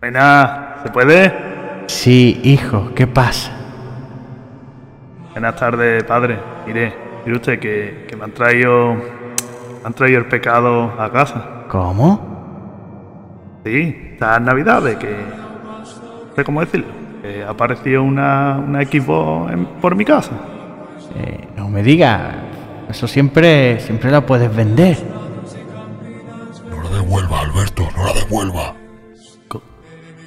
Buenas, ¿se puede? Sí, hijo, ¿qué pasa? Buenas tardes, padre. Mire, mire usted que, que me han traído. Me han traído el pecado a casa. ¿Cómo? Sí, estas navidades que. No sé cómo decirlo. Que apareció una, una Xbox en- por mi casa. Eh, no me diga. Eso siempre, siempre lo puedes vender. No la devuelva, Alberto, no la devuelva. Co-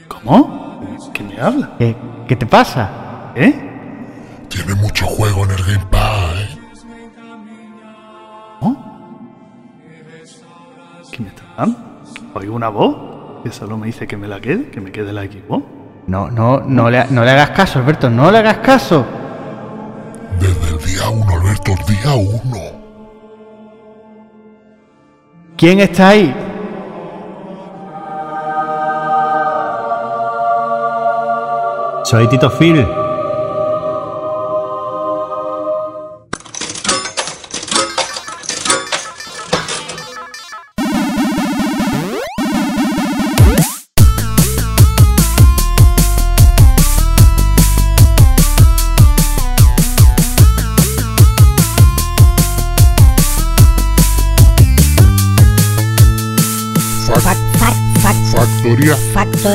¿Cómo? ¿Qué me habla? ¿Qué, qué te pasa? ¿Eh? Tiene mucho juego en el Game Pass, ¿eh? ¿Cómo? ¿Qué me está dando? ¿Oigo una voz? Que solo me dice que me la quede, que me quede la Xbox. No, no, no le, no le hagas caso, Alberto, no le hagas caso. Desde el día uno, Alberto, el día uno. ¿Quién está ahí? Soy Tito Phil.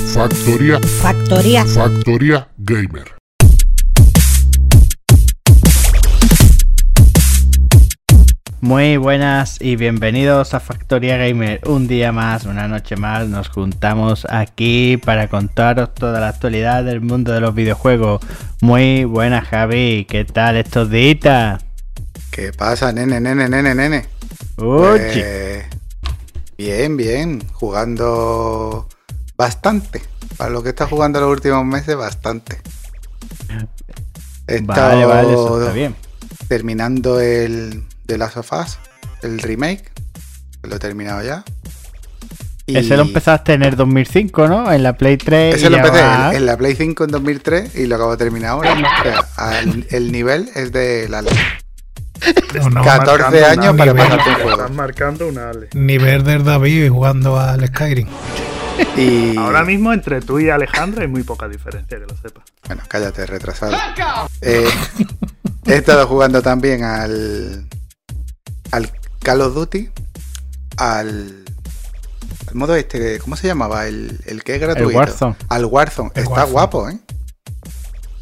Factor- factoría, factoría. factoría gamer. Muy buenas y bienvenidos a Factoría Gamer. Un día más, una noche más, nos juntamos aquí para contaros toda la actualidad del mundo de los videojuegos. Muy buenas, Javi. ¿Qué tal estos días? ¿Qué pasa, nene, nene, nene, nene? Oye, Pues, bien, bien. Jugando bastante. Para lo que está jugando los últimos meses, bastante. He vale, estado vale, eso está bien. terminando el de Last of Us, el remake. Lo he terminado ya. Y Ese lo empezaste en el 2005, ¿no? En la Play 3. Ese y lo empecé va- en, en la Play 5 en 2003 y lo acabo de terminar ahora. O sea, al- el nivel es de la ley. Estás 14 marcando años para pasarte un juego. Estás marcando una Ale. Nivel del David jugando al Skyrim. Y Ahora mismo entre tú y Alejandra hay muy poca diferencia, que lo sepas. Bueno, cállate, retrasado. Eh, he estado jugando también al. al Call of Duty. Al. al modo este, ¿cómo se llamaba? El, el que es gratuito. Warzone. Al Warzone. El Está Warzone. guapo, ¿eh?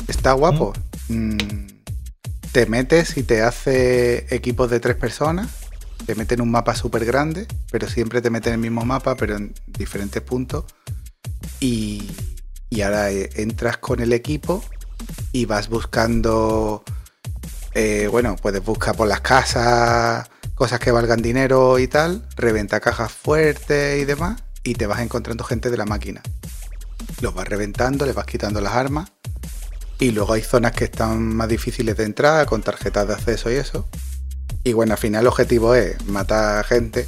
Está guapo. Mm, te metes y te hace equipos de tres personas. Te mete en un mapa súper grande, pero siempre te mete en el mismo mapa, pero en diferentes puntos. Y, y ahora eh, entras con el equipo y vas buscando. eh, bueno, puedes buscar por las casas cosas que valgan dinero y tal, reventa cajas fuertes y demás, y te vas encontrando gente de la máquina. Los vas reventando, les vas quitando las armas, y luego hay zonas que están más difíciles de entrar, con tarjetas de acceso y eso. Y bueno, al final el objetivo es matar gente,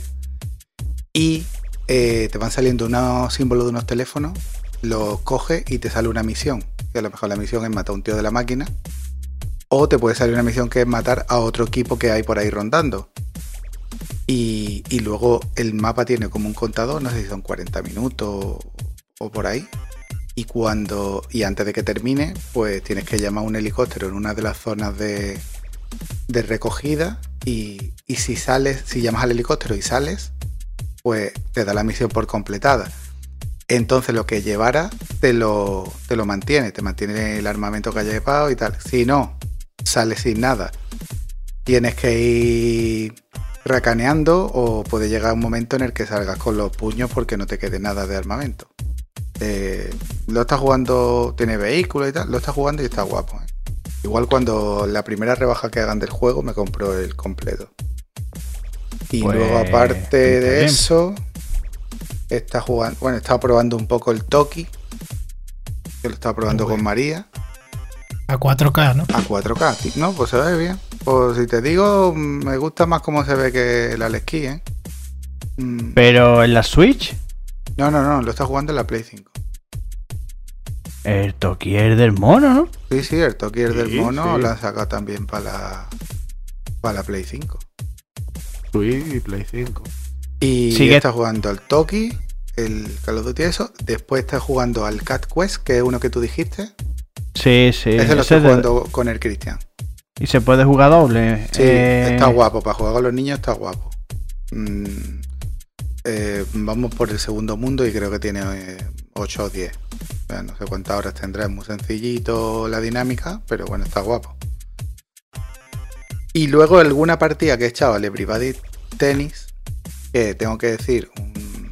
y eh, te van saliendo unos símbolos de unos teléfonos, los coges y te sale una misión. Que a lo mejor la misión es matar a un tío de la máquina. O te puede salir una misión que es matar a otro equipo que hay por ahí rondando. Y, y luego el mapa tiene como un contador, no sé si son 40 minutos o por ahí. Y cuando. Y antes de que termine, pues tienes que llamar a un helicóptero en una de las zonas de, de recogida. Y, y si sales, si llamas al helicóptero y sales, pues te da la misión por completada. Entonces lo que llevara te lo, te lo mantiene, te mantiene el armamento que haya llevado y tal. Si no, sales sin nada. Tienes que ir racaneando o puede llegar un momento en el que salgas con los puños porque no te quede nada de armamento. Eh, lo está jugando, tiene vehículos y tal, lo está jugando y está guapo. ¿eh? Igual cuando la primera rebaja que hagan del juego me compro el completo. Y Pues, luego aparte de bien. eso, está jugando, bueno, estaba probando un poco el Toki. Que lo estaba probando con María. A 4K, ¿no? A 4K, ti- no, pues se ve bien. Pues si te digo, me gusta más cómo se ve que el Alex Key, ¿eh? Mm, Pero en la Switch, No, no, no, lo está jugando en la Play 5. El Tokier del mono, ¿no? Sí, sí, el Toki el del Sí, mono sí. lo han sacado también para la, para la Play 5. Switch y Play 5. Y Sigue- está jugando al Toki, el Call of Duty eso. Después está jugando al Cat Quest, que es uno que tú dijiste. Sí, sí. Ese lo de- jugando con el Cristian. Y se puede jugar doble. Sí, Eh, está guapo. Para jugar con los niños está guapo. Mm, eh, vamos por el segundo mundo y creo que tiene 8 o 10. O sea, no sé cuántas horas tendrá. Es muy sencillito la dinámica, pero bueno, está guapo. Y luego alguna partida que he echado al Everybody Tennis, que tengo que decir un-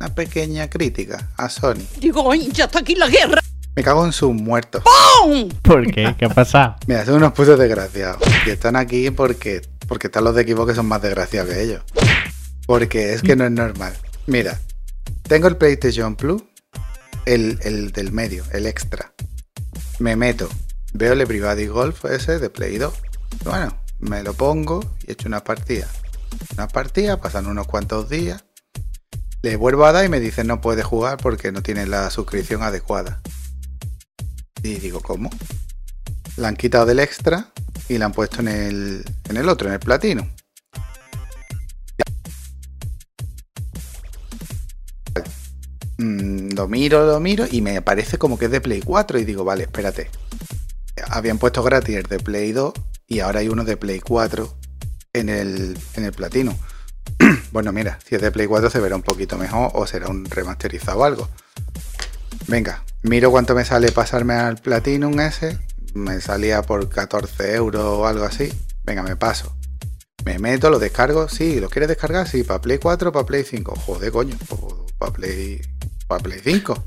una pequeña crítica a Sony. Digo, "Ay, ya está aquí la guerra. Me cago en sus muertos. ¿Por qué? ¿Qué ha pasado? Mira, son unos putos desgraciados. Y están aquí porque, porque están los de equipo que son más desgraciados que ellos. Porque es que no es normal. Mira, tengo el PlayStation Plus, el, el del medio, el extra. Me meto, veo el Everybody Golf ese de Play 2. Bueno, me lo pongo y echo una partida. Una partida, pasan unos cuantos días. Le vuelvo a dar y me dice no puede jugar porque no tiene la suscripción adecuada. Y digo, ¿cómo? La han quitado del extra y la han puesto en el, en el otro, en el platino. Mm, lo miro, lo miro y me parece como que es de Play 4 y digo, vale, espérate. Habían puesto gratis de Play 2 y ahora hay uno de Play 4 en el, en el platino. bueno, mira, si es de Play 4 se verá un poquito mejor o será un remasterizado o algo. Venga, miro cuánto me sale pasarme al Platinum ese. Me salía por 14 euros o algo así. Venga, me paso. Me meto, lo descargo. Sí, ¿lo quieres descargar? Sí, para Play 4, para Play 5. Joder, coño. Para Play, para Play 5.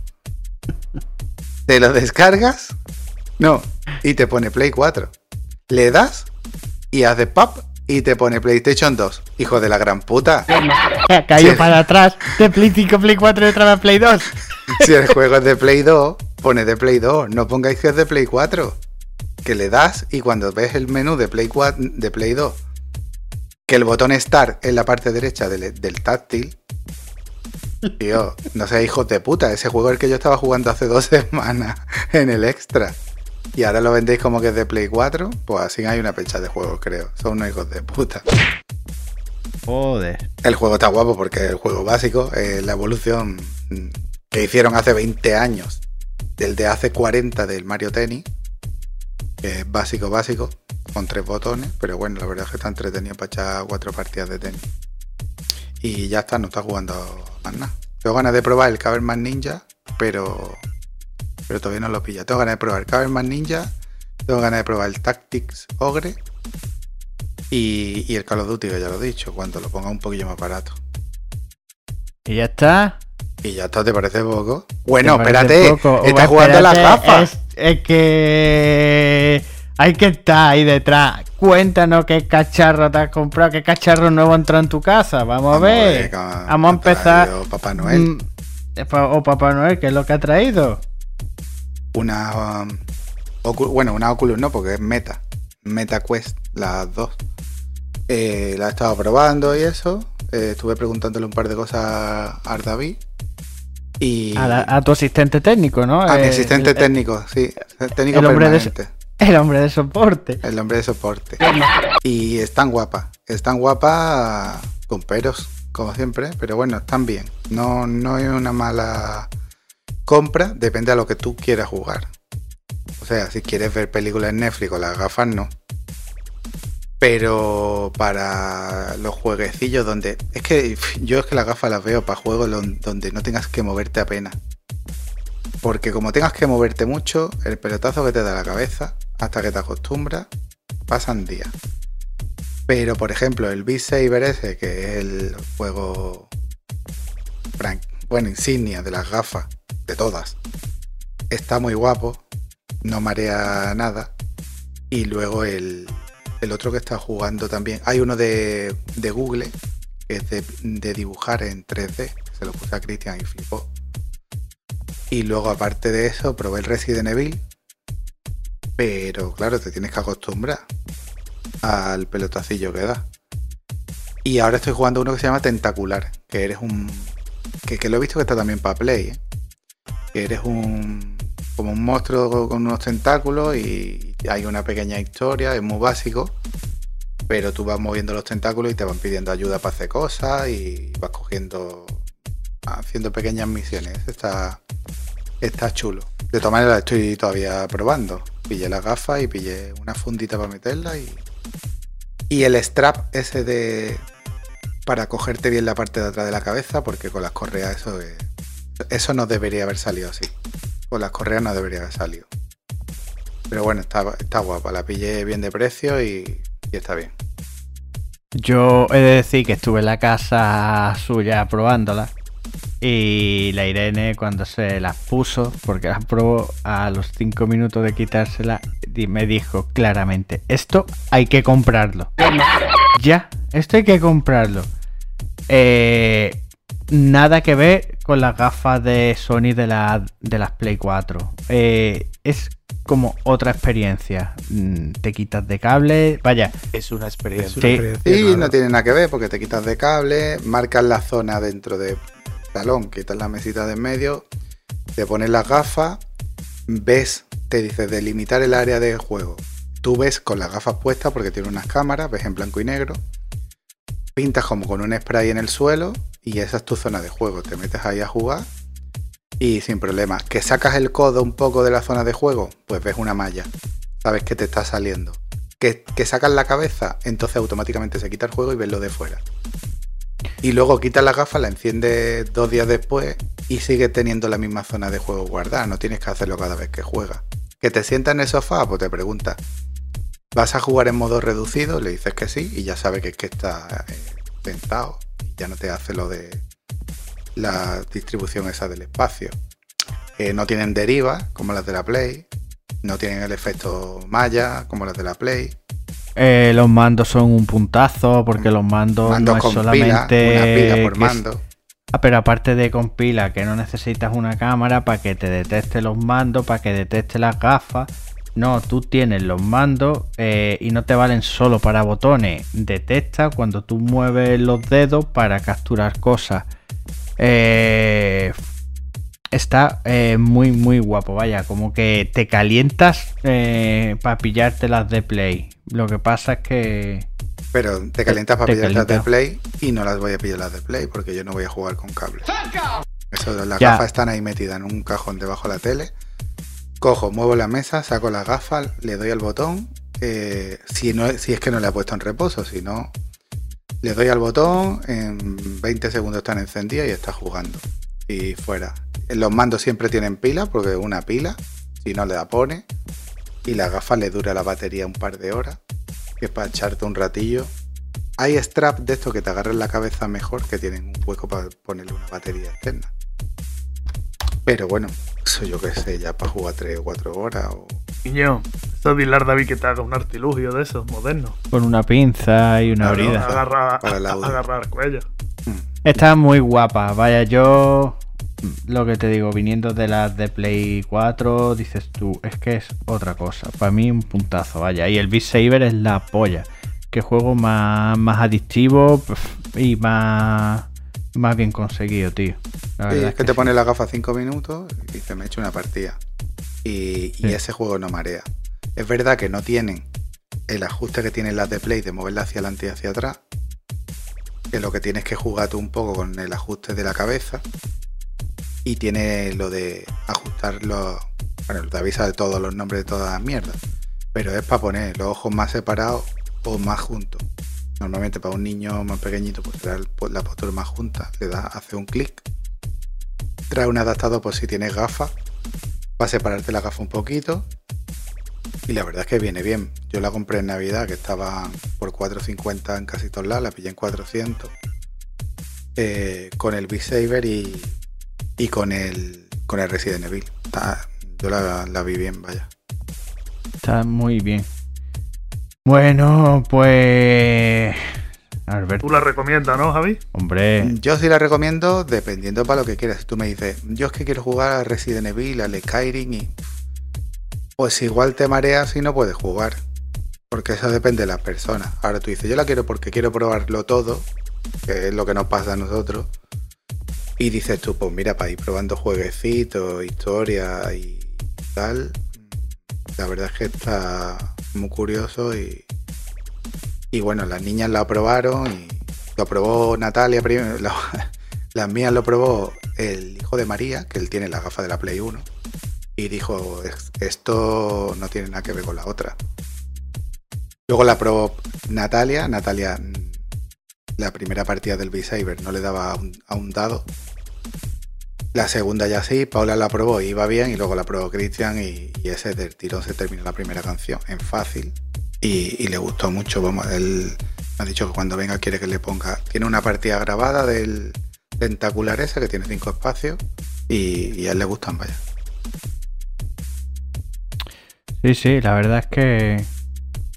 ¿Te lo descargas? No. Y te pone Play 4. Le das y hace pop y te pone PlayStation 2. Hijo de la gran puta. Sí. para atrás. De Play 5, Play 4 y otra vez Play 2. Si el juego es de Play 2, pone de Play 2. No pongáis que es de Play 4. Que le das y cuando ves el menú de Play 4, de Play 2, que el botón Start en la parte derecha del, del táctil. Tío, no seas hijos de puta. Ese juego es el que yo estaba jugando hace dos semanas en el extra. Y ahora lo vendéis como que es de Play 4. Pues así hay una pecha de juegos, creo. Son unos hijos de puta. Joder. El juego está guapo porque el juego básico es la evolución que hicieron hace 20 años del de hace 40 del Mario Tennis, que es básico, básico, con tres botones, pero bueno, la verdad es que está entretenido para echar cuatro partidas de tenis. Y ya está, no está jugando más nada. Tengo ganas de probar el Caverman Ninja, pero, pero todavía no lo pilla. Tengo ganas de probar el Caverman Ninja, tengo ganas de probar el Tactics Ogre y, y el Call of Duty, que ya lo he dicho, cuando lo ponga un poquillo más barato. Y ya está. Y ya está, ¿te parece poco? Bueno, ¿Te parece espérate, poco? está Hombre, jugando a las gafas. Es, es que hay que estar ahí detrás. Cuéntanos qué cacharro te has comprado, qué cacharro nuevo entró en tu casa. Vamos a ver. Vamos a empezar. Papá Noel. Mm, eh, O Papá Noel, ¿qué es lo que ha traído? Una. um, Ocu- bueno, una Oculus no, porque es Meta. Meta Quest, las dos. Eh, la he estado probando y eso. Eh, estuve preguntándole un par de cosas a Ardaví. Y. A, la- a tu asistente técnico, ¿no? a mi asistente el- técnico, sí. Técnico el hombre de permanente. El hombre de soporte. El hombre de soporte. Y están guapas. Están guapas con peros, como siempre. Pero bueno, están bien. No, no es una mala compra. Depende a lo que tú quieras jugar. O sea, si quieres ver películas en Netflix con las gafas, no. Pero para los jueguecillos donde... Es que yo es que las gafas las veo para juegos donde no tengas que moverte apenas. Porque como tengas que moverte mucho, el pelotazo que te da la cabeza, hasta que te acostumbras, pasan días. Pero por ejemplo, el Beat Saber ese, que es el juego bueno, insignia de las gafas, de todas, está muy guapo, no marea nada. Y luego el, el otro que está jugando también, hay uno de, de Google, que es de, de dibujar en 3D, se lo puse a Cristian y flipó. Y luego aparte de eso, probé el Resident Evil, pero claro, te tienes que acostumbrar al pelotacillo que da. Y ahora estoy jugando uno que se llama Tentacular, que eres un... Que, lo he visto que está también para Play, ¿eh? Que eres un... como un monstruo con unos tentáculos y hay una pequeña historia, es muy básico. pero tú vas moviendo los tentáculos y te van pidiendo ayuda para hacer cosas y vas cogiendo, haciendo pequeñas misiones. Está, está chulo. De todas maneras, estoy todavía probando. Pillé las gafas y pillé una fundita para meterla y. Y el strap ese de. para cogerte bien la parte de atrás de la cabeza, porque con las correas eso es- Eso no debería haber salido así. Con las correas no debería haber salido. Pero bueno, está, está guapa. La pillé bien de precio y, y está bien. Yo he de decir que estuve en la casa suya probándola. Y la Irene cuando se las puso, porque las probó a los 5 minutos de quitársela, me dijo claramente, esto hay que comprarlo. Ya, esto hay que comprarlo. Eh, nada que ver con las gafas de Sony de, la, de las Play 4. Eh, es como otra experiencia. Mm, Te quitas de cable, vaya. Es una experiencia. Sí. Y no tiene nada que ver porque te quitas de cable, marcas la zona dentro del salón, quitas la mesita de en medio, te pones las gafas, ves, te dice delimitar el área de juego. Tú ves con las gafas puestas porque tiene unas cámaras, ves en blanco y negro, pintas como con un spray en el suelo y esa es tu zona de juego. Te metes ahí a jugar y sin problema. Que sacas el codo un poco de la zona de juego, pues ves una malla. Sabes que te está saliendo que, que sacas la cabeza, entonces automáticamente se quita el juego y ves lo de fuera. Y luego quitas la gafa, la enciendes dos días después y sigue teniendo la misma zona de juego guardada. No tienes que hacerlo cada vez que juegas. Que te sientas en el sofá, pues te preguntas, ¿vas a jugar en modo reducido? Le dices que sí y ya sabe que es que está eh, sentado. Ya no te hace lo de la distribución esa del espacio. Eh, no tienen deriva como las de la Play. No tienen el efecto malla como las de la Play. Eh, los mandos son un puntazo porque los mandos no es solamente una pila por que es- mando. Ah, pero aparte de con pila, que no necesitas una cámara para que te detecte los mandos, para que detecte las gafas. No, tú tienes los mandos eh, y no te valen solo para botones. Detecta cuando tú mueves los dedos para capturar cosas. Eh, está eh, muy, muy guapo. Vaya, como que te calientas para pillarte las de Play. Lo que pasa es que Pero te calientas para te pillar las de. Play y no las voy a pillar las de Play porque yo no voy a jugar con cable. Eso, las Ya. gafas están ahí metidas en un cajón debajo de la tele. Cojo, muevo la mesa, saco las gafas, le doy al botón. eh, si, no, si es que no le he puesto en reposo, si no, le doy al botón, en 20 segundos están encendidas y está jugando. Y fuera. Los mandos siempre tienen pila, porque una pila, si no le la pone. Y las gafas le dura la batería un par de horas, que es para echarte un ratillo. Hay strap de estos que te agarran la cabeza mejor, que tienen un hueco para ponerle una batería externa. Pero bueno, eso yo qué sé, ya para jugar 3 o 4 horas. O... Niño, esto es dilar David que te haga un artilugio de esos modernos. con una pinza y una Claro, brida. Agarrar, para el audio. agarrar cuello. Está muy guapa. Vaya, yo lo que te digo, viniendo de las de Play 4, dices tú, es que es otra cosa. Para mí un puntazo, vaya. Y el Beat Saber es la polla. Que juego más, más adictivo y más, más bien conseguido, tío. La Sí, es que te sí. pone la gafa 5 minutos y dice, me he hecho una partida. Y, y ese juego no marea. Es verdad que no tienen el ajuste que tienen las de Play de moverla hacia adelante y hacia atrás. Que lo que tienes que jugar tú un poco con el ajuste de la cabeza. Y tiene lo de ajustar los. Bueno, te avisa de todos los nombres de todas las mierdas. Pero es para poner los ojos más separados o más juntos. Normalmente para un niño más pequeñito, pues el- la postura más junta. Le das, hace un clic trae un adaptador por si tienes gafas para separarte la gafa un poquito y la verdad es que viene bien yo la compré en navidad que estaba por 4.50 en casi todos lados la pillé en 400 eh, con el Beat Saber y, y con el con el Resident Evil Está- yo la, la vi bien vaya Está muy bien. Bueno, pues. Alberto, Tú la recomiendas, ¿no, Javi? hombre. yo sí la recomiendo dependiendo para lo que quieras tú me dices yo es que quiero jugar a Resident Evil al Skyrim y pues igual te mareas y no puedes jugar Porque eso depende de las personas. Ahora tú dices, yo la quiero porque quiero probarlo todo, que es lo que nos pasa a nosotros. Y dices tú, pues mira, para ir probando jueguecitos, historia y tal, la verdad es que está muy curioso y, Y bueno, las niñas lo aprobaron y lo probó Natalia primero. las mías lo probó el hijo de María, que él tiene la gafa de la Play 1. Y dijo, "Es- esto no tiene nada que ver con la otra. Luego la probó Natalia. Natalia, la primera partida del B-Saber no le daba a un dado. La segunda ya sí, Paula la probó y iba bien. Y luego la probó Cristian y, ese del tirón se terminó la primera canción en fácil. Y, le gustó mucho. Vamos, él me ha dicho que cuando venga quiere que le ponga. Tiene una partida grabada del tentacular ese que tiene cinco espacios. Y, a él le gustan, vaya. Sí, sí, la verdad es que,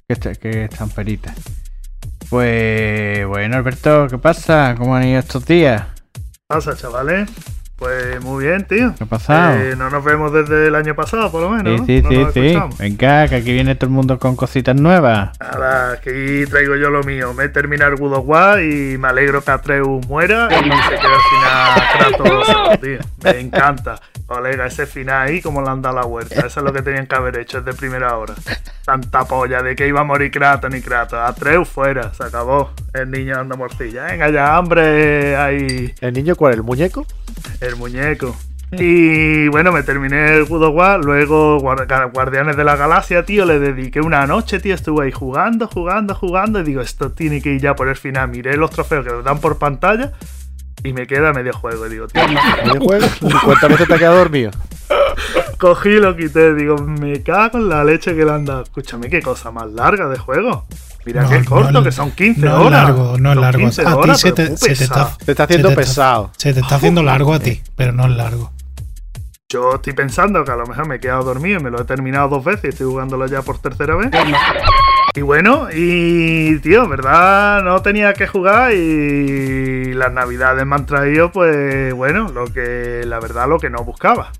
que, que están peritas. Pues bueno, Alberto, ¿qué pasa? ¿Cómo han ido estos días? ¿Qué pasa, chavales? Pues muy bien, tío. ¿Qué ha pasado? Eh, no nos vemos desde el año pasado, por lo menos. sí, ¿no? sí, No sí, nos sí. escuchamos. Venga, que aquí viene todo el mundo con cositas nuevas. Nada, aquí traigo yo lo mío. Me he terminado el of War y me alegro que Atreus muera y se quede al final Kratos tío. Me encanta. Colega, ese final ahí, como le han dado la vuelta. Eso es lo que tenían que haber hecho desde primera hora. Tanta polla de que iba a morir Kratos ni Kratos. Atreus fuera, se acabó. El niño dando morcilla. Venga ya, hambre, ahí ¿El niño cuál? ¿El muñeco? el muñeco. Y bueno, me terminé el God of War, luego Guar- Guardianes de la Galaxia, tío, le dediqué una noche, tío, estuve ahí jugando, jugando, jugando, y digo, esto tiene que ir ya por el final. Miré los trofeos que me dan por pantalla y me queda medio juego, y digo, tío, ¿Medio juego? ¿Y cuántas veces te has quedado dormido? cogí y lo quité, digo, me cago en la leche que le han dado. Escúchame, qué cosa más larga de juego. Mira No, qué corto, que son 15 no es horas. largo, no es largo. 15 A ti horas, se te, se te está. Te está haciendo se te pesado. se te está haciendo largo a ti, pero no es largo. Yo estoy pensando que a lo mejor me he quedado dormido y me lo he terminado dos veces y estoy jugándolo ya por tercera vez. Y bueno, y tío, ¿verdad? No tenía que jugar y las navidades me han traído, pues bueno, lo que, la verdad, lo que no buscaba.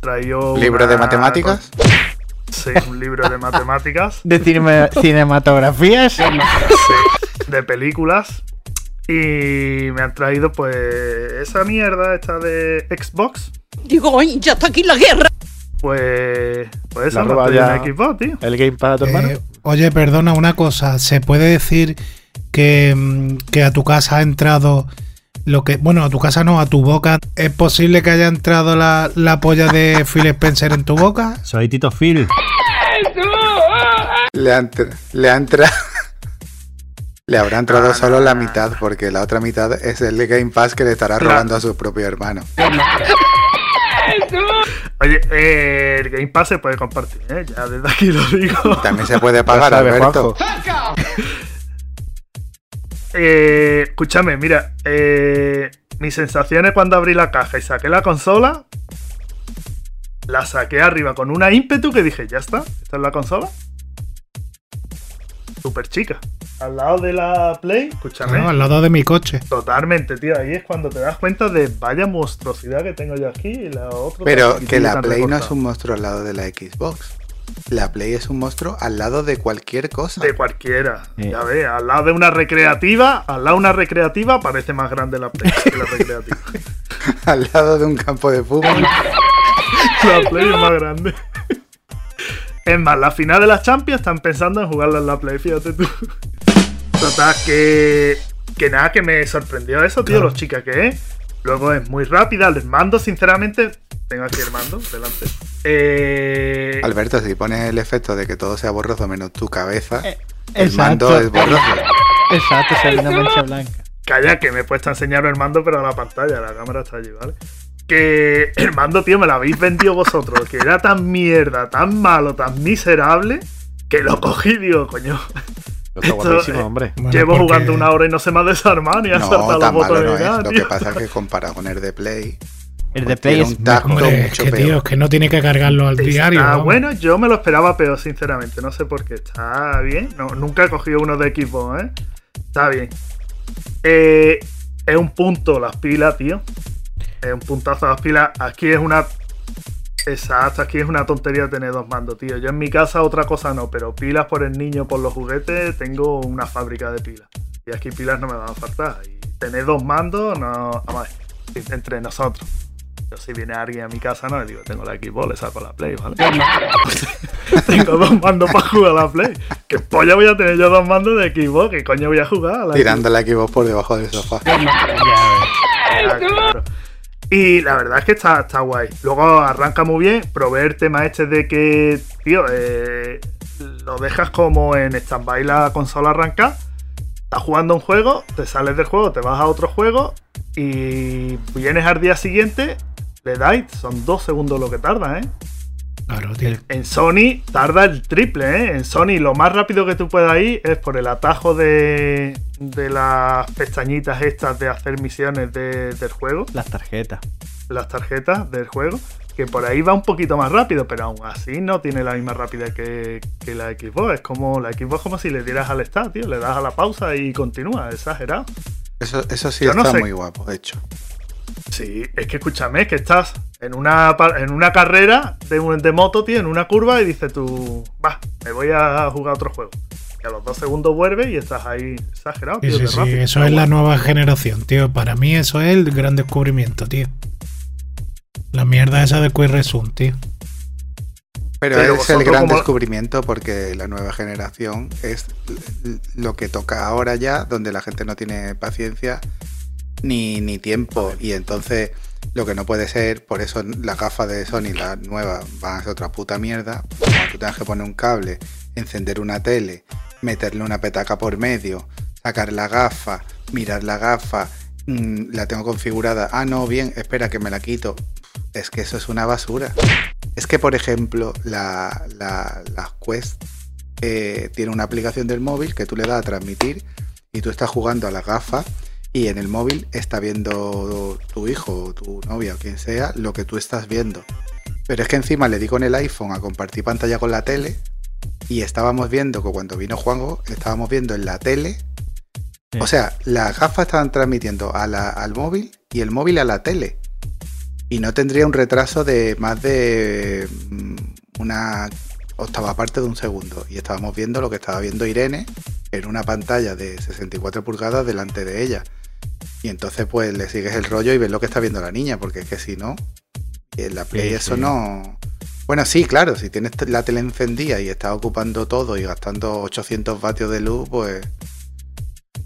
Traído ¿Libro de matemáticas? Sí, un libro de matemáticas, De cinema- cinematografías. sí, de películas. Y me han traído, pues, esa mierda esta de Xbox. Digo, "Ay, ya está aquí la guerra. Pues, pues eso, han traído ya. Xbox, tío. ¿El gamepad tu hermano? Eh, oye, perdona una cosa. ¿Se puede decir que, mm, que a tu casa ha entrado lo que. Bueno, a tu casa no, a tu boca. ¿Es posible que haya entrado la, la polla de Phil Spencer en tu boca? Soy Tito Phil. Le ha, entr- le ha entrado. Le habrá entrado solo la mitad, porque la otra mitad es el Game Pass que le estará robando a su propio hermano. Oye, eh, el Game Pass se puede compartir, ¿eh? Ya desde aquí lo digo. También se puede pagar, Alberto. Eh, escúchame, mira, eh, mis sensaciones cuando abrí la caja y saqué la consola, la saqué arriba con una ímpetu que dije, ya está, esta es la consola. Super chica. Al lado de la Play, escúchame. No, al lado de mi coche. Totalmente, tío. Ahí es cuando te das cuenta de vaya monstruosidad que tengo yo aquí y la otra. Pero que la Play no es un monstruo al lado de la Xbox. La Play es un monstruo al lado de cualquier cosa. De cualquiera. Sí. Ya ves, al lado de una recreativa, al lado de una recreativa parece más grande la Play que la recreativa. al lado de un campo de fútbol. la Play es más grande. Es más, la final de la Champions están pensando en jugarla en la Play, fíjate tú. Total, que. Que nada, que me sorprendió eso, tío, Claro. los chicas que es. Luego es muy rápida, el mando, sinceramente. Tengo aquí el mando delante. Eh, Alberto, si pones el efecto de que todo sea borroso menos tu cabeza, Eh, el mando es borroso. Exacto, se ve una mancha blanca. Calla, que me he puesto a enseñar el mando, pero a la pantalla, la cámara está allí, ¿vale? Que el mando, tío, me lo habéis vendido vosotros, que era tan mierda, tan malo, tan miserable, que lo cogí digo, coño, Está Esto, guapísimo, eh, hombre. Bueno, llevo porque- jugando una hora y no se me ha desarmado ni ha saltado No, los tan malo botones no ni nada, es. Lo que pasa es que comparado con el de Play, El de Pues Play es un tacto. Hombre, es mucho que peor. tío, es que no tiene que cargarlo al diario. Vamos. bueno, yo me lo esperaba peor, sinceramente. No sé por qué. Está bien. No, nunca he cogido uno de equipo, ¿eh? Está bien. Eh, es un punto las pilas, tío. Es un puntazo las pilas. Aquí es una. Exacto, aquí es una tontería tener dos mandos, tío. Yo en mi casa otra cosa no, pero pilas por el niño, por los juguetes, tengo una fábrica de pilas. Y aquí pilas no me van a faltar. Y tener dos mandos, no. Vamos a ver, entre nosotros. Yo si viene alguien a mi casa no le digo, tengo la Xbox, le saco la Play, ¿vale? tengo dos mandos para jugar a la Play. ¿Qué polla voy a tener yo dos mandos de Xbox? ¿Qué coño voy a jugar a la Tirando la Xbox por debajo del sofá. Ah, claro. Y la verdad es que está, está guay. Luego arranca muy bien. Probé el este de que, tío, eh, lo dejas como en stand-by la consola arranca. Estás jugando un juego, te sales del juego, te vas a otro juego y vienes al día siguiente, le dais, son dos segundos lo que tarda, ¿eh? Claro, tío. En Sony tarda el triple, ¿eh? En Sony lo más rápido que tú puedas ir es por el atajo de, de las pestañitas estas de hacer misiones de- del juego, Las tarjetas. las tarjetas del juego, que por ahí va un poquito más rápido, pero aún así no tiene la misma rapidez que, que la Xbox. Es como la Xbox como si le dieras al start, tío, le das a la pausa y continúa, exagerado. Eso, eso sí Yo no está sé. muy guapo, de hecho. Sí, es que escúchame, que estás en una, en una carrera de, de moto, tío, en una curva y dices tú, va, me voy a jugar otro juego. Y a los dos segundos vuelve y estás ahí exagerado, Sí, tío. sí, sí, rápido. eso es la nueva generación, tío. Para mí eso es el gran descubrimiento, tío. La mierda esa de Quick Resume, tío. Pero, Pero es el gran como- descubrimiento porque la nueva generación es lo que toca ahora ya, donde la gente no tiene paciencia ni, ni tiempo. Y entonces lo que no puede ser, por eso las gafas de Sony, las nuevas, van a ser otra puta mierda. Cuando tú tengas que poner un cable, encender una tele, meterle una petaca por medio, sacar la gafa, mirar la gafa, mm, la tengo configurada. Ah, no, bien, espera que me la quito. Es que eso es una basura. Es que, por ejemplo, la, la, las Quest eh, tiene una aplicación del móvil que tú le das a transmitir y tú estás jugando a la gafa y en el móvil está viendo tu hijo o tu novia o quien sea lo que tú estás viendo. Pero es que encima le di con el iPhone a compartir pantalla con la tele y estábamos viendo que cuando vino Juanjo estábamos viendo en la tele. Sí. O sea, las gafas estaban transmitiendo a la- al móvil y el móvil a la tele. Y no tendría un retraso de más de mm, una octava parte de un segundo. Y estábamos viendo lo que estaba viendo Irene en una pantalla de 64 pulgadas delante de ella. Y entonces pues le sigues el rollo y ves lo que está viendo la niña, porque es que si no, en la Play Sí, eso sí. no... Bueno, sí, claro, si tienes la tele encendida y estás ocupando todo y gastando 800 vatios de luz, pues...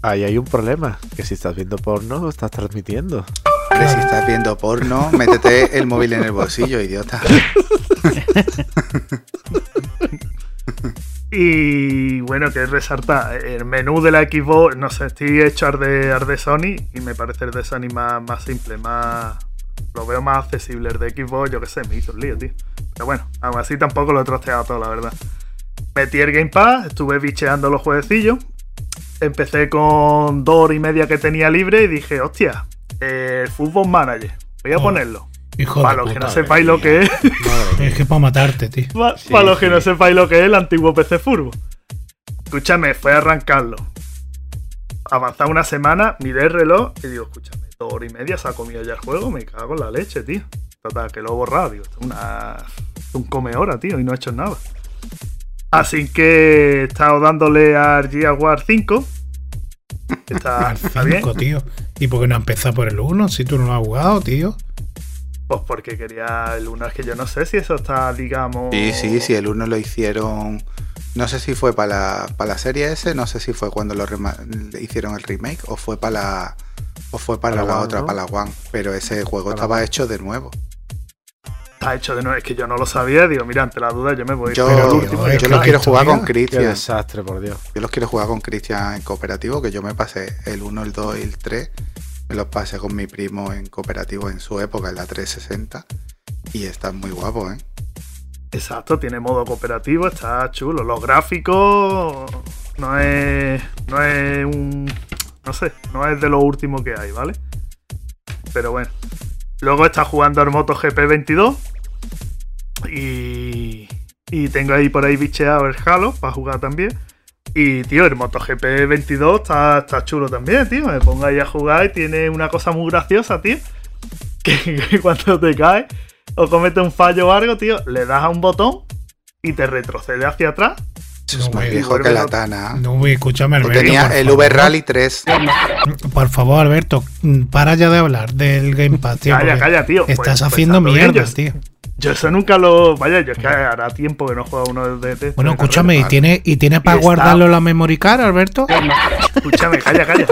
Ahí hay un problema, que si estás viendo porno, estás transmitiendo. Que si estás viendo porno, métete el móvil en el bolsillo, idiota. Y bueno, que resalta el menú de la Xbox, no sé, estoy hecho al de, Sony y me parece el de Sony más, más simple, más... Lo veo más accesible, el de Xbox, yo qué sé, me hizo un lío, tío. Pero bueno, aún así tampoco lo he trosteado todo, la verdad. Metí el Game Pass, estuve bicheando los jueguecillos. Empecé con dos horas y media que tenía libre y dije, hostia, el Football Manager, voy a Oh, ponerlo. Hijo Para los que no sepáis lo que es, Es que para matarte, tío. para Sí, los que sí. no sepáis lo que es el antiguo PC Furbo. Escúchame, fue a arrancarlo. Avanzaba una semana, miré el reloj y digo, escúchame, dos horas y media se ha comido ya el juego, me cago en la leche, tío. Total, que lo he borrado, digo, esto es una, un come hora, tío, y no he hecho nada. Así que he estado dándole al Gear War 5. Está, Al está bien. 5, tío. ¿Y por qué no empezar por el 1 si tú no lo has jugado, tío? Pues porque quería el 1, es que yo no sé si eso está, digamos. Sí, sí, sí, el 1 lo hicieron. No sé si fue para la, para la serie S, no sé si fue cuando lo hicieron el remake o fue para la, o fue para, Para la One, otra, ¿no? para la One. Pero ese juego Para estaba One. hecho de nuevo. Está hecho de nuevo, es que yo no lo sabía, digo, mira, ante la duda yo me voy. Yo, Pero, el último, yo los quiero jugar con Cristian. desastre, por Dios. Yo los quiero jugar con Cristian en cooperativo, que yo me pasé el 1, el 2 y el 3. Los pasé con mi primo en cooperativo en su época, en la 360. Y están muy guapos, ¿eh? Exacto, tiene modo cooperativo, está chulo. Los gráficos no es. No es un. No sé, no es de lo último que hay, ¿vale? Pero bueno. Luego está jugando al MotoGP 22. Y. Y tengo ahí por ahí bicheado el Halo para jugar también. Y, tío, el MotoGP 22 está, está chulo también, tío. Me pongo ahí a jugar y tiene una cosa muy graciosa, tío. Que, que cuando te caes o comete un fallo o algo, tío, le das a un botón y te retrocede hacia atrás Eso es No, más viejo que la no- Tana. No, güey, escúchame, Yo Alberto. tenía el favor. V Rally 3. Por favor, Alberto, para ya de hablar del Gamepad, tío. Calla, calla, tío. Pues- Estás pues haciendo hazlo bien, mierda, yo- tío. Yo eso nunca lo. Vaya, yo es que hará tiempo que no juego uno de. de- Bueno, de escúchame, ¿y tiene, ¿y tiene para guardarlo en la memory card, Alberto? Escúchame, calla, calla.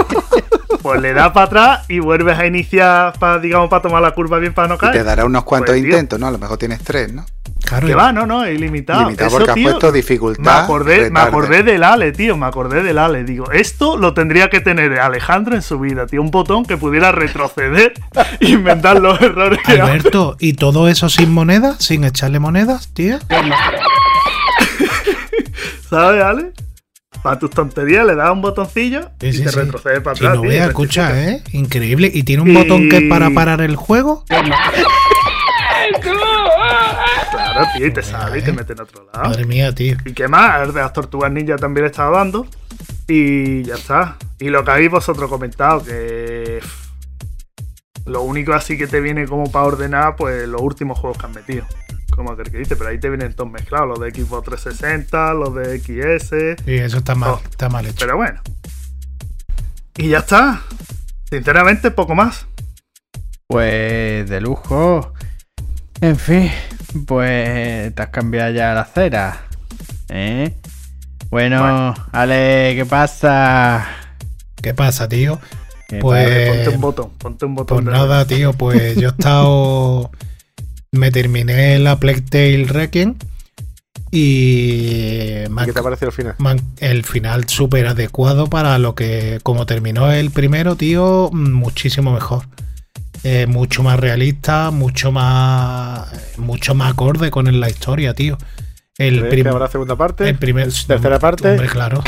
Pues le das para atrás y vuelves a iniciar, para, digamos, para tomar la curva bien para no Y te caer. dará unos cuantos Pues, tío. intentos, ¿no? A lo mejor tienes tres, ¿no? Claro, Que va, no, no, es ilimitado. Limitado Eso, porque has tío, puesto Me dificultad. acordé, me acordé del Ale, tío, me acordé del Ale. Digo, esto lo tendría que tener Alejandro en su vida, tío. Un botón que pudiera retroceder e inventar los errores que hace. Alberto, ¿y todo eso sin monedas? ¿Sin echarle monedas, tío? ¿Sabes, Ale? Para tus tonterías le das un botoncillo Sí, y sí, te sí. retrocede para Si atrás. no tío, voy y a escuchar, ¿eh? Increíble. ¿Y tiene un Y- botón que es para parar el juego? Claro, tío, y te sale y te mete en otro lado. Madre mía, tío. ¿Y qué más? El de las tortugas ninja también estaba dando. Y ya está. Y lo que habéis vosotros comentado, que. Lo único así que te viene como para ordenar, pues los últimos juegos que han metido. Como aquel que dice, pero ahí te vienen todos mezclados, los de Xbox 360, los de XS. Sí, eso está mal, Oh. está mal hecho. Pero bueno. Y ya está. Sinceramente, poco más. Pues de lujo. En fin, pues te has cambiado ya la cera. ¿Eh? Bueno, Bueno. Ale, ¿qué pasa? ¿Qué pasa, tío? ¿Qué Pues- ponte un botón, ponte un botón. Pues nada, tío, pues yo he estado. Me terminé la Plague Tale Requiem y me ¿Y ha- ¿Qué te ha parecido el final? el final súper adecuado para lo que, como terminó el primero, tío, muchísimo mejor. Eh, mucho más realista, mucho más, mucho más acorde con la historia, tío. El ¿Crees prim- que habrá segunda parte? el primer, Tercera parte. Hombre, claro.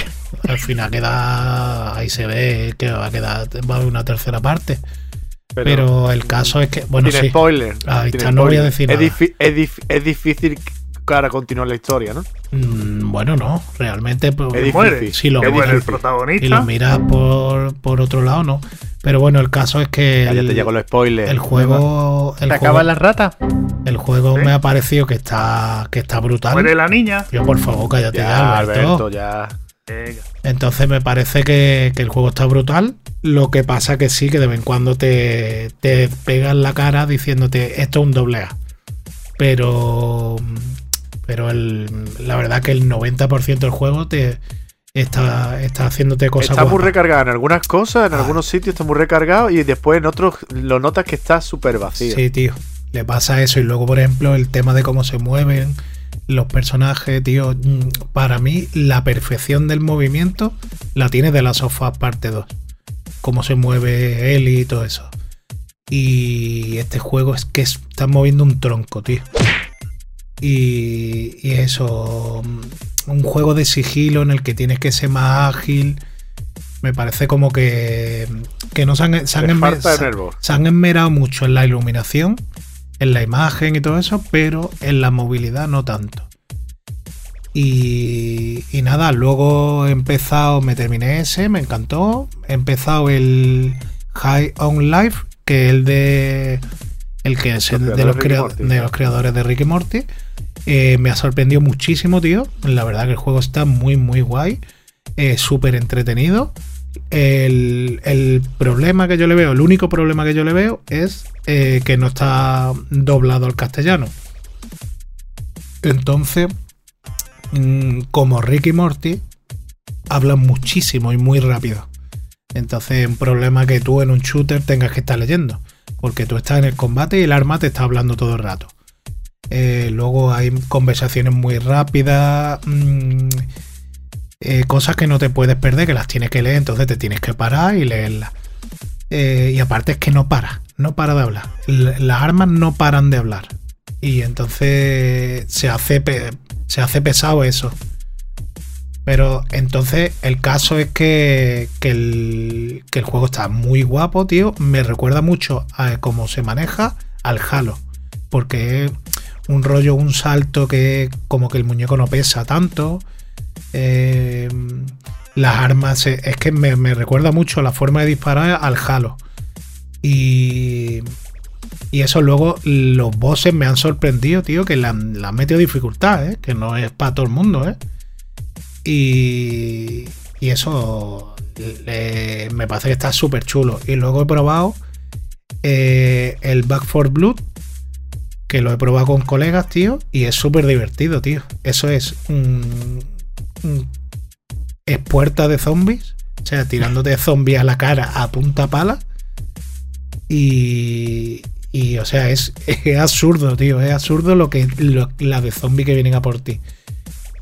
Al final queda. Ahí se ve que va a quedar. Va a haber una tercera parte. Pero, el caso es que. Bueno, sí. spoiler. Ahí está, no voy a decir es, nada. es difícil para continuar la historia, ¿no? Mm, bueno, no. Realmente. pues, Es muere. difícil. si lo, el protagonista. y lo miras por, por otro lado, no. Pero bueno, el caso es que. Ya, ya te el, llego los spoilers. el juego. El ¿Se juego, acaban las ratas? el juego ¿Sí? me ha parecido que está, que está brutal. Muere la niña. Yo, por favor, cállate ya, Ya, Alberto. Alberto, ya. Venga. Entonces me parece que, que el juego está brutal. Lo que pasa que sí, que de vez en cuando te, te pegan la cara diciéndote esto es un doble A. Pero, pero el- la verdad que el 90% del juego te está, está haciéndote cosas Está muy recargado en algunas cosas, en Ah. algunos sitios está muy recargado y después en otros lo notas que está súper vacío. Sí, tío. Le pasa eso. Y luego, por ejemplo, el tema de cómo se mueven los personajes, tío. mm, Para mí, la perfección del movimiento la tiene de la sofá parte 2. Cómo se mueve él y todo eso. Y este juego es que está moviendo un tronco, tío. Y, y eso. Un juego de sigilo en el que tienes que ser más ágil. Me parece como que, que no se han, se han Le enme- falta de se- han esmerado mucho en la iluminación, en la imagen y todo eso, pero en la movilidad no tanto. Y, y nada, luego he empezado, me terminé ese, me encantó. He empezado el High on Life, que es el de. El que es el de, los crea- de los creadores de Rick y Morty. Eh, me ha sorprendido muchísimo, tío. La verdad que el juego está muy, muy guay. Eh, Súper entretenido. El, el problema que yo le veo, el único problema que yo le veo es eh, que no está doblado al castellano. Entonces, mm, como Rick y Morty, hablan muchísimo y muy rápido. Entonces, es un problema que tú en un shooter tengas que estar leyendo. Porque tú estás en el combate y el arma te está hablando todo el rato. Eh, luego hay conversaciones muy rápidas. mm, eh, cosas que no te puedes perder, que las tienes que leer, entonces te tienes que parar y leerlas. Eh, y aparte es que no para, no para de hablar. Las armas no paran de hablar. Y entonces se hace, se hace pesado eso. Pero entonces el caso es que, que el, que el juego está muy guapo, tío. Me recuerda mucho a cómo se maneja al Halo. Porque es un rollo, un salto que como que el muñeco no pesa tanto. Eh, las armas, eh, es que me, recuerda mucho la forma de disparar al Halo. Y, y eso luego, los bosses me han sorprendido, tío, que le han, metido dificultad, ¿eh? que no es para todo el mundo. ¿eh? Y, y eso le- me parece que está súper chulo. Y luego he probado el Back for Blood, que lo he probado con colegas, tío, y es súper divertido, tío. Eso es un, un espuerta de zombies, o sea, tirándote zombies a la cara a punta pala. Y, y o sea, es, es absurdo, tío, es absurdo lo que lo- la de zombies que vienen a por ti.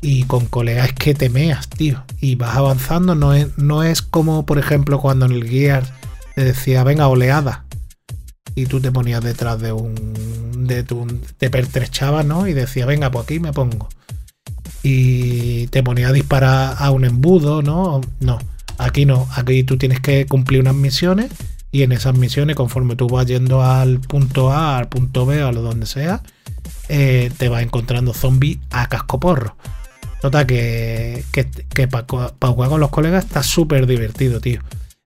Y con colegas es que te meas, tío. Y vas avanzando, no es, no es como, por ejemplo, cuando en el Gear te decía, venga, oleada. Y tú te ponías detrás de un. de tu. te pertrechabas, ¿no? Y decía, venga, pues aquí me pongo. Y te ponía a disparar a un embudo, ¿no? No, aquí no. Aquí tú tienes que cumplir unas misiones. Y en esas misiones, conforme tú vas yendo al punto A, al punto B, a lo donde sea, eh, te vas encontrando zombies a cascoporro. Total, que, que, que para jugar con los colegas está súper divertido, tío.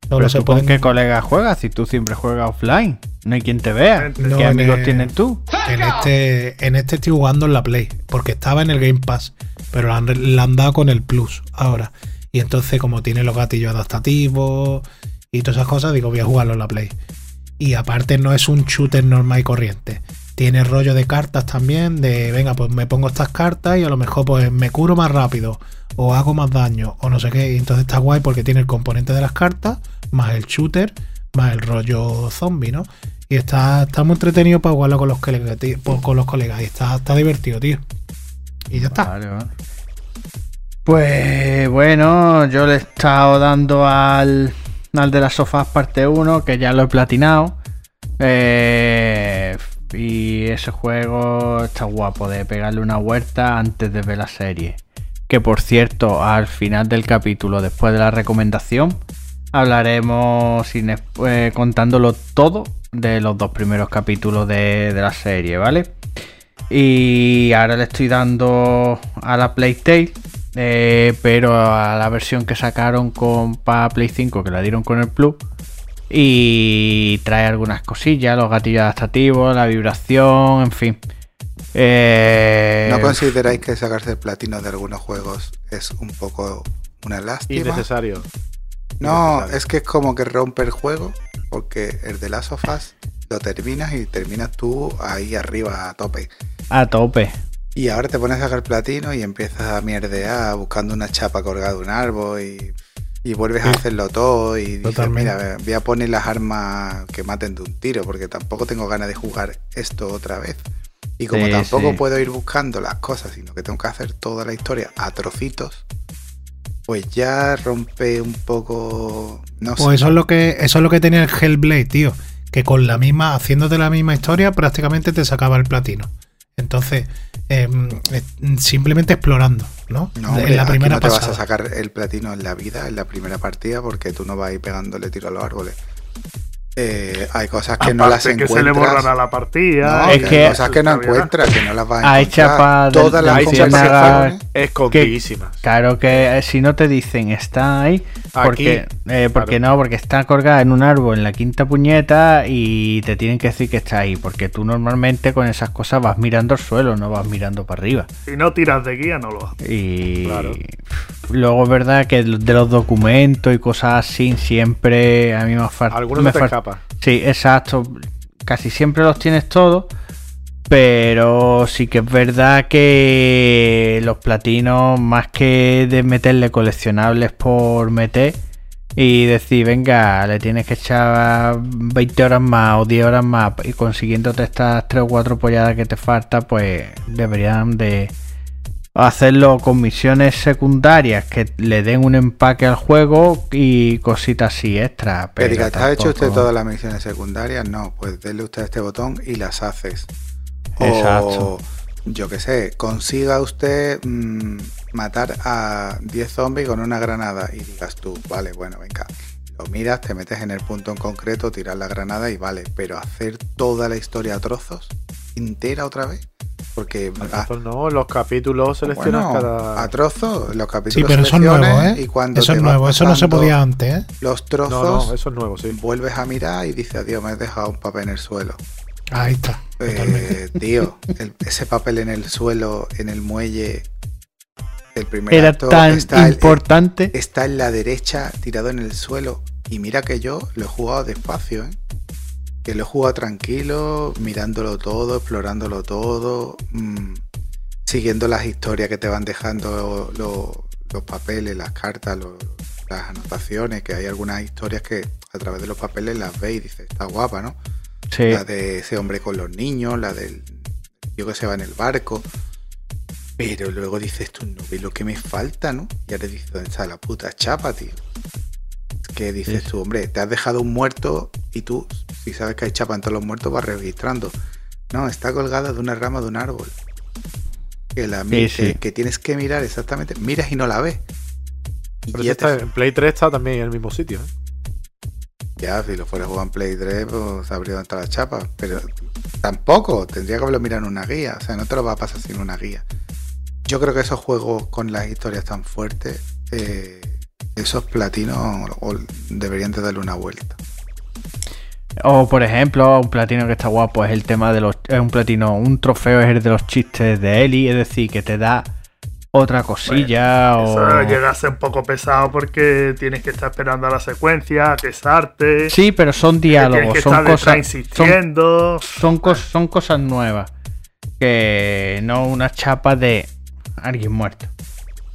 Solo Pero con qué colega juegas si tú siempre juegas offline. No hay quien te vea. No, ¿Qué amigos el- tienes tú? En este, en este estoy jugando en la Play, porque estaba en el Game Pass, pero la han, la han dado con el Plus ahora. Y entonces, como tiene los gatillos adaptativos y todas esas cosas, digo, voy a jugarlo en la Play. Y aparte no es un shooter normal y corriente. Tiene rollo de cartas también, de venga, pues me pongo estas cartas y a lo mejor pues me curo más rápido, o hago más daño, o no sé qué. Y entonces está guay porque tiene el componente de las cartas, más el shooter, más el rollo zombie, ¿no? Y está, está muy entretenido para jugarlo con los colegas, por- con los colegas. Y está, está divertido, tío. Y ya está. Vale. Pues bueno, yo le he estado dando al, al de las sofás parte 1, que ya lo he platinado. Eh, y ese juego está guapo de pegarle una vuelta antes de ver la serie. Que por cierto, al final del capítulo, después de la recomendación, hablaremos sin, eh, contándolo todo de los dos primeros capítulos de, de la serie, ¿vale? Y ahora le estoy dando a la Playtale, eh, pero a la versión que sacaron con para Play 5, que la dieron con el Plus. Y trae algunas cosillas, los gatillos adaptativos, la vibración, en fin. Eh, ¿No consideráis que sacarse el platino de algunos juegos es un poco una lástima? Innecesario. No, Innecesario. es que es como que rompe el juego, porque el de Last of Us lo terminas y terminas tú ahí arriba a tope. a tope. Y ahora te pones a sacar platino y empiezas a mierdear buscando una chapa colgada de un árbol y, y vuelves a hacerlo todo y dices, mira, voy a poner las armas que maten de un tiro porque tampoco tengo ganas de jugar esto otra vez. Y como Sí, tampoco sí. puedo ir buscando las cosas, sino que tengo que hacer toda la historia a trocitos, pues ya rompe un poco... No Pues sé. eso es lo que, eso es lo que tenía el Hellblade, tío. Que con la misma, haciéndote la misma historia, prácticamente te sacaba el platino. Entonces, em, eh, simplemente explorando, ¿no? No, en la aquí primera no te vas a sacar el platino en la vida, en la primera partida, porque tú no vas a ir pegándole tiro a los árboles. Eh, hay cosas que no las Aparte que encuentras. se le borrará la partida. No, Es que que- hay cosas que no encuentras, que no las vas a Hay encontrar. Todas las conversaciones. Escondidísimas. Claro que eh, si no te dicen está ahí, porque, eh, porque claro. no, porque está colgada en un árbol en la quinta puñeta y te tienen que decir que está ahí, porque tú normalmente con esas cosas vas mirando al suelo, no vas mirando para arriba. Si no tiras de guía, no lo haces. Y Claro. luego es verdad que de los documentos y cosas así siempre a mí me falta. Algunos me se te fal- escapan. Sí, exacto. Casi siempre los tienes todos. Pero sí que es verdad que los platinos, más que de meterle coleccionables por meter y decir, venga, le tienes que echar 20 horas más o 10 horas más y consiguiéndote estas 3 o 4 polladas que te falta, pues deberían de hacerlo con misiones secundarias que le den un empaque al juego y cositas así extra. Pero diga, ¿te has hecho usted todas las misiones secundarias? No, pues denle usted este botón y las haces. Exacto. O, yo qué sé, consiga usted mm, matar a 10 zombies con una granada y digas tú, vale, bueno, venga. Lo miras, te metes en el punto en concreto, tiras la granada y vale, pero hacer toda la historia a trozos, entera otra vez, porque ah, no, los capítulos seleccionas bueno, cada. a trozos, los capítulos Sí, pero eso es selecciones nuevo, ¿eh? y cuando Eso te es nuevo, eso no se podía antes, ¿eh? Los trozos, no, eso es nuevo, sí. vuelves a mirar y dices, adiós, me he dejado un papel en el suelo. Ahí está. Eh, tío, el- ese papel en el suelo, en el muelle, El primer era acto tan está, importante. está en la derecha, tirado en el suelo. Y mira que yo lo he jugado despacio, ¿eh? Que lo he jugado tranquilo, mirándolo todo, explorándolo todo, mm, siguiendo las historias que te van dejando lo- los papeles, las cartas, lo- las anotaciones, que hay algunas historias que a través de los papeles las ves y dices, está guapa, ¿no? Sí. La de ese hombre con los niños, la del tío que se va en el barco. Pero luego dices tú, no ves lo que me falta, ¿no? Y ahora dices, ¿dónde está la puta chapa, tío? Que dices Sí. tú, hombre, te has dejado un muerto y tú, si sabes que hay chapa en todos los muertos, vas registrando. No, está colgada de una rama de un árbol. Que, la, Sí, que, sí. que tienes que mirar exactamente. Miras y no la ves. Y Pero ya, está- te- en Play 3 está también en el mismo sitio. ¿eh? ya, si lo fuera a jugar en Play 3, pues sabría dónde está la chapa. Pero tampoco, tendría que haberlo mirado en una guía. O sea, no te lo va a pasar sin una guía. Yo creo que esos juegos con las historias tan fuertes, eh, esos platinos o- deberían de darle una vuelta. O por ejemplo, un platino que está guapo es el tema de los. Es un platino, un trofeo es el de los chistes de Eli, es decir, que te da otra cosilla Eso o. llega a ser un poco pesado porque tienes que estar esperando a la secuencia, a quesarte. Sí, pero son que diálogos, que son cosas. Son, insistiendo. son, cos- son cosas nuevas. Que no una chapa de alguien muerto.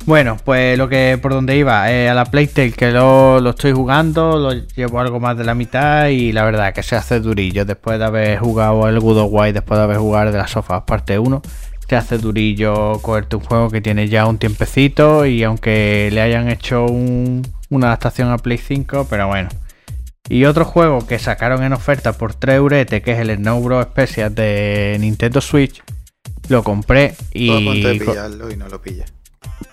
Bueno, pues lo que por donde iba, eh, a la Playtale que lo, lo estoy jugando, lo llevo algo más de la mitad y la verdad que se hace durillo después de haber jugado el Good War, después de haber jugado de las sofas parte 1, se hace durillo cogerte un juego que tiene ya un tiempecito y aunque le hayan hecho un- una adaptación a Play 5, pero bueno. Y otro juego que sacaron en oferta por 3 euretes, que es el Snow Bros. Special de Nintendo Switch, lo compré Todo y pillarlo y no lo pillas.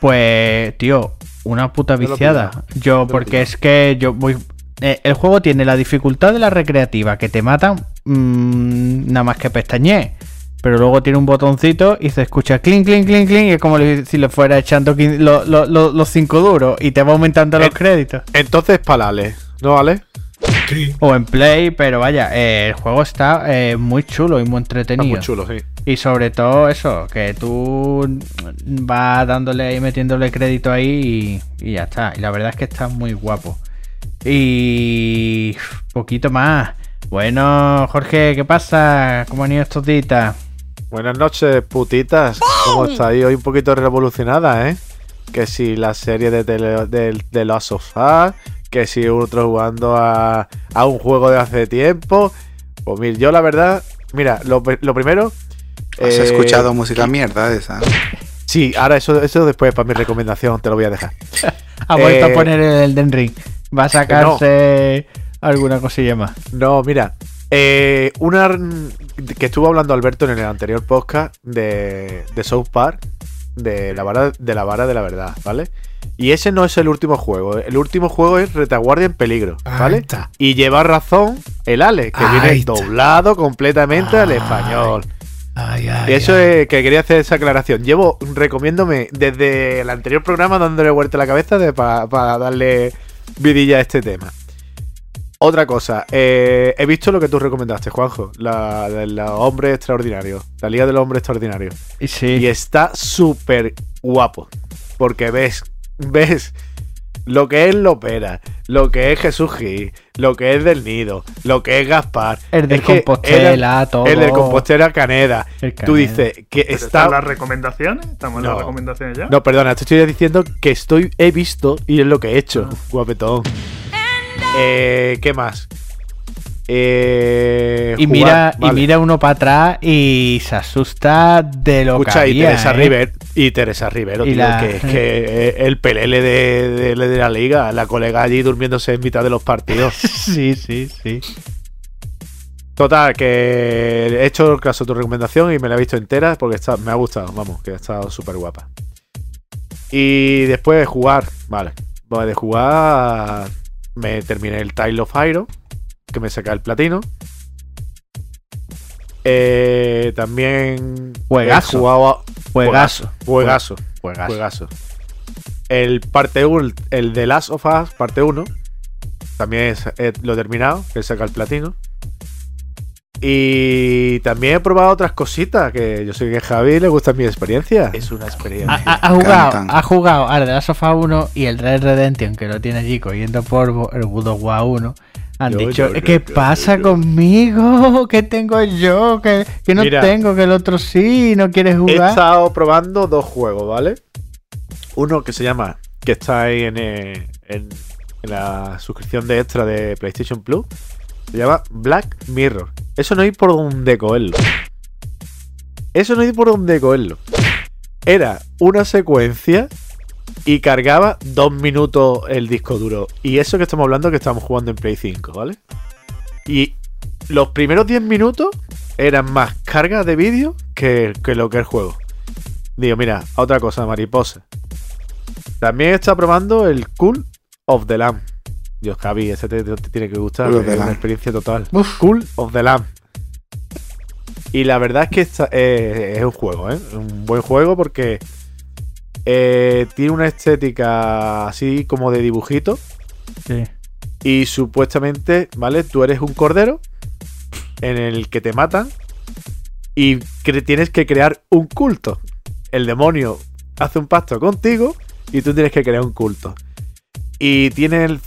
Pues, tío, una puta viciada. Yo, porque es que yo voy. eh, el juego tiene la dificultad de la recreativa, que te matan mm, nada más que pestañe. Pero luego tiene un botoncito y se escucha clink, clink, clink, clink. Y es como si le fuera echando lo- lo- lo- los cinco duros y te va aumentando los créditos. Entonces, para Ale, ¿no, Ale? Sí. O en Play, pero vaya, eh, el juego está eh, muy chulo y muy Está entretenido. muy chulo, sí. Y sobre todo eso, que tú vas dándole y metiéndole crédito ahí y, y ya está. Y la verdad es que está muy guapo. Y poquito más. Bueno, Jorge, ¿qué pasa? ¿Cómo han ido estos días? Buenas noches, putitas. ¿Cómo estáis? Hoy un poquito revolucionada, ¿eh? Que si la serie de, tele, de, de Last of Us, que si otro jugando a, a un juego de hace tiempo. Pues mira, yo la verdad, mira, lo, lo primero... ¿Has eh, escuchado música mierda de esa? Sí, ahora eso, eso después para mi recomendación te lo voy a dejar. Ha vuelto Eh, a poner el Elden Ring. Va a sacarse alguna cosilla más. No, mira. eh, una que estuvo hablando Alberto en el anterior podcast de, de South Park, de la, vara, de la vara de la verdad, ¿vale? Y ese no es el último juego. El último juego es Retaguardia en Peligro, ¿vale? Y lleva razón el Ale, que Ahí viene está. doblado completamente al español. Ay, ay, Y eso ay. es que quería hacer esa aclaración. Llevo recomiéndome desde el anterior programa dándole vuelta a la cabeza para darle vidilla a este tema. Otra cosa, eh, he visto lo que tú recomendaste, Juanjo, la de los hombres extraordinarios, la Liga de los Hombres Extraordinarios. Y sí, Y está súper guapo, porque ves, ves lo que es Lopera, lo que es Jesús Gil, lo que es Del Nido, lo que es Gaspar. el del es Compostela, era- todo. El del Compostela Caneda. Tú dices que Pero está... ¿Están las recomendaciones? ¿Estamos en No. las recomendaciones ya? No, perdona, te estoy diciendo que estoy, he visto y es lo que he hecho, guapetón. Eh, ¿Qué más? Eh, Y jugar, mira, vale. y mira uno para atrás y se asusta de lo Escucha, que y había, Teresa ¿eh? River, y Teresa Rivero, Y tío, la- que es que eh, el pelele de, de- de la liga, la colega allí durmiéndose en mitad de los partidos. Sí, sí, sí. Total, que he hecho caso a tu recomendación y me la he visto entera porque está, me ha gustado, vamos, que ha estado súper guapa. Y después de jugar, vale, de jugar me terminé el Tile of Iron, que me saca el platino. Eh, también Juegazo. he jugado a- Juegazo. juegazo, Juegazo. juegazo. El parte 1, el de Last of Us, parte 1, también es- eh, lo he terminado, que saca el platino. Y también he probado otras cositas que yo sé que a Javi le gusta mi experiencia. Es una experiencia. ha- ha jugado, ha jugado al The Last of Us 1 y el Red Redemption, que lo tiene allí cogiendo polvo, el God of War 1. Han Yo, dicho, yo, yo, ¿qué yo, pasa yo, yo". conmigo? ¿Qué tengo yo? ¿Que, que no Mira. tengo? ¿Que el otro sí? ¿No quieres He jugar? estado probando dos juegos, ¿vale? Uno que se llama, que está ahí en, eh, en- en la suscripción de extra de PlayStation Plus, se llama Black Mirror. Eso no hay por donde cogerlo. Eso no hay por donde cogerlo. Era una secuencia y cargaba dos minutos el disco duro. Y eso que estamos hablando que estamos jugando en Play 5, ¿vale? Y los primeros 10 minutos eran más carga de vídeo que, que lo que es el juego. Digo, mira, otra cosa, mariposa. También está probando el Cool of the Lamb. Dios, Javi, ese te, tiene que gustar. Es una experiencia total. Cool of the Lamb. Y la verdad es que eh, es un juego, ¿eh? Un buen juego porque eh, tiene una estética así como de dibujito. Sí. Y supuestamente, ¿vale? Tú eres un cordero en el que te matan y que tienes que crear un culto. El demonio hace un pacto contigo y tú tienes que crear un culto. Y tiene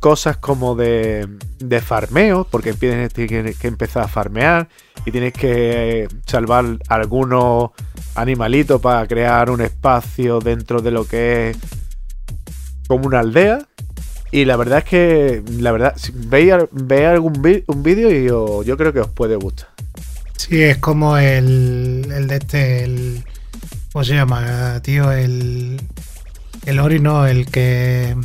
cosas como de, de farmeo, porque tienes que empezar a farmear y tienes que salvar algunos animalitos para crear un espacio dentro de lo que es como una aldea. Y la verdad es que, la verdad, si veis, veis algún vídeo y yo, yo creo que os puede gustar. Sí, es como el, el de este, el. ¿Cómo se llama, tío? El. El Ori, no, el que.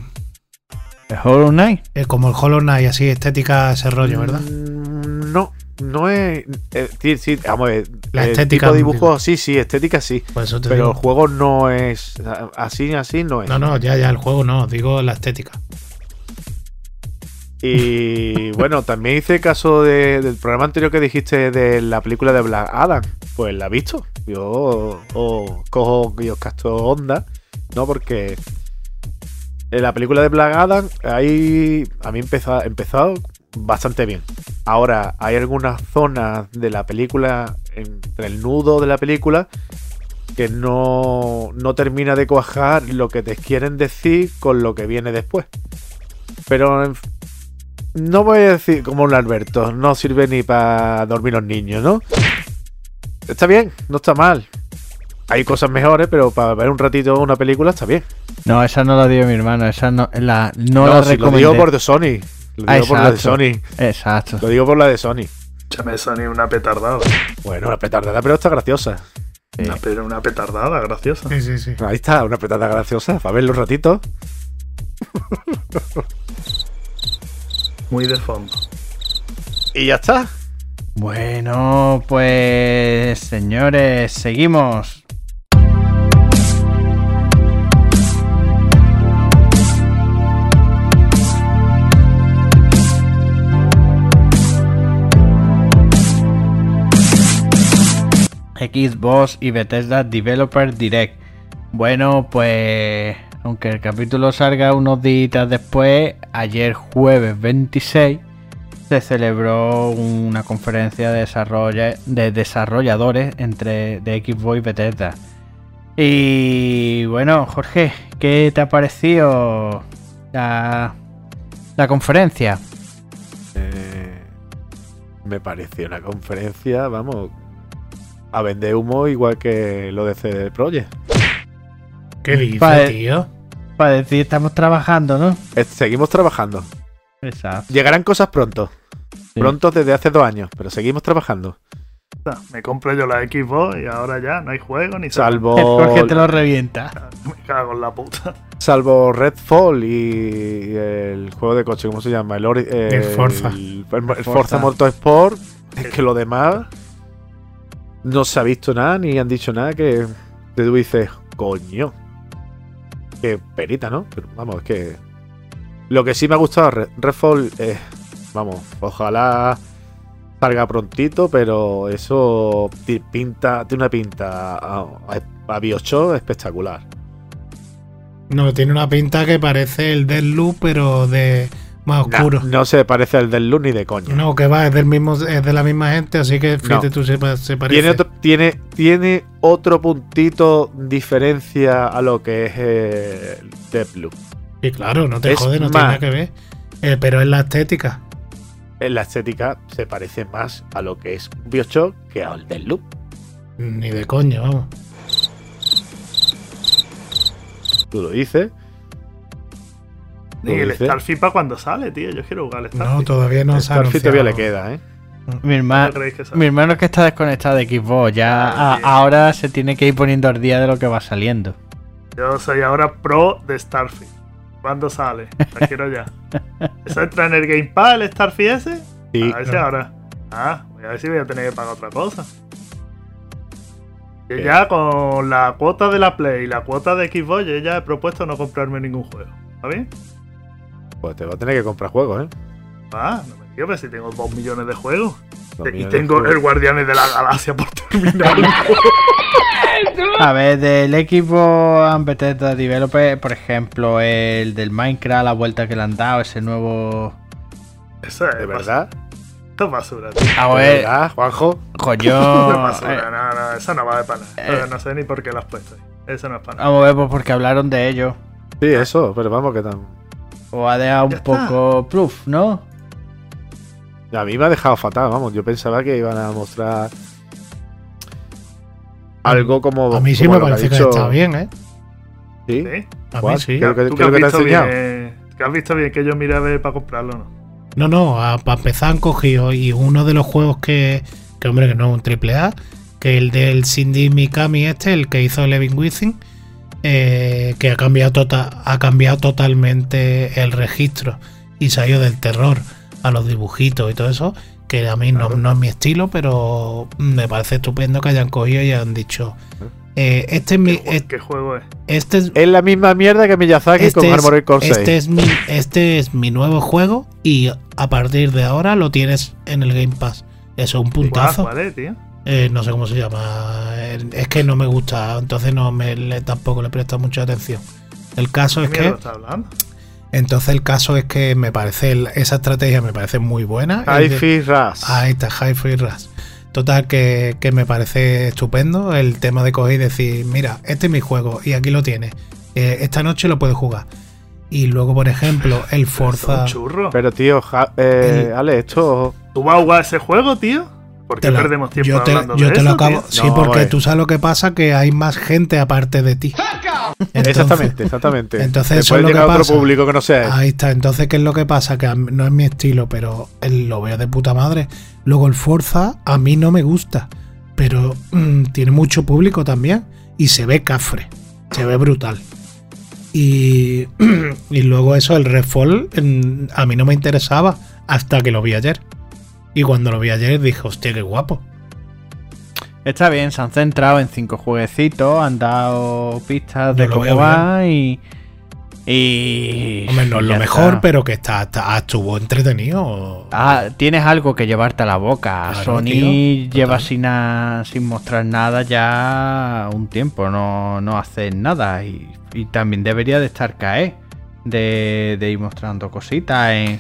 ¿El Hollow Knight? el- como el Hollow Knight, así, estética, ese rollo, ¿verdad? Mm, No, no es. eh, sí, sí, vamos a ver. La el estética, tipo de digo. dibujo, sí, sí, estética sí. Por eso te Pero el juego no es. Así, así no es. No, no, ya, ya, el juego no, digo la estética. Y bueno, también hice caso de- del programa anterior que dijiste de la película de Black Adam. Pues la he visto. Yo cojo y os casto onda, ¿no? Porque en la película de Black Adam, ahí a mí empezó, empezado bastante bien. Ahora, hay algunas zonas de la película, entre el nudo de la película, que no, no termina de cuajar lo que te quieren decir con lo que viene después. Pero no voy a decir como un Alberto, no sirve ni para dormir los niños, ¿no? Está bien, no está mal. Hay cosas mejores, pero para ver un ratito una película está bien. No, esa no la dio mi hermano, esa no la, no No, la si lo digo por de Sony. Lo Ah, digo por la de. Sony. Exacto. Lo digo por la de Sony. Échame Sony una petardada. Bueno, una petardada, pero está graciosa. Una, pe- una petardada, graciosa. Sí, sí, sí. Ahí está, una petardada graciosa, para verlo un ratito. Muy de fondo. Y ya está. Bueno, pues señores, seguimos. Xbox y Bethesda Developer Direct. Bueno, pues aunque el capítulo salga unos días después, ayer jueves 26 se celebró una conferencia de, desarrolla- de desarrolladores entre de Xbox y Bethesda. Y bueno, Jorge, ¿qué te ha parecido la, la conferencia? Eh, me pareció una conferencia, vamos, a vender humo igual que lo de CD Projekt. ¿Qué dices, Vale. tío? Para decir, estamos trabajando, ¿no? Eh, Seguimos trabajando. Exacto. Llegarán cosas pronto. Sí. Pronto desde hace dos años, pero seguimos trabajando. Me compro yo la Xbox y ahora ya no hay juego ni Salvo, Jorge te lo revienta. salvo. Me cago en la puta. salvo Redfall y el juego de coche, ¿cómo se llama? El, Ori- eh, El Forza. El, el Forza Forza. Motorsport. Es que lo demás no se ha visto nada ni han dicho nada que te tú dices, coño. Qué perita, ¿no? Pero vamos, es que. Lo que sí me ha gustado Red- Redfall es. Vamos, ojalá salga prontito, pero eso pinta, tiene una pinta a, a, Bioshock espectacular. No, tiene una pinta que parece el Deadloop, pero de más oscuro. no se parece al del Loop ni de coña. No, que va, es del mismo, es de la misma gente, así que fíjate tú, se, pa- se parece. Tiene otro, tiene, tiene otro puntito diferencia a lo que es eh, Deathloop. Sí, claro, no te Es jode, no tiene nada que ver. Eh, pero es la estética. En la estética se parece más a lo que es Bioshock que al Deathloop. Ni de coño, vamos. Tú lo dices. Y el dice. Starfield para cuando sale, tío. Yo quiero jugar al No, Starfield. todavía no ha Starfield todavía le anunciado. queda, ¿eh? Mi, herma- ¿Cuándo creéis que sale? mi hermano es que está desconectado de Xbox. Ya Ah, a- ahora se tiene que ir poniendo al día de lo que va saliendo. Yo soy ahora pro de Starfield. ¿Cuándo sale? La quiero ya. ¿Eso entra en el Game Pass, el Starfield ese? Sí. A ver si ahora. Ah, voy a ver si voy a tener que pagar otra cosa. Yo ya con la cuota de la Play y la cuota de Xbox, yo ya he propuesto no comprarme ningún juego. ¿Está bien? Pues te va a tener que comprar juegos, ¿eh? Ah, no me digas, pero si tengo 2 millones de juegos. Dos y de tengo el Guardianes de la Galaxia por terminar. A ver, del equipo Bethesda Developer, por ejemplo, el del Minecraft, la vuelta que le han dado, ese nuevo. Eso es ¿De verdad? Esto es basura, tío. A ¿De ver, verdad, Juanjo? Esto es coño. basura, eh, no, no, eso no vale para nada. eh. no sé ni por qué lo has puesto ahí. Eso no es para nada. Vamos a ver, pues porque hablaron de ello. Sí, eso, pero vamos, que tan. O ha dejado un poco proof, ¿no? A mí me ha dejado fatal, vamos. Yo pensaba que iban a mostrar algo como. A mí sí me parece que dicho- está bien, ¿eh? ¿Sí? ¿Sí? A mí sí. ¿Qué, qué- ¿Tú lo que te ha visto enseñado? bien, que has visto bien que yo miré a ver para comprarlo o no? No, no, para empezar han cogido y uno de los juegos que, que hombre, que no es un triple A, que el del Cindy Mikami este, el que hizo Levin Within, eh, que ha cambiado, tota- ha cambiado totalmente el registro y se ha ido del terror a los dibujitos y todo eso, que a mí no, Claro. no es mi estilo, pero me parece estupendo que hayan cogido y han dicho, eh, este es mi... ¿Qué, ju- qué juego es? Este es, Es la misma mierda que Miyazaki este con es- Armored Core 6. este es mi este es mi nuevo juego y a partir de ahora lo tienes en el Game Pass. Eso es un puntazo. ¿Cuál es, tío? Eh, no sé cómo se llama. Eh, Es que no me gusta, entonces no me le- tampoco le presto mucha atención. El caso ¿Qué es que entonces el caso es que me parece el- esa estrategia me parece muy buena. De- Hi-Fi Rush. Ahí está, High Free Rush. Total, que, que me parece estupendo el tema de coger y decir, mira, este es mi juego y aquí lo tienes. Eh, esta noche lo puedes jugar. Y luego, por ejemplo, el Forza. Pero tío, ja- eh, El- Ale, esto. ¿Tú vas a jugar ese juego, tío? ¿Por qué lo- perdemos tiempo yo te, hablando yo de te eso, lo acabo. tío? Sí, No, porque eh. tú sabes lo que pasa, que hay más gente aparte de ti. Entonces- exactamente, exactamente. entonces eso es lo que a otro pasa. público que no sea él. Ahí está. Entonces, ¿qué es lo que pasa? Que no es mi estilo, pero él lo veo de puta madre. Luego el Forza a mí no me gusta, pero mm, tiene mucho público también y se ve cafre, se ve brutal. Y, y luego eso, el Redfall, mm, a mí no me interesaba hasta que lo vi ayer. Y cuando lo vi ayer dije, hostia, qué guapo. Está bien, se han centrado en cinco jueguecitos, han dado pistas de cómo va y. Y. Hombre, no es lo mejor, está. pero que está, está- estuvo entretenido. Ah, tienes algo que llevarte a la boca. Claro, Sony tío, lleva sin, a- sin mostrar nada ya un tiempo, no, no hacen nada. Y, y también debería de estar cae de, de ir mostrando cositas. en-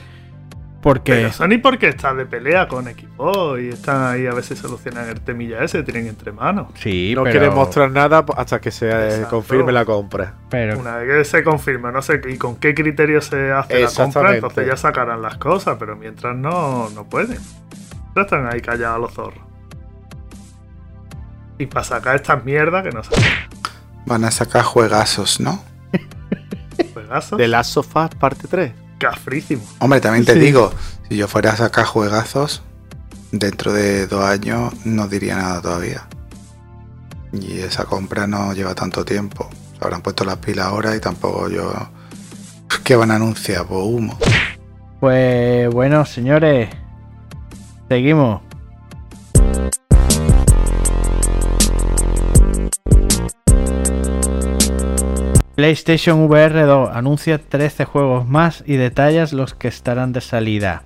porque Pero Sony porque está de pelea con Xbox y están ahí a ver si solucionan el temilla ese, tienen entre manos. sí, no pero, quiere mostrar nada hasta que se eh, Exacto. confirme la compra. pero Una vez que se confirma, no sé y con qué criterio se hace la compra, entonces ya sacarán las cosas, pero mientras no, no pueden. Ya están ahí callados los zorros. Y para sacar estas mierdas que no sacan Van a sacar juegazos, ¿no? juegazos, The Last of Us parte 3. Cafrísimo. Hombre, también te Sí. digo, si yo fuera a sacar juegazos, dentro de dos años no diría nada todavía. Y esa compra no lleva tanto tiempo. Se habrán puesto las pilas ahora y tampoco yo... ¿Qué van a anunciar? Pues humo. Pues bueno, señores, seguimos. PlayStation VR 2 anuncia 13 juegos más y detallas los que estarán de salida.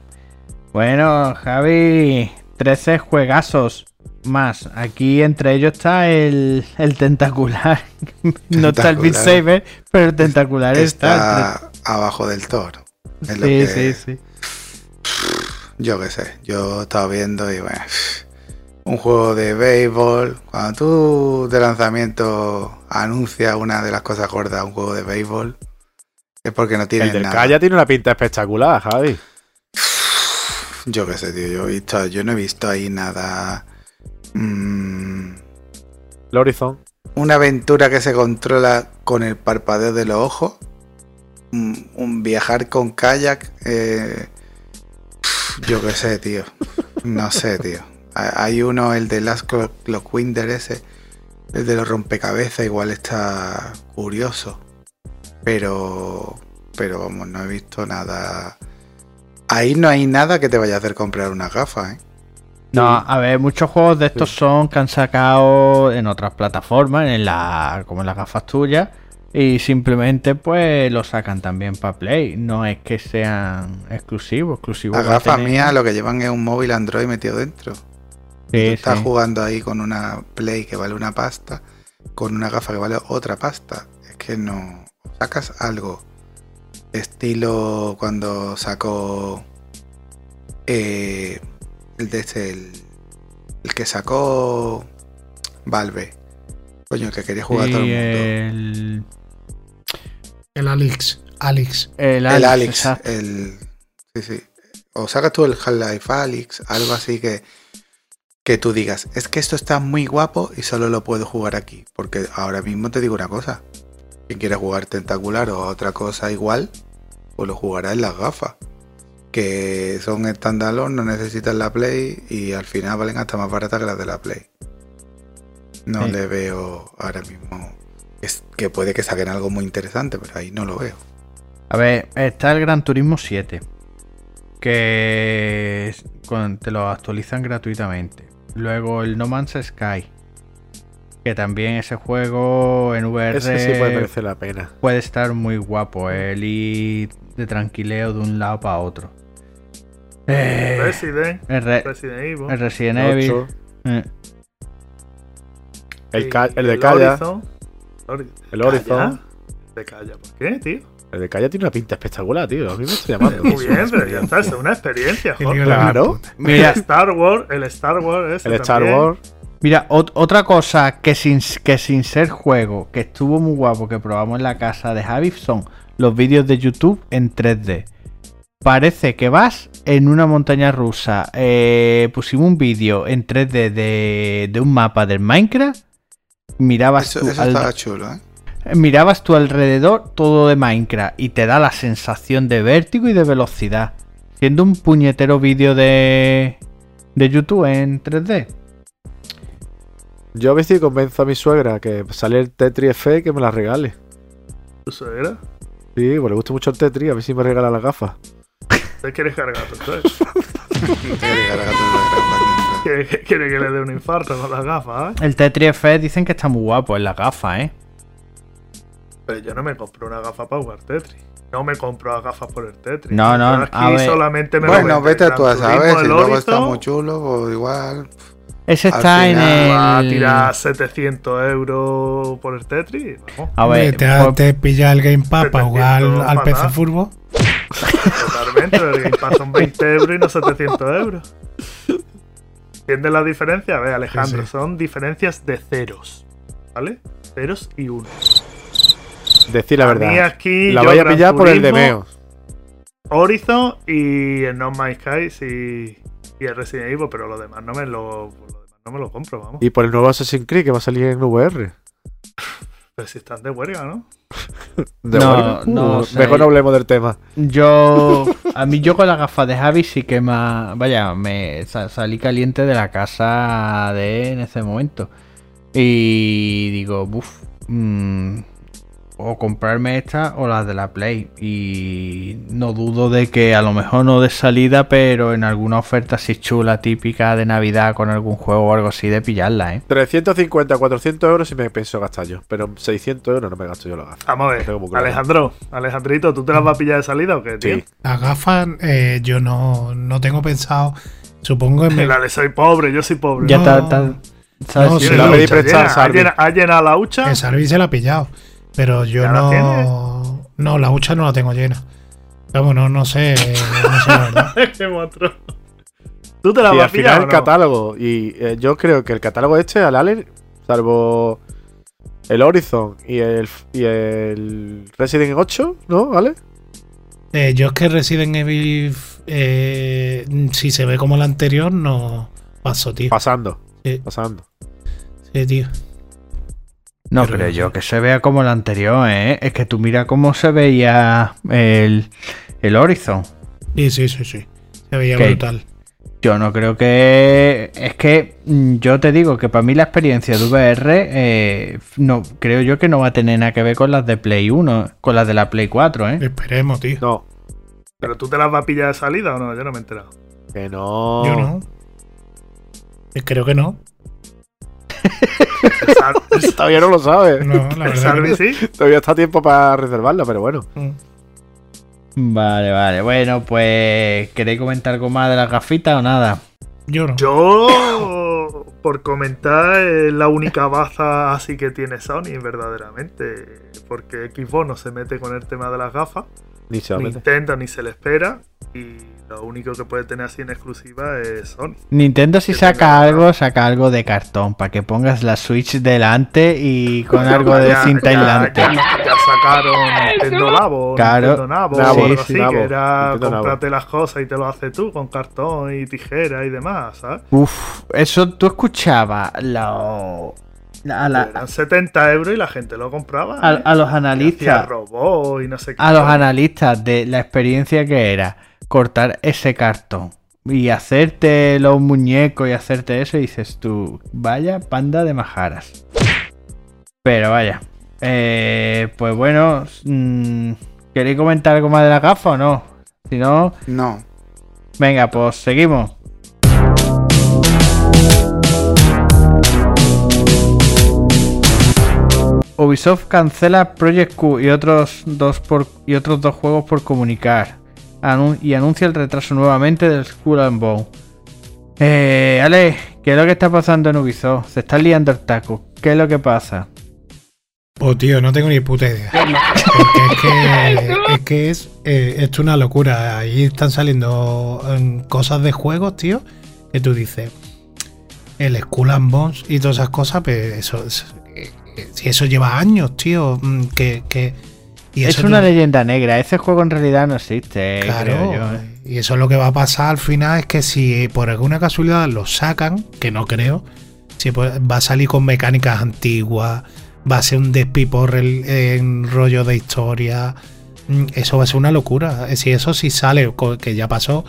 Bueno, Javi, 13 juegazos más. Aquí entre ellos está el, el tentacular. no está el Beat. Saber, pero el tentacular está. Está abajo del toro. Sí, que- sí, sí. Yo qué sé, yo estaba viendo y bueno, un juego de béisbol. Cuando tú de lanzamiento anuncias una de las cosas gordas, un juego de béisbol, es porque no El del nada. Calla tiene una pinta espectacular, Javi. Yo qué sé, tío, yo, he visto, yo no he visto ahí nada. mm, El Horizon. una aventura que se controla con el parpadeo de los ojos. Un, un viajar con kayak. eh, yo qué sé, tío. No sé, tío. Ha- Hay uno, el de Last Clock, Clock Winder ese. El de los rompecabezas, igual está curioso. Pero. Pero vamos, no he visto nada. Ahí no hay nada que te vaya a hacer comprar una gafa, ¿eh? No, a ver, muchos juegos de estos son que han sacado en otras plataformas, en la, como en las gafas tuyas, y simplemente pues lo sacan también para Play. No es que sean exclusivos, exclusivos. Las gafas mías lo que llevan es un móvil Android metido dentro. Sí, Tú estás sí. jugando ahí con una Play que vale una pasta, con una gafa que vale otra pasta. Es que no. Sacas algo. Estilo cuando sacó. eh, el de este, el, el que sacó. Valve. Coño, el que quería jugar todo el Sí, mundo. el, El Alex. Alex. el el Alex, Alex. exacto. El, sí, sí. O sacas tú el Half-Life Alex, algo así que, que tú digas, es que esto está muy guapo y solo lo puedo jugar aquí. Porque ahora mismo te digo una cosa. Quien quiera jugar tentacular o otra cosa igual, pues lo jugará en las gafas. Que son standalone, no necesitan la Play y al final valen hasta más baratas que las de la Play. No Sí. le veo ahora mismo. Es que puede que saquen algo muy interesante, pero ahí no lo veo. A ver, está el Gran Turismo 7. Que te lo actualizan gratuitamente. Luego el No Man's Sky. Que también ese juego en VR Ese sí puede merecer la pena. puede estar muy guapo. El ir de tranquileo de un lado para otro. Eh, Resident, el, Re- Resident Evil. el Resident Evil. eh, El, el de Calla. Horizon. Ori- El Horizon. Calla. De Calla, ¿por qué, tío? El de Calla tiene una pinta espectacular, tío. A mí me está llamando. Muy bien, pero ya está, es una experiencia, joder. Claro. Mira, Star Wars, el Star Wars El Star. Wars. Mira, ot- otra cosa que sin, que sin ser juego, que estuvo muy guapo, que probamos en la casa de Javi, son los vídeos de YouTube en 3D. Parece que vas en una montaña rusa. Eh, pusimos un vídeo en 3D de, de un mapa del Minecraft. Mirabas Eso, tú eso al- estaba chulo, ¿eh? Mirabas tu alrededor todo de Minecraft y te da la sensación de vértigo y de velocidad. Siendo un puñetero vídeo de, de YouTube en 3D. Yo a veces convenzo a mi suegra que sale el Tetris F que me la regale. ¿Eso era? Sí, pues le gusta mucho el Tetris, a ver si me regala las gafas. ¿Te quieres cargar. ¿Quiere, quiere que le dé un infarto con las gafas, ¿eh? El Tetris F dicen que está muy guapo en las gafas, ¿eh? Pero yo no me compro una gafa para jugar Tetris. No me compro las gafas por el Tetris. No, no, aquí a ver. solamente me Bueno, vete a tú a saber, si el luego está muy chulo, o igual. Ese Al está en final Va a el. tirar 700 euros por el Tetris. Vamos, A ver, te, pues- te pilla el Game Pass para jugar al, 700 al PC. Furbo. totalmente. El Game Pass son 20 euros y no 700 euros. ¿Entiendes la diferencia? A ver, Alejandro, Sí, sí. son diferencias de ceros. ¿Vale? Ceros y unos. Decir la verdad. aquí La voy a pillar por el Demeo. Horizon y el No Man's Sky y, y el Resident Evil, pero lo demás no me lo, lo demás no me lo compro, vamos. Y por el nuevo Assassin's Creed que va a salir en VR. Pero si están de huelga, ¿no? De No, no Uh, sé. Mejor no hablemos del tema. Yo. A mí, yo con las gafas de Javi sí que más. Vaya, me sa- salí caliente de la casa de en ese momento. Y digo, uff. O comprarme esta o las de la Play. Y no dudo de que a lo mejor no de salida, pero en alguna oferta así chula, típica de Navidad con algún juego o algo así, de pillarla, ¿eh? 350, 400 euros si me pienso gastar yo. Pero 600 euros no me gasto yo las gafas. Vamos a ver. Alejandro, Alejandrito, ¿tú te las vas a pillar de salida o qué, tío? Sí. Las gafas eh, yo no, no tengo pensado. Supongo que me, Dale, soy pobre, yo soy pobre. Ya No. está. está- ¿sabes? No, Sí, sí, la la pedí hucha prestada, llena. ¿Ha Sarvi. llena- ¿Ha llenado la hucha? el Sarvi se la ha pillado. Pero yo ¿Ya la no. No, la hucha no la tengo llena. Vamos, no, no sé, no sé la verdad. Qué monstruo. ¿Tú te la Y vas al final o el no? catálogo. Y eh, yo creo que el catálogo este, al Alien, salvo el Horizon y el, y el Resident 8, ¿no? ¿Vale? Eh, yo es que Resident Evil, eh, si se ve como el anterior, no paso, tío. Pasando. Sí. Pasando. Sí, tío. No creo yo que se vea como el anterior, ¿eh? Es que tú mira cómo se veía el, el Horizon. Sí, sí, sí, sí. Se veía brutal. Yo no creo que. Es que mm, yo te digo que para mí la experiencia de VR, eh, no, creo yo que no va a tener nada que ver con las de Play 1, con las de la Play 4, ¿eh? Esperemos, tío. No, ¿Pero tú te las vas a pillar de salida o no? Yo no me he enterado. que no. Yo no. Eh, Creo que no. Todavía no lo sabes. No, la verdad. que sí. Todavía está a tiempo para reservarla, pero bueno. no. Mm. Vale, vale. Bueno, pues. ¿Queréis comentar algo más de las gafitas o nada? Yo no. Yo, por comentar, es la única baza así que tiene Sony, verdaderamente. Porque Xbox no se mete con el tema de las gafas. Ni se. Nintendo ni se le espera. Y lo único que puede tener así en exclusiva es Sony. Nintendo si saca algo, saca algo de cartón, para que pongas la Switch delante y con Ya, algo de ya, cinta ya, aislante. Ya, ya sacaron Nintendo Labo, Claro. Nintendo Nabo, algo así, Nabo, que era comprarte las cosas y te lo haces tú con cartón y tijera y demás, ¿sabes? Uf, eso tú escuchabas lo- a, la- Eran 70 euros y la gente lo compraba. a- ¿eh? a los Y analistas, robot y no sé qué. a los analistas de la experiencia que era cortar ese cartón y hacerte los muñecos y hacerte eso, y dices tú, vaya panda de majaras. Pero vaya, eh, pues bueno, mm, ¿queréis comentar algo más de la gafa o no? Si no, No. venga, pues seguimos. Ubisoft cancela Project Q y otros dos, por, y otros dos juegos por comunicar. Anun- y anuncia el retraso nuevamente del Skull and Bone. Eh, Ale, ¿qué es lo que está pasando en Ubisoft? Se está liando el taco. ¿Qué es lo que pasa? Pues tío, no tengo ni puta idea. Porque es que es, que es eh, esto es una locura. Ahí están saliendo em, cosas de juegos, tío, que tú dices. El Skull and Bones y todas esas cosas, pues eso, eso- eh, si eso lleva años, tío, mm, que, que y Es una leyenda negra. Ese juego en realidad no existe, eh, Claro, creo yo, eh. y eso es lo que va a pasar al final es que si por alguna casualidad lo sacan, que no creo, si pues, va a salir con mecánicas antiguas, va a ser un despiporre el- en rollo de historia, mm, eso va a ser una locura. Eh, Si eso sí sale, que ya pasó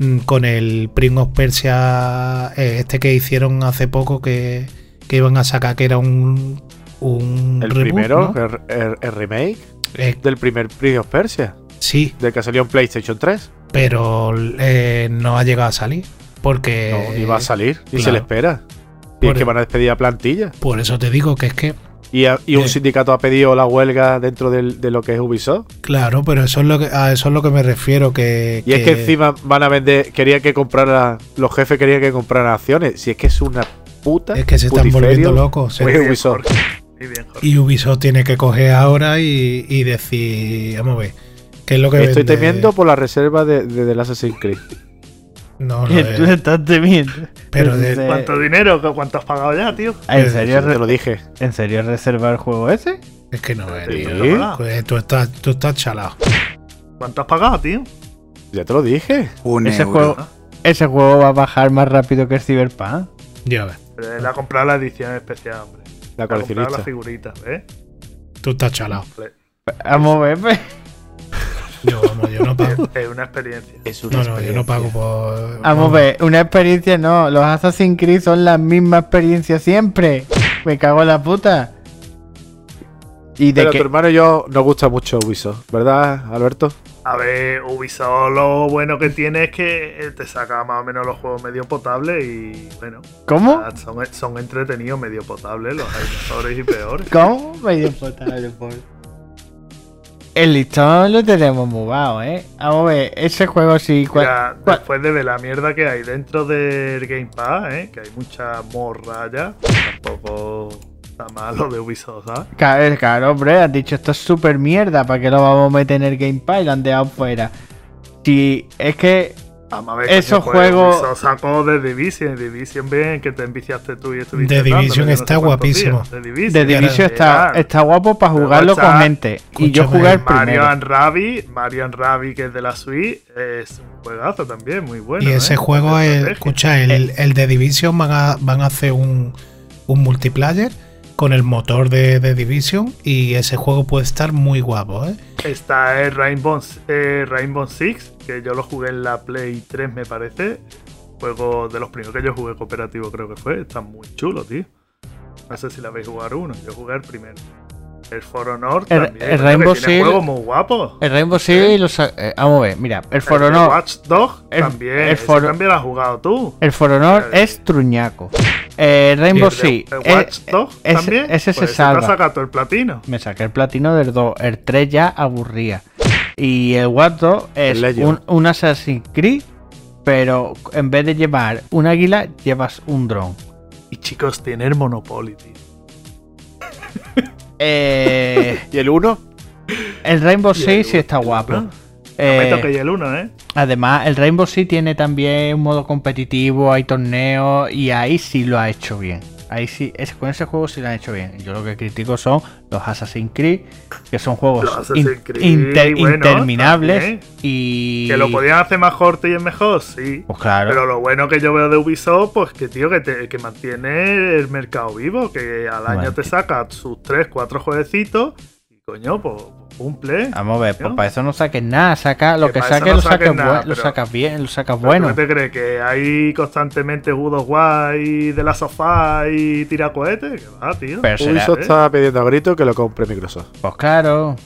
mm, con el Prince of Persia, este que hicieron hace poco que, que iban a sacar, que era un, un El reboot, primero, ¿no? el, el- el remake Eh, del primer Prince of Persia, sí, del que salió en PlayStation 3. pero eh, no ha llegado a salir. Porque. No, ni va a salir, ni se le espera. Y Por es que el- van a despedir a plantilla. Por eso te digo que es que. Y, a- y un Eh. sindicato ha pedido la huelga dentro del- de lo que es Ubisoft. Claro, pero eso es lo que a eso es lo que me refiero. Que, Y es que encima van a vender. Querían que comprara. Los jefes querían que compraran acciones. Si es que es una puta. es que se están volviendo locos. Muy bien, Ubisoft. Bien. Y Ubisoft tiene que coger ahora y, y decir. Vamos a ver. ¿Qué es lo que Estoy vende? temiendo por la reserva de, de, del Assassin's Creed. No, no, Tú eh, estás temiendo. Pero de- ¿Cuánto dinero? ¿Cuánto has pagado ya, tío? ¿En serio, Te lo dije. ¿En serio reservar el juego ese? es que no, eh, Sí. tío. Pues tú estás, tú estás chalado. ¿Cuánto has pagado, tío? Ya te lo dije. Un Ese euro. juego, ese juego va a bajar más rápido que el Cyberpunk. Ya ves, Pero él ha comprado la edición especial, hombre. La coleccionista. la figurita, ¿ves? tú estás chalado. Vamos a ver, pues. Yo, vamos, yo no pago. Es una experiencia. Es No, no, yo no pago por. Vamos a ver, una experiencia no. Los Assassin's Creed son la misma experiencia siempre. Me cago en la puta. Y de Pero a tu que. hermano y yo nos gusta mucho Ubisoft, ¿verdad, Alberto? A ver, Ubisoft lo bueno que tiene es que eh, te saca más o menos los juegos medio potables y bueno, ¿Cómo? son, son entretenidos medio potables, los hay mejores y peores. ¿Cómo? Medio potable, pobre. El listón lo tenemos muy bajo, ¿eh? Vamos a ver, ese juego sí. cua- Mira, después de ver la mierda que hay dentro del Game Pass, ¿eh? que hay mucha morra ya, tampoco Está mal lo de Ubisoft, ¿sabes? Claro, claro, hombre, has dicho esto es súper mierda, ¿para qué lo vamos a meter en el Game Pass? Lo han dejado fuera. Si es que Vamos a ver, Esos coño, pues, juegos- Ubisoft sacó de Division. Division bien, que te enviciaste tú y estuviste The dándole, Division yo no sé está guapísimo. The Division. The Division está, está guapo para jugarlo está- con gente. Y yo el Mario primero. and Rabbids, Mario and Rabbids, que es de la Switch, es un juegazo también, muy bueno. y ese ¿eh? juego, De es, escucha, el, el de Division van a, van a hacer un, un multiplayer con el motor de, de Division y ese juego puede estar muy guapo, ¿eh? Está el Rainbow, eh, Rainbow Six, que yo lo jugué en la Play 3, me parece. Juego de los primeros que yo jugué cooperativo, creo que fue. Está muy chulo, tío. No sé si la habéis jugado uno. Yo jugué el primero. El For Honor El- también. el Rainbow Six- juegos muy guapos. El Rainbow Six lo sa- eh, Vamos a ver, mira, el For El Honor. Watch Dog el- también. el For- también lo has jugado tú. El For Honor Eh, es truñaco. Eh, Rainbow el de- Six. El eh, Watch Dog ese- también. ese se pues salva. Te has sacado el platino. Me saqué el platino del 2. El 3 ya aburría. Y el Watch Dogs es un, un Assassin's Creed, pero en vez de llevar un águila, llevas un dron. Y chicos, tiene el Monopoly, tío. Eh, ¿Y el 1? el Rainbow Six sí está guapo. uno. Eh, Me toqué el uno, ¿eh? además, el Rainbow Six tiene también un modo competitivo, hay torneos y ahí sí lo ha hecho bien. Ahí sí, es, con ese juego sí lo han hecho bien. Yo lo que critico son los Assassin's Creed, que son juegos Los Assassin's in- Creed, inter- bueno, interminables también. y... Que lo podían hacer más corto y es mejor, sí. Pues claro. Pero lo bueno que yo veo de Ubisoft, pues que tío, que, te- que mantiene el mercado vivo, que al año Bueno. te saca sus 3, 4 jueguecitos coño, pues cumple. Vamos a ver, pues ¿no? para eso no saques nada, saca lo Que que, saques no lo, saques nada, lo sacas bien, lo sacas bueno. ¿tú te crees que hay constantemente God of War y de la sofá y tira cohetes? Que va, tío. Pero Ubisoft está pidiendo a grito que lo compre Microsoft. Pues claro.